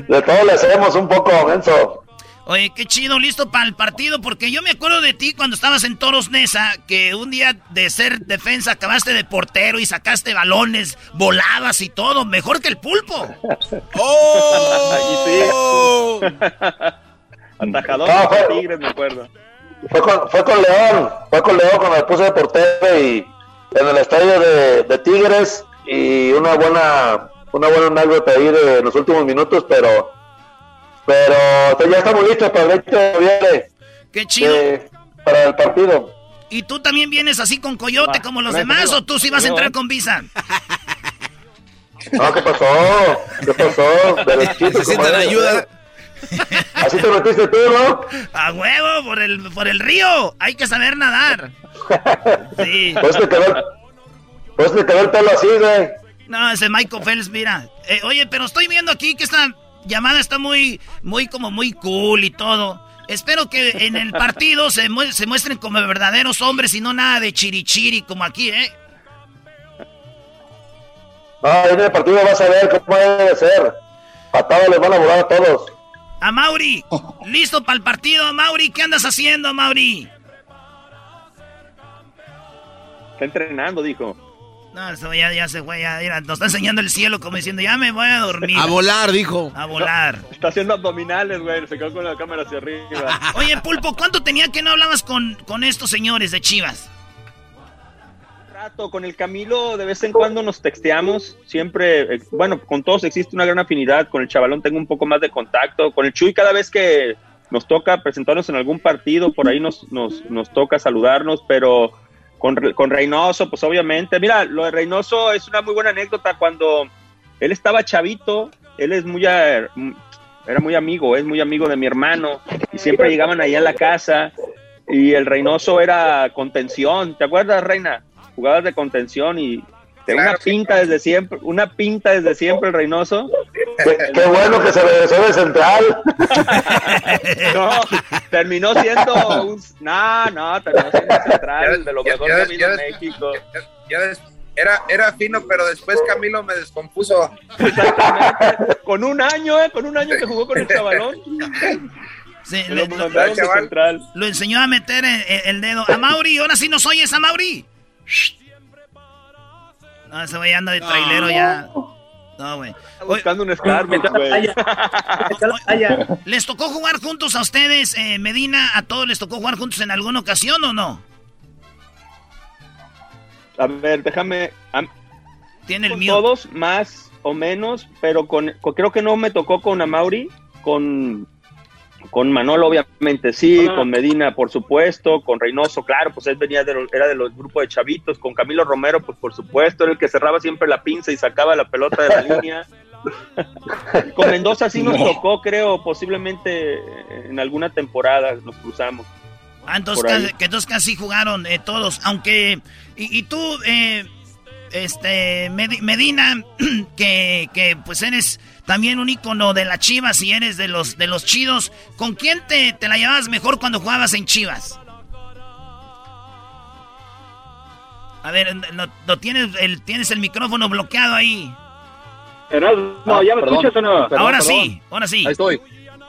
De todo le hacemos un poco, Enzo. Oye, qué chido, listo para el partido, porque yo me acuerdo de ti cuando estabas en Toros Nesa, que un día de ser defensa acabaste de portero y sacaste balones, volabas y todo, mejor que el pulpo. ¡Oh! Atajador No, de fue- Tigres, me acuerdo. Fue con, fue con León, fue con León cuando me puse de portero y en el estadio de, de Tigres y una buena, una buena de pedir en los últimos minutos, pero, pero ya estamos listos para el 20 de noviembre. Qué chido. eh, para el partido. ¿Y tú también vienes así con coyote como los demás o tú sí vas a entrar con visa? No, ¿qué pasó? ¿Qué pasó? Necesitan ayuda. Así te metiste tú, ¿no? A huevo, por el, por el río, hay que saber nadar. Sí. Pues te quedó, el- pues te quedó el pelo así, güey. No, ese Michael Phelps, mira. Eh, oye, pero estoy viendo aquí que esta llamada está muy, muy como muy cool y todo. Espero que en el partido se, mu- se muestren como verdaderos hombres y no nada de chirichiri como aquí, ¿eh? No, en el partido vas a ver cómo debe de ser. Patadas les van a volar a todos. A Mauri, listo para el partido, Mauri. ¿Qué andas haciendo, Mauri? Está entrenando, dijo. No, eso ya, ya se fue, ya, mira, nos está enseñando el cielo como diciendo, ya me voy a dormir. A volar, dijo. A volar. Está haciendo abdominales, güey. Se quedó con la cámara hacia arriba. Oye, Pulpo, ¿cuánto tenía que no hablabas con, con estos señores de Chivas? Con el Camilo de vez en cuando nos texteamos siempre eh, bueno con todos existe una gran afinidad con el chavalón tengo un poco más de contacto con el Chuy cada vez que nos toca presentarnos en algún partido por ahí nos, nos, nos toca saludarnos pero con, con Reynoso pues obviamente mira lo de Reynoso es una muy buena anécdota cuando él estaba chavito él es muy a- era muy amigo es muy amigo de mi hermano y siempre llegaban ahí a la casa y el Reynoso era contención ¿te acuerdas Reina? Jugadas de contención y de una pinta desde siempre, una pinta desde siempre el Reynoso. Qué, qué bueno que se regresó de central. No, terminó siendo un... No, no, terminó siendo central, de lo mejor ya- ya- en México. Era, era fino, pero después Camilo me descompuso. Exactamente. Con un año, ¿eh? Con un año que jugó con el chavalón. Sí, Lo enseñó a meter el, el- el dedo. A Mauri, ahora sí nos oyes, a Mauri. No, ese güey anda de trailero ya. No, güey. buscando un Starbucks, güey. ¿Les tocó jugar juntos a ustedes, eh, Medina? ¿A todos les tocó jugar juntos en alguna ocasión o no? A ver, déjame... am- Tiene el con mío. todos, más o menos, pero con, con- creo que no me tocó con Amauri, con, con Manolo obviamente sí, Ah. con Medina por supuesto, con Reynoso, claro, pues él venía de los, era de los grupos de chavitos, con Camilo Romero, pues por supuesto, era el que cerraba siempre la pinza y sacaba la pelota de la línea. con Mendoza sí nos tocó, creo, posiblemente en alguna temporada nos cruzamos. Ah, entonces, casi, que entonces casi jugaron eh, todos, aunque... Y, y tú, eh, este, Medi- Medina, que, que pues eres también un ícono de las Chivas y eres de los, de los chidos, ¿con quién te, te la llevabas mejor cuando jugabas en Chivas? A ver, no, no tienes, el, tienes el micrófono bloqueado ahí. Erasmo, ¿ya me escuchas o no? Ahora sí, ahora sí. Ahí estoy.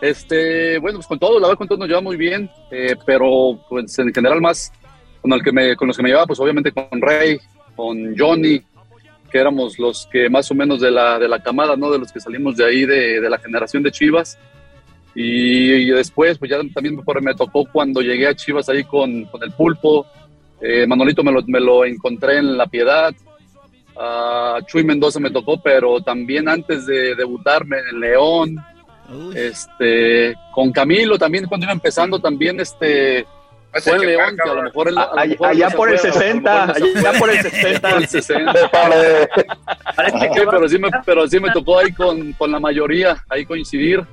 Este, bueno, pues con todo, la verdad con todo nos lleva muy bien, eh, pero pues en general más con el que me, con los que me llevaba, pues obviamente con Rey, con Johnny, que éramos los que más o menos de la, de la camada, ¿no? De los que salimos de ahí, de, de la generación de Chivas. Y, y después, pues ya también me, tocó cuando llegué a Chivas ahí con, con el pulpo. Eh, Manolito me lo, me lo encontré en La Piedad. a Chuy Mendoza me tocó, pero también antes de debutarme en León. Este, con Camilo también cuando iba empezando también este fue en que León, acá, que a lo mejor él- a lo Allá- mejor allá no se por el acuerda, a lo 60, mejor no se allá por el 60. Por el 60. Sí, pero sí me, pero sí me tocó ahí con, con la mayoría, ahí coincidir,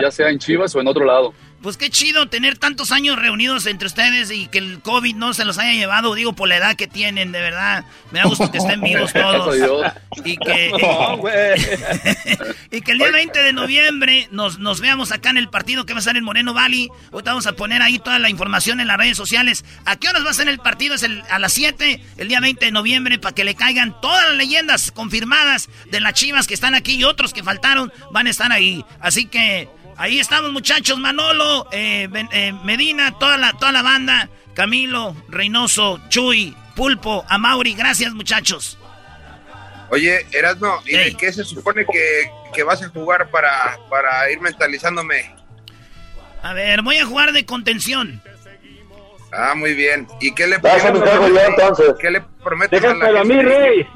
ya sea en Chivas o en otro lado. Pues qué chido tener tantos años reunidos entre ustedes y que el COVID no se los haya llevado, digo, por la edad que tienen, de verdad. Me da gusto que estén vivos todos. Y que, No, y que el día 20 de noviembre nos, nos veamos acá en el partido que va a ser en Moreno Valley. Ahorita vamos a poner ahí toda la información en las redes sociales. ¿A qué horas va a ser el partido? Es el- a las 7, el día 20 de noviembre, para que le caigan todas las leyendas confirmadas de las chivas que están aquí y otros que faltaron van a estar ahí. Así que ahí estamos, muchachos. Manolo, eh, Ben- eh, Medina, toda la, toda la banda. Camilo, Reynoso, Chuy, Pulpo, Amauri. Gracias, muchachos. Oye, Erasmo, ¿y de qué se supone que, que vas a jugar para, para ir mentalizándome? A ver, voy a jugar de contención. Ah, muy bien. ¿Y qué le, qué prometes-. ¿Qué le prometes a la a mí? Rey.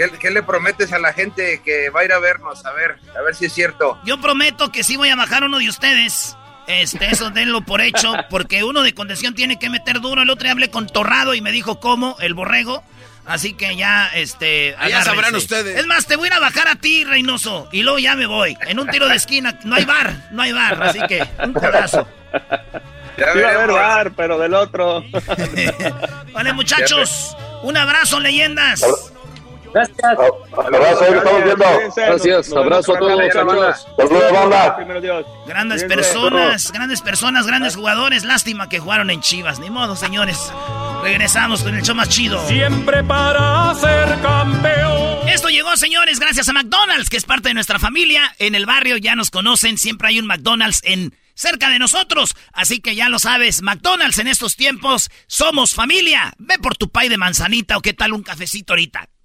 ¿Qué, qué le prometes a la gente que va a ir a vernos? A ver, a ver si es cierto. Yo prometo que sí voy a bajar uno de ustedes. Este, eso denlo por hecho, porque uno de contención tiene que meter duro. El otro día hablé con Torrado y me dijo cómo, el borrego. Así que ya, este. Allá sabrán agárrense. ustedes. Es más, te voy a ir a bajar a ti, Reynoso. Y luego ya me voy. En un tiro de esquina. No hay bar, no hay bar. Así que, un codazo. Ya Iba a haber bar, pero del otro. Vale, muchachos. Un abrazo, leyendas. Gracias. Abrazo, ahí estamos viendo. Gracias, abrazo a todos, muchachos. Saludos, banda. Grandes personas, grandes personas, grandes jugadores. Lástima que jugaron en Chivas. Ni modo, señores. Regresamos con el show más chido. Siempre para ser campeón. Esto llegó, señores, gracias a McDonald's, que es parte de nuestra familia. En el barrio ya nos conocen, siempre hay un McDonald's en cerca de nosotros. Así que ya lo sabes, McDonald's en estos tiempos somos familia. Ve por tu pay de manzanita o qué tal un cafecito ahorita.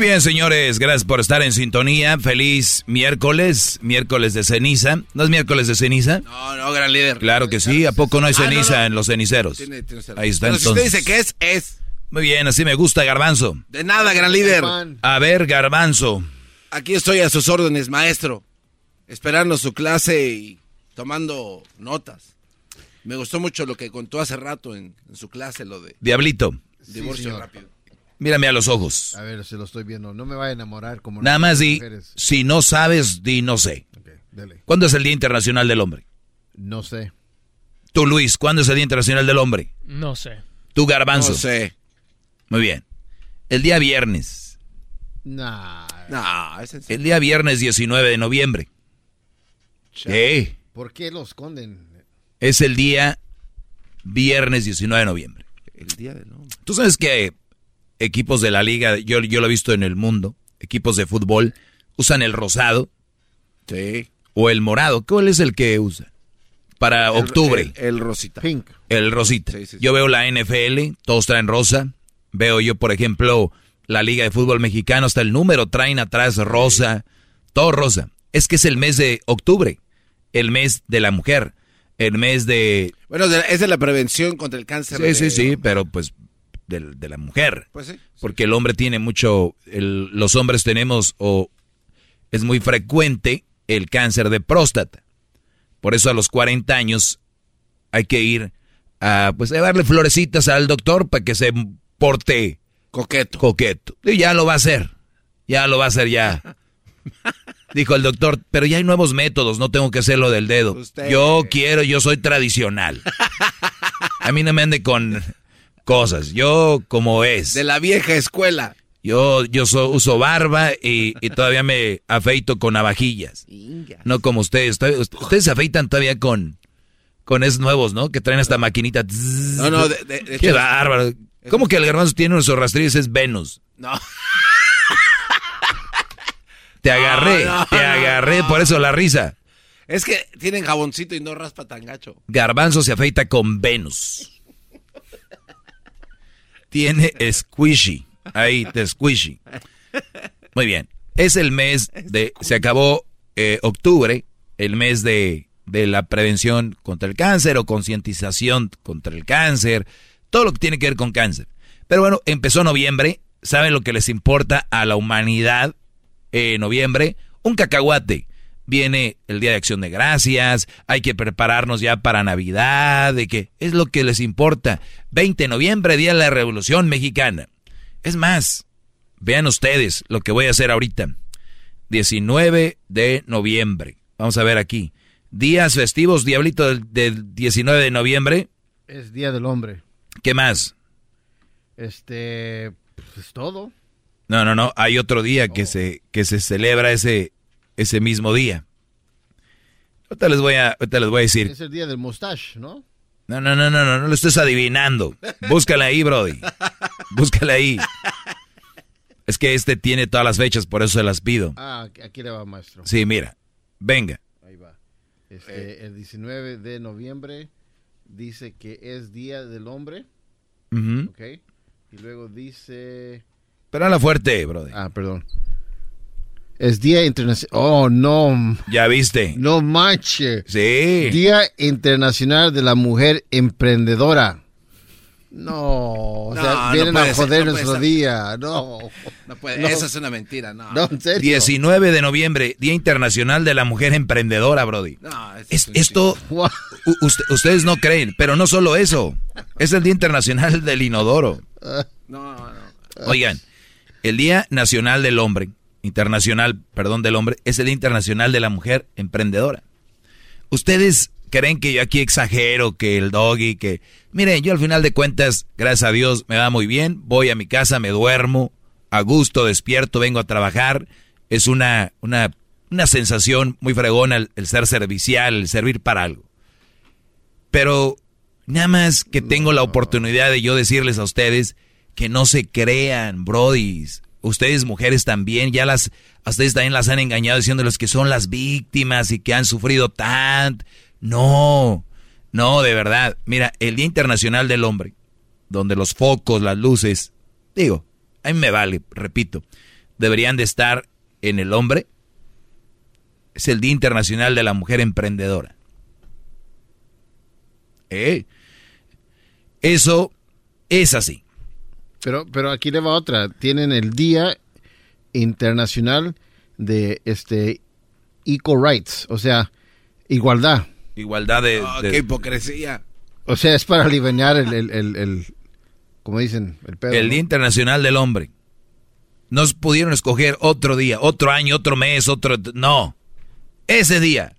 Muy bien, señores, gracias por estar en sintonía. Feliz miércoles, miércoles de ceniza. ¿No es miércoles de ceniza? No, no, gran líder. Claro que sí. ¿A poco no hay Ah, no, ceniza no. en los ceniceros? Tiene- tiene. Ahí está Pero si entonces. usted dice que es, es. Muy bien, así me gusta, Garbanzo. De nada, gran líder. A ver, Garbanzo. Aquí estoy a sus órdenes, maestro. Esperando su clase y tomando notas. Me gustó mucho lo que contó hace rato en, en su clase, lo de Diablito, divorcio rápido. Mírame a los ojos. A ver, se lo estoy viendo. No me va a enamorar como Nada más di, mujeres. si no sabes, di no sé. dele. ¿Cuándo es el Día Internacional del Hombre? No sé. Tú, Luis, ¿cuándo es el Día Internacional del Hombre? No sé. Tú, Garbanzo. No sé. Muy bien. El día viernes. Nah. No, es en serio. El día viernes 19 de noviembre. Sí. ¿Por qué lo esconden? Es el día viernes 19 de noviembre. El día del hombre. Tú sabes que equipos de la liga, yo, yo lo he visto en el mundo, equipos de fútbol, usan el rosado. Sí. o el morado. ¿Cuál es el que usa? Para octubre. El, el rosita. Pink. El rosita. Yo veo la NFL, todos traen rosa. Veo yo, por ejemplo, la Liga de Fútbol Mexicano, hasta el número traen atrás rosa. Todo rosa. Es que es el mes de octubre. El mes de la mujer. El mes de... Bueno, es de la prevención contra el cáncer. Sí, de- sí, sí, pero pues de, de la mujer. Pues sí. Porque el hombre tiene mucho, el- los hombres tenemos, o es muy frecuente el cáncer de próstata. Por eso a los 40 años hay que ir a, pues, a darle florecitas al doctor para que se porte coqueto. Coqueto. Y ya lo va a hacer. Ya lo va a hacer ya. Dijo el doctor, pero ya hay nuevos métodos, no tengo que hacerlo del dedo. Usted. Yo quiero, yo soy tradicional. A mí no me ande con cosas. Yo como es. De la vieja escuela. Yo, yo so- uso barba y, y todavía me afeito con navajillas. No como ustedes. Ustedes se afeitan todavía con, con esos nuevos, ¿no? Que traen esta maquinita. No, no, de- de- de Qué hecho- bárbaro. ¿Cómo que el garbanzo tiene unos rastrillos? Es Venus. No. Te agarré, no, te no, agarré, por eso la risa. Es que tienen jaboncito y no raspa tan gacho. Garbanzo se afeita con Venus. Tiene squishy. Ahí, te squishy. Muy bien. Es el mes de. Se acabó eh, octubre, el mes de, de la prevención contra el cáncer o concientización contra el cáncer. Todo lo que tiene que ver con cáncer. Pero bueno, empezó noviembre. ¿Saben lo que les importa a la humanidad? eh, noviembre, un cacahuate. Viene el Día de Acción de Gracias, hay que prepararnos ya para Navidad, de que es lo que les importa. 20 de noviembre, Día de la Revolución Mexicana. Es más, vean ustedes lo que voy a hacer ahorita. 19 de noviembre. Vamos a ver aquí. Días festivos, Diablito, del, del 19 de noviembre. Es Día del Hombre. ¿Qué más? Este, pues es todo. No, no, no. Hay otro día que, se, que se celebra ese, ese mismo día. Ahorita les voy a, ahorita les voy a decir. Es el Día del Mustache, ¿no? No, no, no, no, no, no lo estés adivinando. Búscala ahí, Brody. Búscala ahí. Es que este tiene todas las fechas, por eso se las pido. Ah, aquí le va, maestro. Sí, mira. Venga. Ahí va. Este, El 19 de noviembre dice que es Día del Hombre. Ujú. ¿Ok? Y luego dice... Pero habla fuerte, Brody. Ah, perdón. Es Día Internacional... Oh, no. Ya viste. No manches. Sí. Día Internacional de la Mujer Emprendedora. No, o No, sea, no vienen puede a ser, joder no puede nuestro ser. día. No. No puede, No. Eso es una mentira, no. No, en serio. 19 de noviembre, Día Internacional de la Mujer Emprendedora, Brody. No, Es- esto, usted- ustedes no creen, pero no solo eso. Es el Día Internacional del Inodoro. No, no. Oigan, el Día Nacional del Hombre, internacional, perdón, del hombre, es el Día Internacional de la Mujer Emprendedora. Ustedes creen que yo aquí exagero, que el doggy, que... Miren, yo al final de cuentas, gracias a Dios, me va muy bien. Voy a mi casa, me duermo, a gusto, despierto, vengo a trabajar. Es una, una, una sensación muy fregona el, el ser servicial, el servir para algo. Pero nada más que tengo la oportunidad de yo decirles a ustedes que no se crean, brodis. Ustedes mujeres también, ya las, a ustedes también las han engañado diciéndoles que son las víctimas y que han sufrido tanto. No, no, de verdad. Mira, el Día Internacional del Hombre, donde los focos, las luces, digo, a mí me vale, repito, deberían de estar en el hombre. Es el Día Internacional de la Mujer Emprendedora. ¿Eh? Eso es así. Pero, pero aquí le va otra. Tienen el Día Internacional de este Equal Rights, o sea, igualdad. Igualdad de... Oh, de- qué hipocresía. O sea, es para aliviar el, el, el, el- como dicen, el pedo. el ¿no? Día Internacional del Hombre. Nos pudieron escoger otro día, otro año, otro mes, otro... No. Ese día.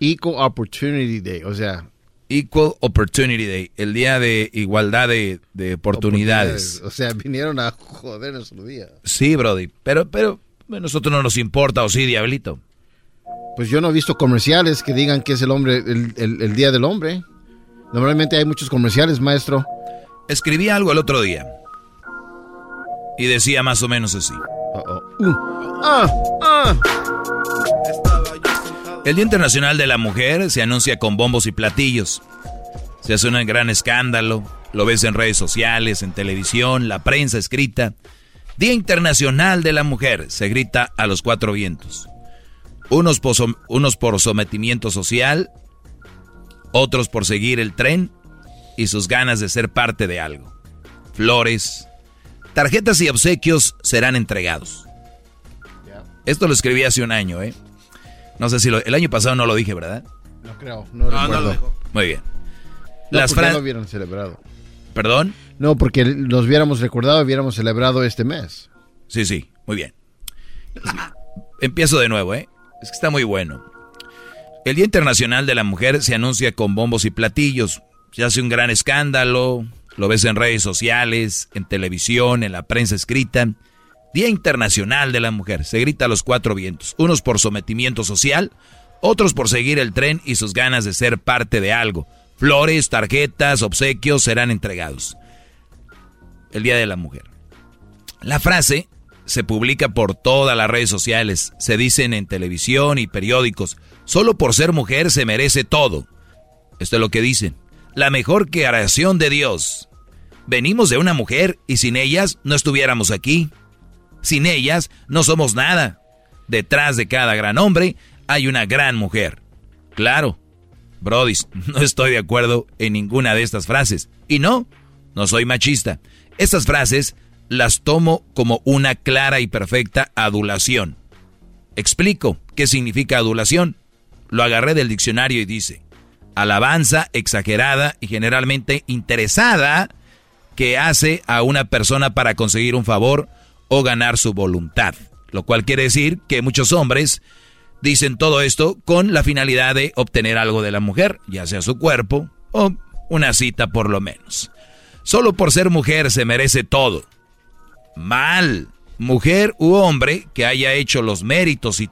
Equal Opportunity Day, o sea, Equal Opportunity Day, el día de igualdad de, de oportunidades. O sea, vinieron a joder nuestro día. Sí, Brody, pero, pero a nosotros no nos importa, ¿o sí, Diablito? Pues yo no he visto comerciales que digan que es el hombre, el, el- el Día del Hombre. Normalmente hay muchos comerciales, maestro. Escribí algo el otro día. Y decía más o menos así. Uh. ah, ah. El Día Internacional de la Mujer se anuncia con bombos y platillos. Se hace un gran escándalo. Lo ves en redes sociales, en televisión, la prensa escrita. Día Internacional de la Mujer se grita a los cuatro vientos. Unos por, som- unos por sometimiento social, otros por seguir el tren y sus ganas de ser parte de algo. Flores, tarjetas y obsequios serán entregados. Esto lo escribí hace un año, ¿eh? No sé si lo, el año pasado no lo dije, ¿verdad? No creo, no, recuerdo. Muy bien. No, Las porque fra- no hubieran celebrado. ¿Perdón? No, porque nos hubiéramos recordado, hubiéramos celebrado este mes. Sí, sí, muy bien. Empiezo de nuevo, ¿eh? Es que está muy bueno. El Día Internacional de la Mujer se anuncia con bombos y platillos. Se hace un gran escándalo, lo ves en redes sociales, en televisión, en la prensa escrita. Día Internacional de la Mujer. Se grita a los cuatro vientos. Unos por sometimiento social, otros por seguir el tren y sus ganas de ser parte de algo. Flores, tarjetas, obsequios serán entregados. El Día de la Mujer. La frase se publica por todas las redes sociales, se dicen en televisión y periódicos. Solo por ser mujer se merece todo. Esto es lo que dicen. La mejor creación de Dios. Venimos de una mujer y sin ellas no estuviéramos aquí. Sin ellas no somos nada. Detrás de cada gran hombre hay una gran mujer. Claro, Brody, no estoy de acuerdo en ninguna de estas frases. Y no, no soy machista. Estas frases las tomo como una clara y perfecta adulación. Explico qué significa adulación. Lo agarré del diccionario y dice, alabanza exagerada y generalmente interesada que hace a una persona para conseguir un favor o ganar su voluntad. Lo cual quiere decir que muchos hombres dicen todo esto con la finalidad de obtener algo de la mujer, ya sea su cuerpo o una cita por lo menos. Solo por ser mujer se merece todo. Mal. Mujer u hombre que haya hecho los méritos y,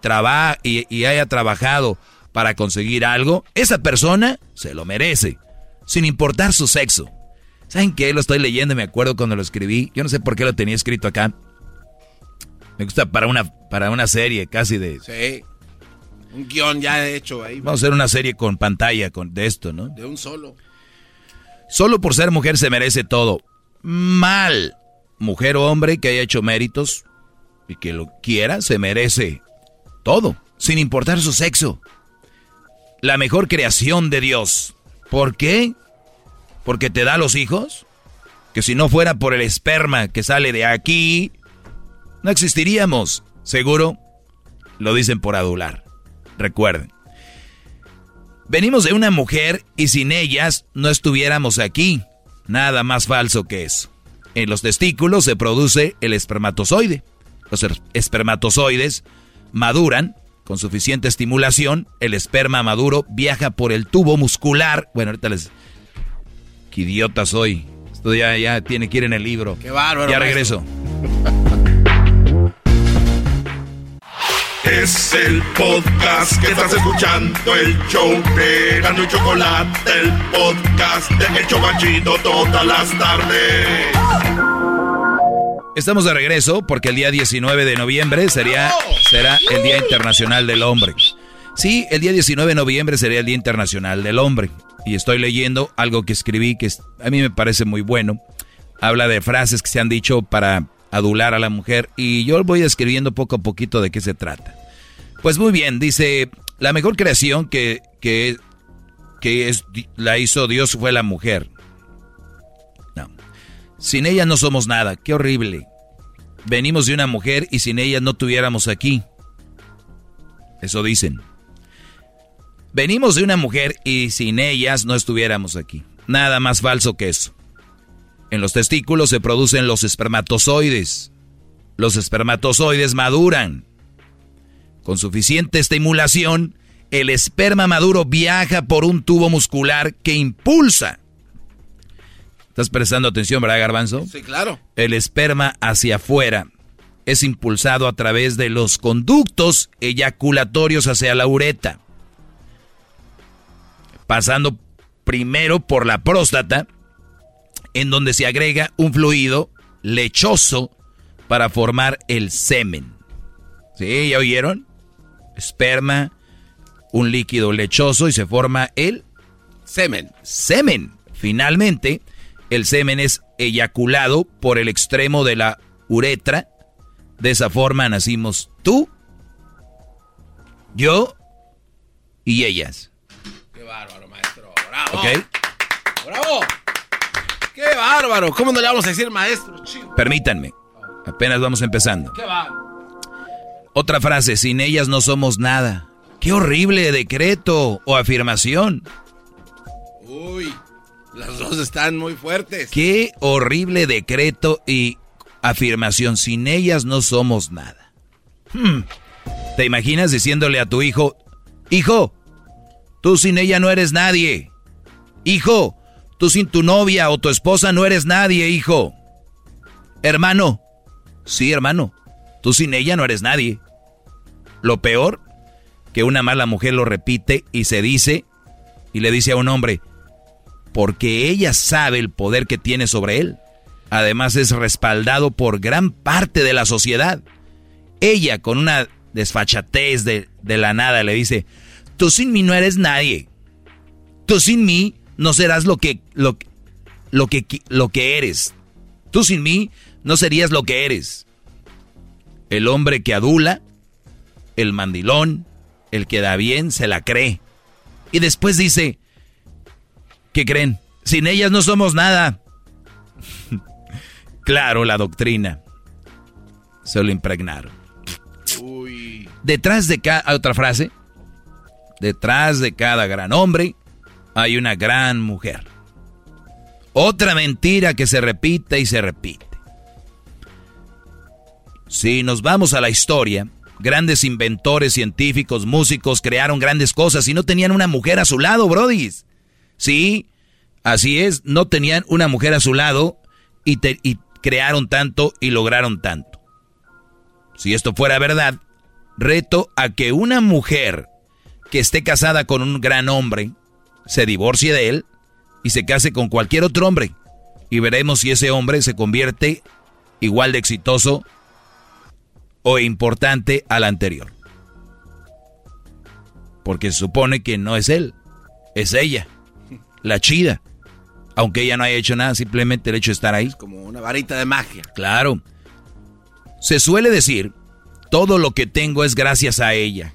y, haya trabajado para conseguir algo, esa persona se lo merece, sin importar su sexo. ¿Saben qué? Lo estoy leyendo me acuerdo cuando lo escribí. Yo no sé por qué lo tenía escrito acá. Me gusta para una, para una serie casi de... Sí. Un guion ya hecho ahí. Vamos a hacer una serie con pantalla con, de esto, ¿no? De un solo. Solo por ser mujer se merece todo. Mal. Mujer o hombre que haya hecho méritos y que lo quiera, se merece todo, sin importar su sexo. La mejor creación de Dios. ¿Por qué? Porque te da los hijos. Que si no fuera por el esperma que sale de aquí, no existiríamos. Seguro lo dicen por adular. Recuerden. Venimos de una mujer y sin ellas no estuviéramos aquí. Nada más falso que eso. En los testículos se produce el espermatozoide. Los er- espermatozoides maduran con suficiente estimulación. El esperma maduro viaja por el tubo muscular. Bueno, ahorita les... Qué idiota soy. Esto ya, ya tiene que ir en el libro. Qué bárbaro, Ya regreso. Es el podcast que estás escuchando, el show de Gano y Chocolate, el podcast de El Chobachito todas las tardes. Estamos de regreso porque el día 19 de noviembre sería, será el Día Internacional del Hombre. Sí, el día 19 de noviembre sería el Día Internacional del Hombre. Y estoy leyendo algo que escribí que a mí me parece muy bueno. Habla de frases que se han dicho para adular a la mujer y yo voy escribiendo poco a poquito de qué se trata. Pues muy bien, dice, la mejor creación que, que, que es, la hizo Dios fue la mujer. No. Sin ella no somos nada, qué horrible. Venimos de una mujer y sin ella no tuviéramos aquí. Eso dicen. Venimos de una mujer y sin ellas no estuviéramos aquí. Nada más falso que eso. En los testículos se producen los espermatozoides. Los espermatozoides maduran. Con suficiente estimulación, el esperma maduro viaja por un tubo muscular que impulsa. ¿Estás prestando atención, verdad, Garbanzo? Sí, claro. El esperma hacia afuera es impulsado a través de los conductos eyaculatorios hacia la ureta, pasando primero por la próstata, en donde se agrega un fluido lechoso para formar el semen. ¿Sí? ¿Ya oyeron? Esperma, un líquido lechoso y se forma el semen. Semen. Finalmente, el semen es eyaculado por el extremo de la uretra. De esa forma nacimos tú, yo y ellas. Qué bárbaro, maestro. Bravo. ¿Ok? Bravo. Qué bárbaro. ¿Cómo no le vamos a decir maestro? chico? Permítanme. Apenas vamos empezando. Qué va. Otra frase, sin ellas no somos nada. Qué horrible decreto o afirmación. Uy, las dos están muy fuertes. Qué horrible decreto y afirmación. Sin ellas no somos nada. Hmm. ¿Te imaginas diciéndole a tu hijo, hijo, tú sin ella no eres nadie? Hijo, tú sin tu novia o tu esposa no eres nadie, hijo. Hermano, sí, hermano, tú sin ella no eres nadie. Lo peor, que una mala mujer lo repite y se dice, y le dice a un hombre, porque ella sabe el poder que tiene sobre él. Además es respaldado por gran parte de la sociedad. Ella, con una desfachatez de, de la nada, le dice, tú sin mí no eres nadie. Tú sin mí no serás lo que, lo, lo que, lo que eres. Tú sin mí no serías lo que eres. El hombre que adula, el mandilón, el que da bien, se la cree. Y después dice, ¿qué creen? Sin ellas no somos nada. claro, la doctrina. Se lo impregnaron. Detrás de cada otra frase, detrás de cada gran hombre hay una gran mujer. Otra mentira que se repite y se repite. Si nos vamos a la historia, grandes inventores, científicos, músicos crearon grandes cosas y no tenían una mujer a su lado, brodis. Sí, así es, no tenían una mujer a su lado y, te, y crearon tanto y lograron tanto. Si esto fuera verdad, reto a que una mujer que esté casada con un gran hombre se divorcie de él y se case con cualquier otro hombre. Y veremos si ese hombre se convierte igual de exitoso o importante al anterior. Porque se supone que no es él, es ella, la chida. Aunque ella no haya hecho nada, simplemente el hecho de estar ahí. Como una varita de magia. Claro. Se suele decir, todo lo que tengo es gracias a ella.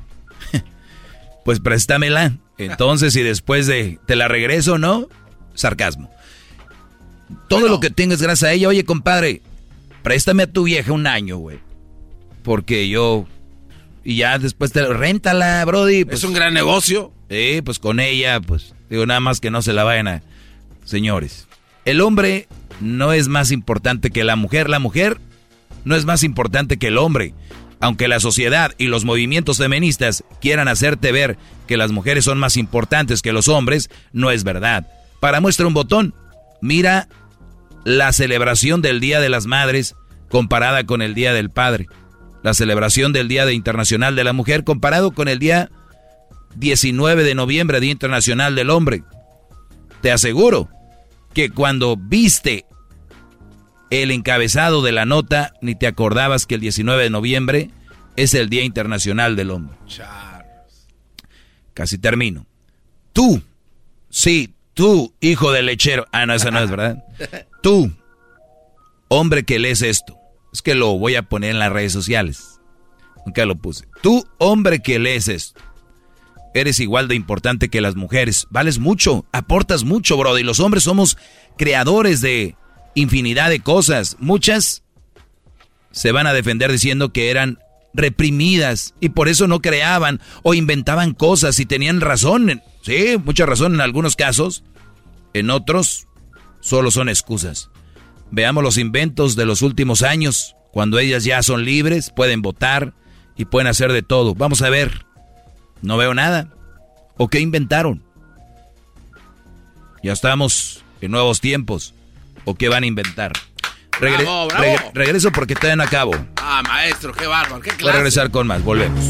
pues préstamela. Entonces, y después de, ¿te la regreso no? Sarcasmo. Todo lo que tengo es gracias a ella. Oye, compadre, préstame a tu vieja un año, güey. Porque yo... Y ya después te réntala, Brody. es un gran negocio. Sí, pues con ella, pues digo nada más que no se la vayan a... Señores, el hombre no es más importante que la mujer. La mujer no es más importante que el hombre. Aunque la sociedad y los movimientos feministas quieran hacerte ver que las mujeres son más importantes que los hombres, no es verdad. Para muestra un botón, mira la celebración del Día de las Madres comparada con el Día del Padre. La celebración del Día de Internacional de la Mujer comparado con el día 19 de noviembre, Día Internacional del Hombre. Te aseguro que cuando viste el encabezado de la nota, ni te acordabas que el 19 de noviembre es el Día Internacional del Hombre. Casi termino. Tú, sí, tú, hijo de lechero. Ah, no, eso no es verdad. Tú, hombre que lees esto. Es que lo voy a poner en las redes sociales. Nunca lo puse. Tú, hombre que lees esto. Eres igual de importante que las mujeres. Vales mucho, aportas mucho, bro. Y los hombres somos creadores de infinidad de cosas. Muchas se van a defender diciendo que eran reprimidas y por eso no creaban o inventaban cosas y tenían razón. Sí, mucha razón en algunos casos. En otros, solo son excusas. Veamos los inventos de los últimos años, cuando ellas ya son libres, pueden votar y pueden hacer de todo. Vamos a ver. No veo nada. ¿O qué inventaron? Ya estamos en nuevos tiempos. ¿O qué van a inventar? Regre Bravo, bravo. regre- regreso porque todavía no acabo. Ah, maestro, qué bárbaro, qué Voy a clase. regresar con más. Volvemos.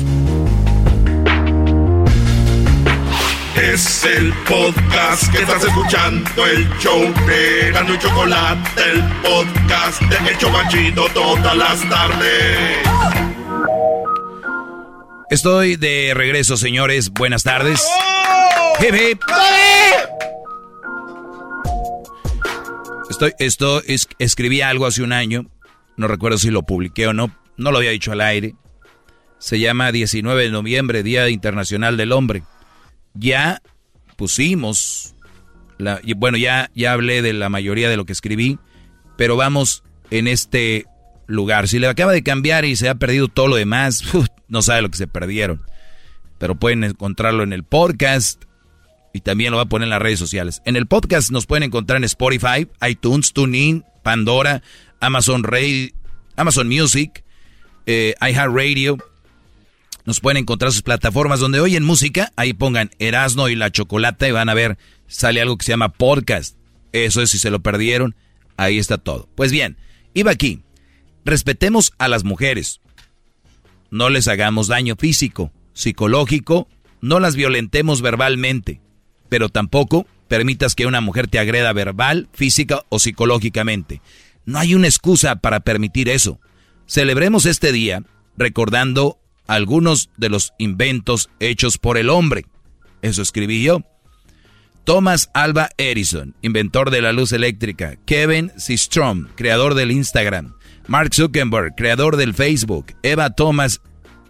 Es el podcast que estás escuchando, el show de Gano y Chocolate, el podcast de El Chobachito todas las tardes. Estoy de regreso, señores. Buenas tardes. Hip, hip. Esto es, escribí algo hace un año. No recuerdo si lo publiqué o no. No lo había dicho al aire. Se llama 19 de noviembre, Día Internacional del Hombre. Ya pusimos, bueno, ya, ya hablé de la mayoría de lo que escribí, pero vamos en este lugar. Si le acaba de cambiar y se ha perdido todo lo demás, no sabe lo que se perdieron. Pero pueden encontrarlo en el podcast y también lo va a poner en las redes sociales. En el podcast nos pueden encontrar en Spotify, iTunes, TuneIn, Pandora, Amazon, Ray, Amazon Music, eh, iHeartRadio. Nos pueden encontrar sus plataformas donde oyen música. Ahí pongan Erasno y la Chocolata y van a ver, sale algo que se llama podcast. Eso es si se lo perdieron. Ahí está todo. Pues bien, iba aquí. Respetemos a las mujeres. No les hagamos daño físico, psicológico, no las violentemos verbalmente, pero tampoco permitas que una mujer te agreda verbal, física o psicológicamente. No hay una excusa para permitir eso. Celebremos este día recordando algunos de los inventos hechos por el hombre. Eso escribí yo. Thomas Alba Edison, inventor de la luz eléctrica. Kevin Systrom, creador del Instagram. Mark Zuckerberg, creador del Facebook, Eva Thomas,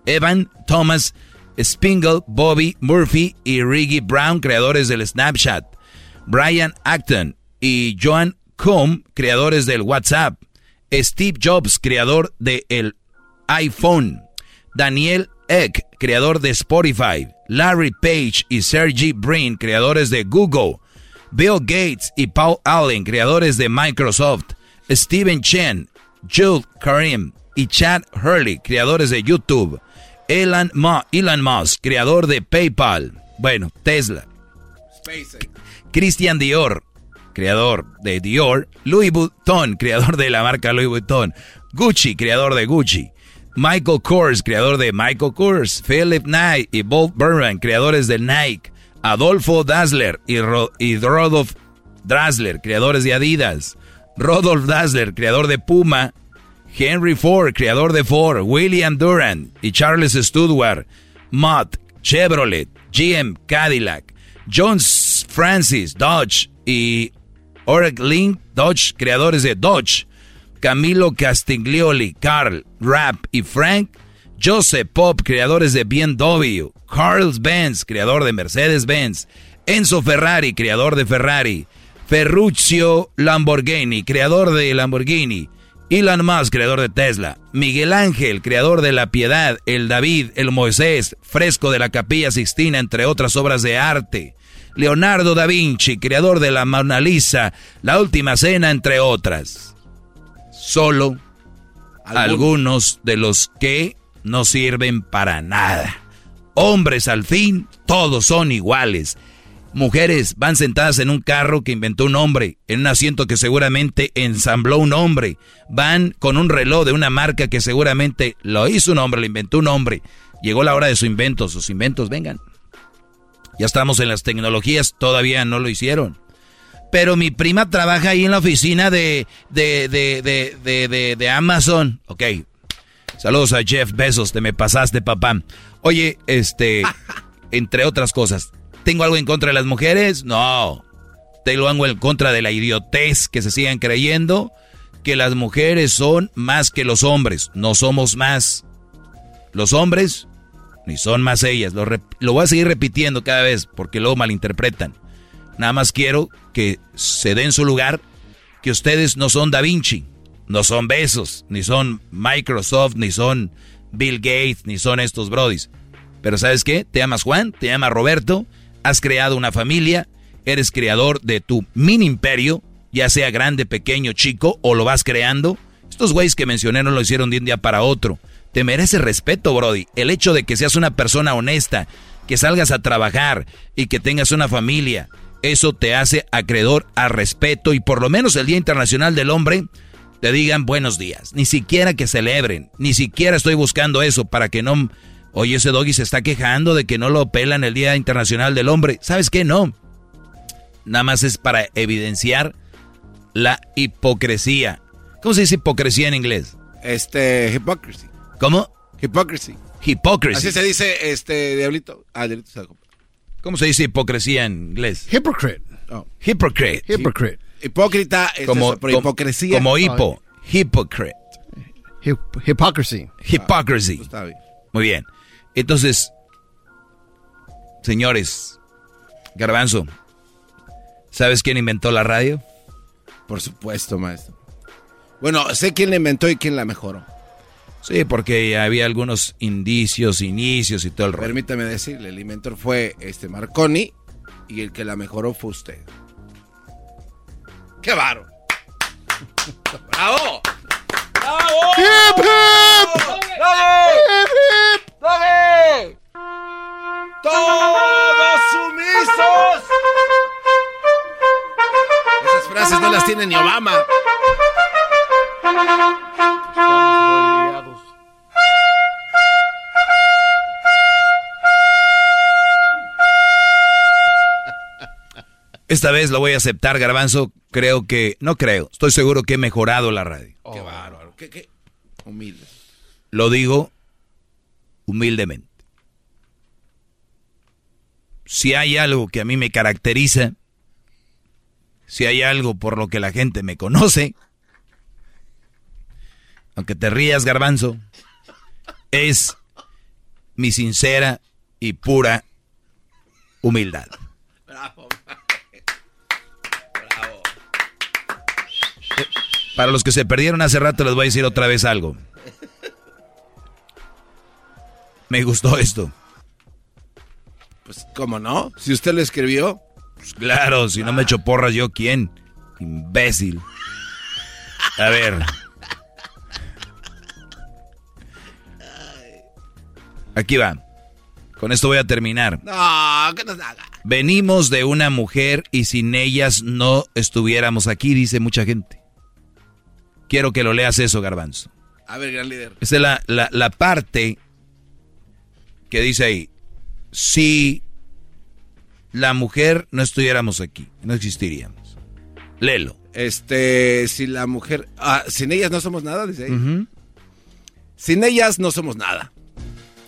Evan Thomas Spingle, Bobby Murphy y Riggy Brown, creadores del Snapchat, Brian Acton y Joan Cohn, creadores del WhatsApp, Steve Jobs, creador del iPhone, Daniel Eck, creador de Spotify, Larry Page y Sergey Brin, creadores de Google, Bill Gates y Paul Allen, creadores de Microsoft, Steven Chen, Jules Karim y Chad Hurley, creadores de YouTube. Elon, Elon Musk, creador de PayPal. Bueno, Tesla. Christian Dior, creador de Dior. Louis Vuitton, creador de la marca Louis Vuitton. Gucci, creador de Gucci. Michael Kors, creador de Michael Kors. Philip Knight y Bob Burman, creadores de Nike. Adolfo Dassler y, y Rodolph Dassler, creadores de Adidas. Rodolph Dassler, creador de Puma, Henry Ford, creador de Ford, William Durant y Charles Studward, Mott, Chevrolet, GM, Cadillac, John Francis, Dodge y Oreg Link, Dodge, creadores de Dodge, Camilo Castiglioli, Carl, Rapp y Frank, Joseph Pop, creadores de BMW, Carl Benz, creador de Mercedes-Benz, Enzo Ferrari, creador de Ferrari, Ferruccio Lamborghini, creador de Lamborghini. Elon Musk, creador de Tesla. Miguel Ángel, creador de La Piedad. El David, el Moisés, fresco de la Capilla Sixtina, entre otras obras de arte. Leonardo da Vinci, creador de la Mona Lisa, La Última Cena, entre otras. Solo algunos de los que no sirven para nada. Hombres al fin, todos son iguales. Mujeres van sentadas en un carro que inventó un hombre, en un asiento que seguramente ensambló un hombre. Van con un reloj de una marca que seguramente lo hizo un hombre, lo inventó un hombre. Llegó la hora de su invento, sus inventos, vengan. Ya estamos en las tecnologías, todavía no lo hicieron. Pero mi prima trabaja ahí en la oficina de, de, de, de, de Amazon. Ok. Saludos a Jeff Bezos, te me pasaste, papá. Oye, este, entre otras cosas, ¿Tengo algo en contra de las mujeres? No. Tengo algo en contra de la idiotez que se sigan creyendo que las mujeres son más que los hombres. No somos más. Los hombres ni son más ellas. Lo, lo voy a seguir repitiendo cada vez porque luego malinterpretan. Nada más quiero que se den su lugar que ustedes no son Da Vinci, no son Besos, ni son Microsoft, ni son Bill Gates, ni son estos brodis. Pero ¿sabes qué? Te llamas Juan, te llamas Roberto, has creado una familia, eres creador de tu mini imperio, ya sea grande, pequeño, chico, o lo vas creando. Estos güeyes que mencioné no lo hicieron de un día para otro. Te merece respeto, Brody. El hecho de que seas una persona honesta, que salgas a trabajar y que tengas una familia, eso te hace acreedor a respeto y por lo menos el Día Internacional del Hombre te digan buenos días. Ni siquiera que celebren, ni siquiera estoy buscando eso para que no Oye, ese doggy se está quejando de que no lo pelan el Día Internacional del Hombre. ¿Sabes qué? No. Nada más es para evidenciar la hipocresía. ¿Cómo se dice hipocresía en inglés? Este, hypocrisy. ¿Cómo? Hypocrisy. Hypocrisy. Así se dice, este, Diablito. Ah, Diablito se ¿Cómo se dice hipocresía en inglés? Hypocrite. Hypocrite. Hypocrite. Hipócrita es Como, eso, pero como- hipocresía. Como hipo. Hypocrite. Hip- hypocrisy. Hypocrisy. Ah, Está bien. Muy bien. Entonces, señores, Garbanzo, ¿sabes quién inventó la radio? Por supuesto, maestro. Bueno, sé quién la inventó y quién la mejoró. Sí, porque había algunos indicios, inicios y todo el rollo. Permítame decirle, el inventor fue este Marconi y el que la mejoró fue usted. ¡Qué varo! ¡Bravo! ¡Bravo! ¡Hip, hip! ¡Doggy! ¡Doggy! ¡Todos sumisos! Esas frases no las tiene ni Obama. Esta vez lo voy a aceptar, Garbanzo. Creo que, no creo, estoy seguro que he mejorado la radio. ¡Qué bárbaro! ¡Qué, qué humilde! Lo digo humildemente. Si hay algo que a mí me caracteriza, si hay algo por lo que la gente me conoce, aunque te rías, garbanzo, es mi sincera y pura humildad. Bravo. Para los que se perdieron hace rato les voy a decir otra vez algo. Me gustó esto. Pues, ¿cómo no? Si usted lo escribió. Pues claro, si no me echo porras, ¿yo quién? Imbécil. A ver. Aquí va. Con esto voy a terminar. No, que nos haga. Venimos de una mujer y sin ellas no estuviéramos aquí, dice mucha gente. Quiero que lo leas eso, Garbanzo. A ver, gran líder. Esta es la, la, la parte que dice ahí. Si la mujer no estuviéramos aquí, no existiríamos. Léelo. Este, si la mujer. Ah, sin ellas no somos nada, dice ahí. Sin ellas no somos nada.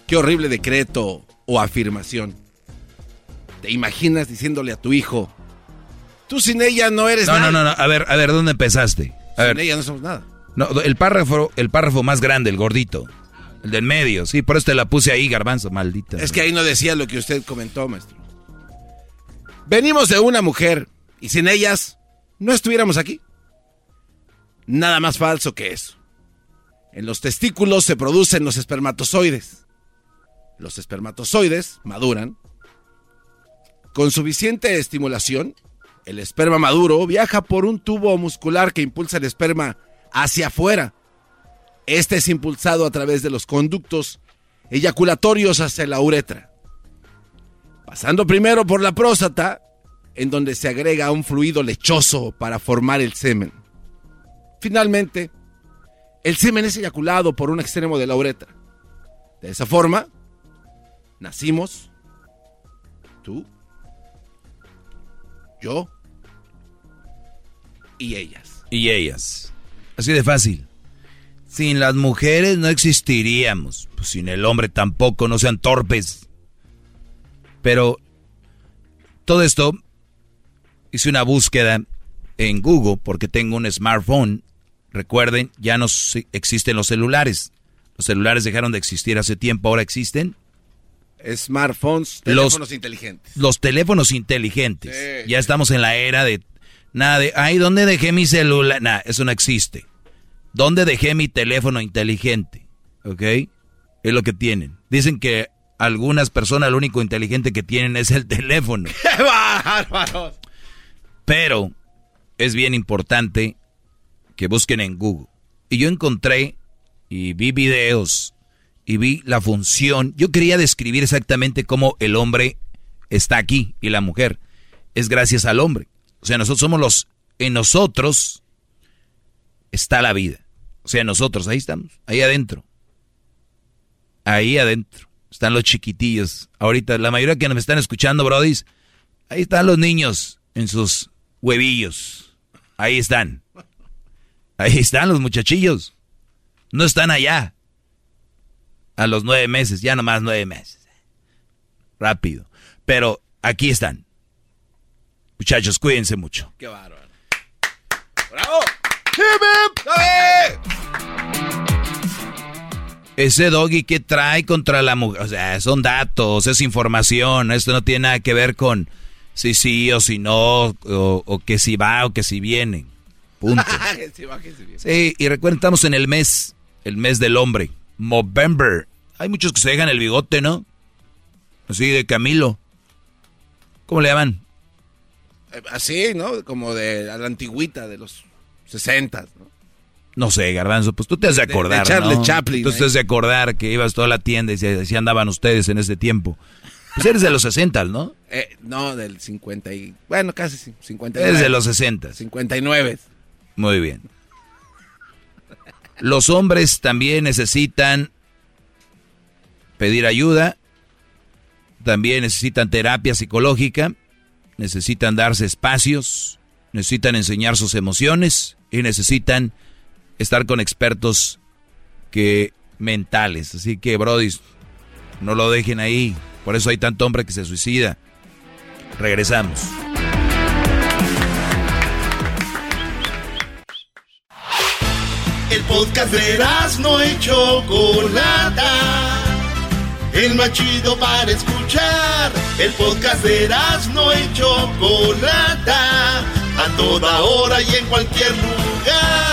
Qué horrible decreto o afirmación. ¿Te imaginas diciéndole a tu hijo, tú sin ella no eres No, nada? no, no, no. A ver, a ver, ¿dónde empezaste? A Sin ver. ella no somos nada. No, el párrafo, el párrafo más grande, el gordito. El del medio, sí, por eso te la puse ahí, garbanzo, maldita. Es que ahí no decía lo que usted comentó, maestro. Venimos de una mujer y sin ellas no estuviéramos aquí. Nada más falso que eso. En los testículos se producen los espermatozoides. Los espermatozoides maduran. Con suficiente estimulación, el esperma maduro viaja por un tubo muscular que impulsa el esperma hacia afuera. Este es impulsado a través de los conductos eyaculatorios hacia la uretra, pasando primero por la próstata, en donde se agrega un fluido lechoso para formar el semen. Finalmente, el semen es eyaculado por un extremo de la uretra. De esa forma, nacimos tú, yo y ellas. Y ellas. Así de fácil. Sin las mujeres no existiríamos. Pues sin el hombre tampoco, no sean torpes. Pero todo esto hice una búsqueda en Google porque tengo un smartphone. Recuerden, ya no existen los celulares. Los celulares dejaron de existir hace tiempo, ahora existen Smartphones, Los- teléfonos inteligentes. los teléfonos inteligentes. Sí. Ya estamos en la era de nada de, ay, ¿dónde dejé mi celular? Nah, eso no existe. ¿Dónde dejé mi teléfono inteligente? ¿Ok? Es lo que tienen. Dicen que algunas personas lo único inteligente que tienen es el teléfono. ¡Qué bárbaros! Pero es bien importante que busquen en Google. Y yo encontré y vi videos y vi la función. Yo quería describir exactamente cómo el hombre está aquí y la mujer. Es gracias al hombre. O sea, nosotros somos los... En nosotros está la vida. O sea, nosotros, ahí estamos, ahí adentro. Ahí adentro. Están los chiquitillos. Ahorita, la mayoría que nos están escuchando, brodis, ahí están los niños en sus huevillos. Ahí están. Ahí están los muchachillos. No están allá. A los nueve meses, ya nomás nueve meses. Rápido. Pero aquí están. Muchachos, cuídense mucho. Qué bárbaro. ¡Bravo! ¡Hip, Ese doggy que trae contra la mujer, o sea, son datos, es información, esto no tiene nada que ver con si sí o si no, o, o que si va o que si viene. Punto. Sí, y recuerden, estamos en el mes, el mes del hombre, Movember. Hay muchos que se dejan el bigote, ¿no? Así de Camilo. ¿Cómo le llaman? Eh, Así, ¿no? Como de a la antigüita de los 60, ¿no? No sé, Garbanzo, pues tú te has de De- de acordar, Charles ¿no? Chaplin, Tú te has de acordar que ibas toda la tienda y si- así andaban ustedes en ese tiempo. Pues eres de los 60, ¿no? Eh, no, del 50 y... Bueno, casi sí, 59. Eres de los 60. 59. Muy bien. Los hombres también necesitan pedir ayuda, también necesitan terapia psicológica, necesitan darse espacios, necesitan enseñar sus emociones y necesitan estar con expertos que mentales. Así que, Brody, no lo dejen ahí. Por eso hay tanto hombre que se suicida. Regresamos. El podcast de no y Chocolata. El más chido para escuchar. El podcast de no y Chocolata. A toda hora y en cualquier lugar.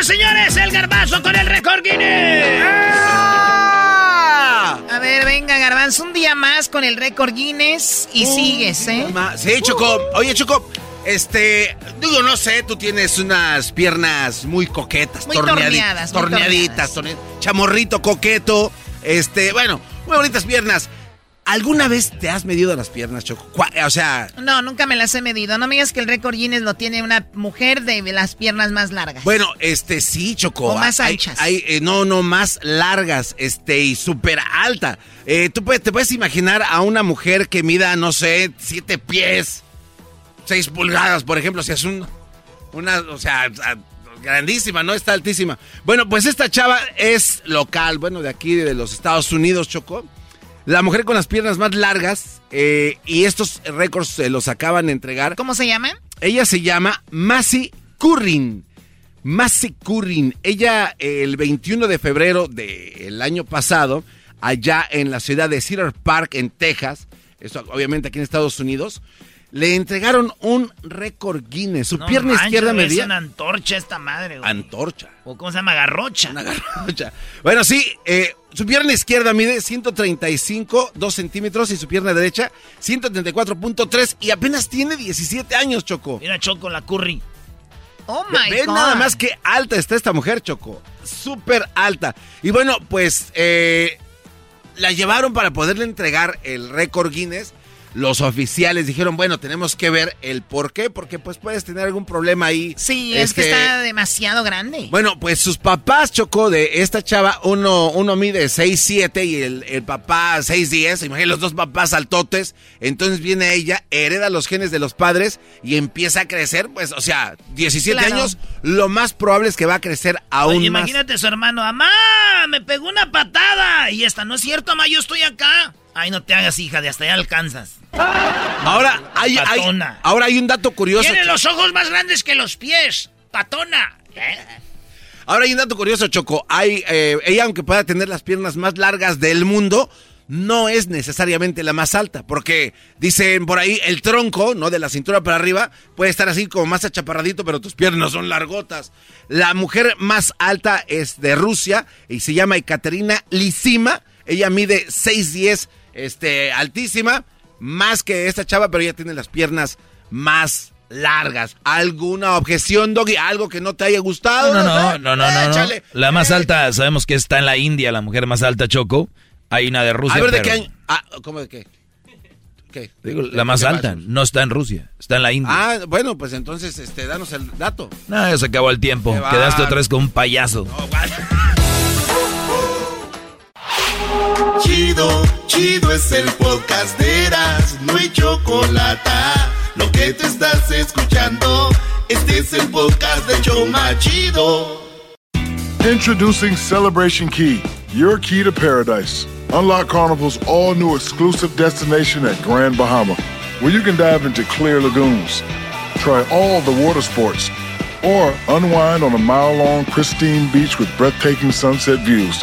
Señor, señores, el garbanzo con el récord Guinness. A ver, venga, garbanzo, un día más con el récord Guinness y sigues, ¿eh? Sí, Choco. Oye, Choco, este, digo, no sé, tú tienes unas piernas muy coquetas, Muy torneadi- torneadas, muy torneaditas, torne- chamorrito coqueto, este, bueno, muy bonitas piernas. ¿Alguna vez te has medido las piernas, Choco? O sea, No, nunca me las he medido. No me digas que el récord Guinness lo tiene una mujer de las piernas más largas. bueno, este, sí, Choco. O más anchas. hay, eh, no, no, más largas, este, y súper alta. Eh, tú puedes, te puedes imaginar a una mujer que mida, no sé, siete pies, seis pulgadas, por ejemplo, si es un, una, o sea, grandísima, ¿no? Está altísima. Bueno, pues esta chava es local, bueno, de aquí, de los Estados Unidos, Choco. La mujer con las piernas más largas, eh, y estos récords se los acaban de entregar. ¿Cómo se llama? Ella se llama Massey Currin. Massey Currin. Ella eh, el 21 de febrero del año pasado, allá en la ciudad de Cedar Park, en Texas, esto obviamente aquí en Estados Unidos, le entregaron un récord Guinness. Su No pierna manches, izquierda medía... Es una antorcha esta madre, güey. Antorcha. ¿O cómo se llama? Garrocha. Una garrocha. Bueno, sí, eh, su pierna izquierda mide 135, 2 centímetros y su pierna derecha 134.3 y apenas tiene 17 años, Choco. Mira, Choco, la curry. Oh my Ve God. nada más que alta está esta mujer, Choco. Súper alta. Y bueno, pues eh, la llevaron para poderle entregar el récord Guinness. Los oficiales dijeron, bueno, tenemos que ver el por qué, porque pues puedes tener algún problema ahí. Sí, es que Este, está demasiado grande. Bueno, pues sus papás, Chocó, de esta chava, uno, uno mide 6'7 y el, el papá 6'10. Imagínate los dos papás altotes. Entonces viene ella, hereda los genes de los padres y empieza a crecer. Pues, o sea, 17 Claro. años, lo más probable es que va a crecer aún Oye, más. imagínate su hermano, ¡Amá! ¡Me pegó una patada! Y esta, no es cierto, mamá, yo estoy acá. Ay, no te hagas, hija, de hasta allá alcanzas. Ahora hay, ahora hay un dato curioso. Tiene los ojos más grandes que los pies. Patona. Ahora hay un dato curioso, Choco. Hay, eh, ella, aunque pueda tener las piernas más largas del mundo, no es necesariamente la más alta, porque dicen por ahí el tronco, ¿no? De la cintura para arriba, puede estar así como más achaparradito, pero tus piernas son largotas. La mujer más alta es de Rusia y se llama Ekaterina Lisima. Ella mide 6'10, este, altísima, más que esta chava, pero ella tiene las piernas más largas. ¿Alguna objeción, Doggy? ¿Algo que no te haya gustado? No, no, no, no, no, no. La más alta, sabemos que está en la India, la mujer más alta, Choco. Hay una de Rusia. A ver, ¿de pero- qué año? Ah, ¿cómo de qué? ¿Qué? Digo, ¿De- la más alta, no está en Rusia, está en la India. Ah, bueno, pues entonces, este, danos el dato. No, ya se acabó el tiempo. Quedaste otra vez con un payaso. Chido, chido es el podcast de Eras, no hay chocolate. Lo que te estás escuchando, este es el podcast de Choma Chido. Introducing Celebration Key, your key to paradise. Unlock Carnival's all new exclusive destination at Grand Bahama, where you can dive into clear lagoons, try all the water sports, or unwind on a mile long, pristine beach with breathtaking sunset views.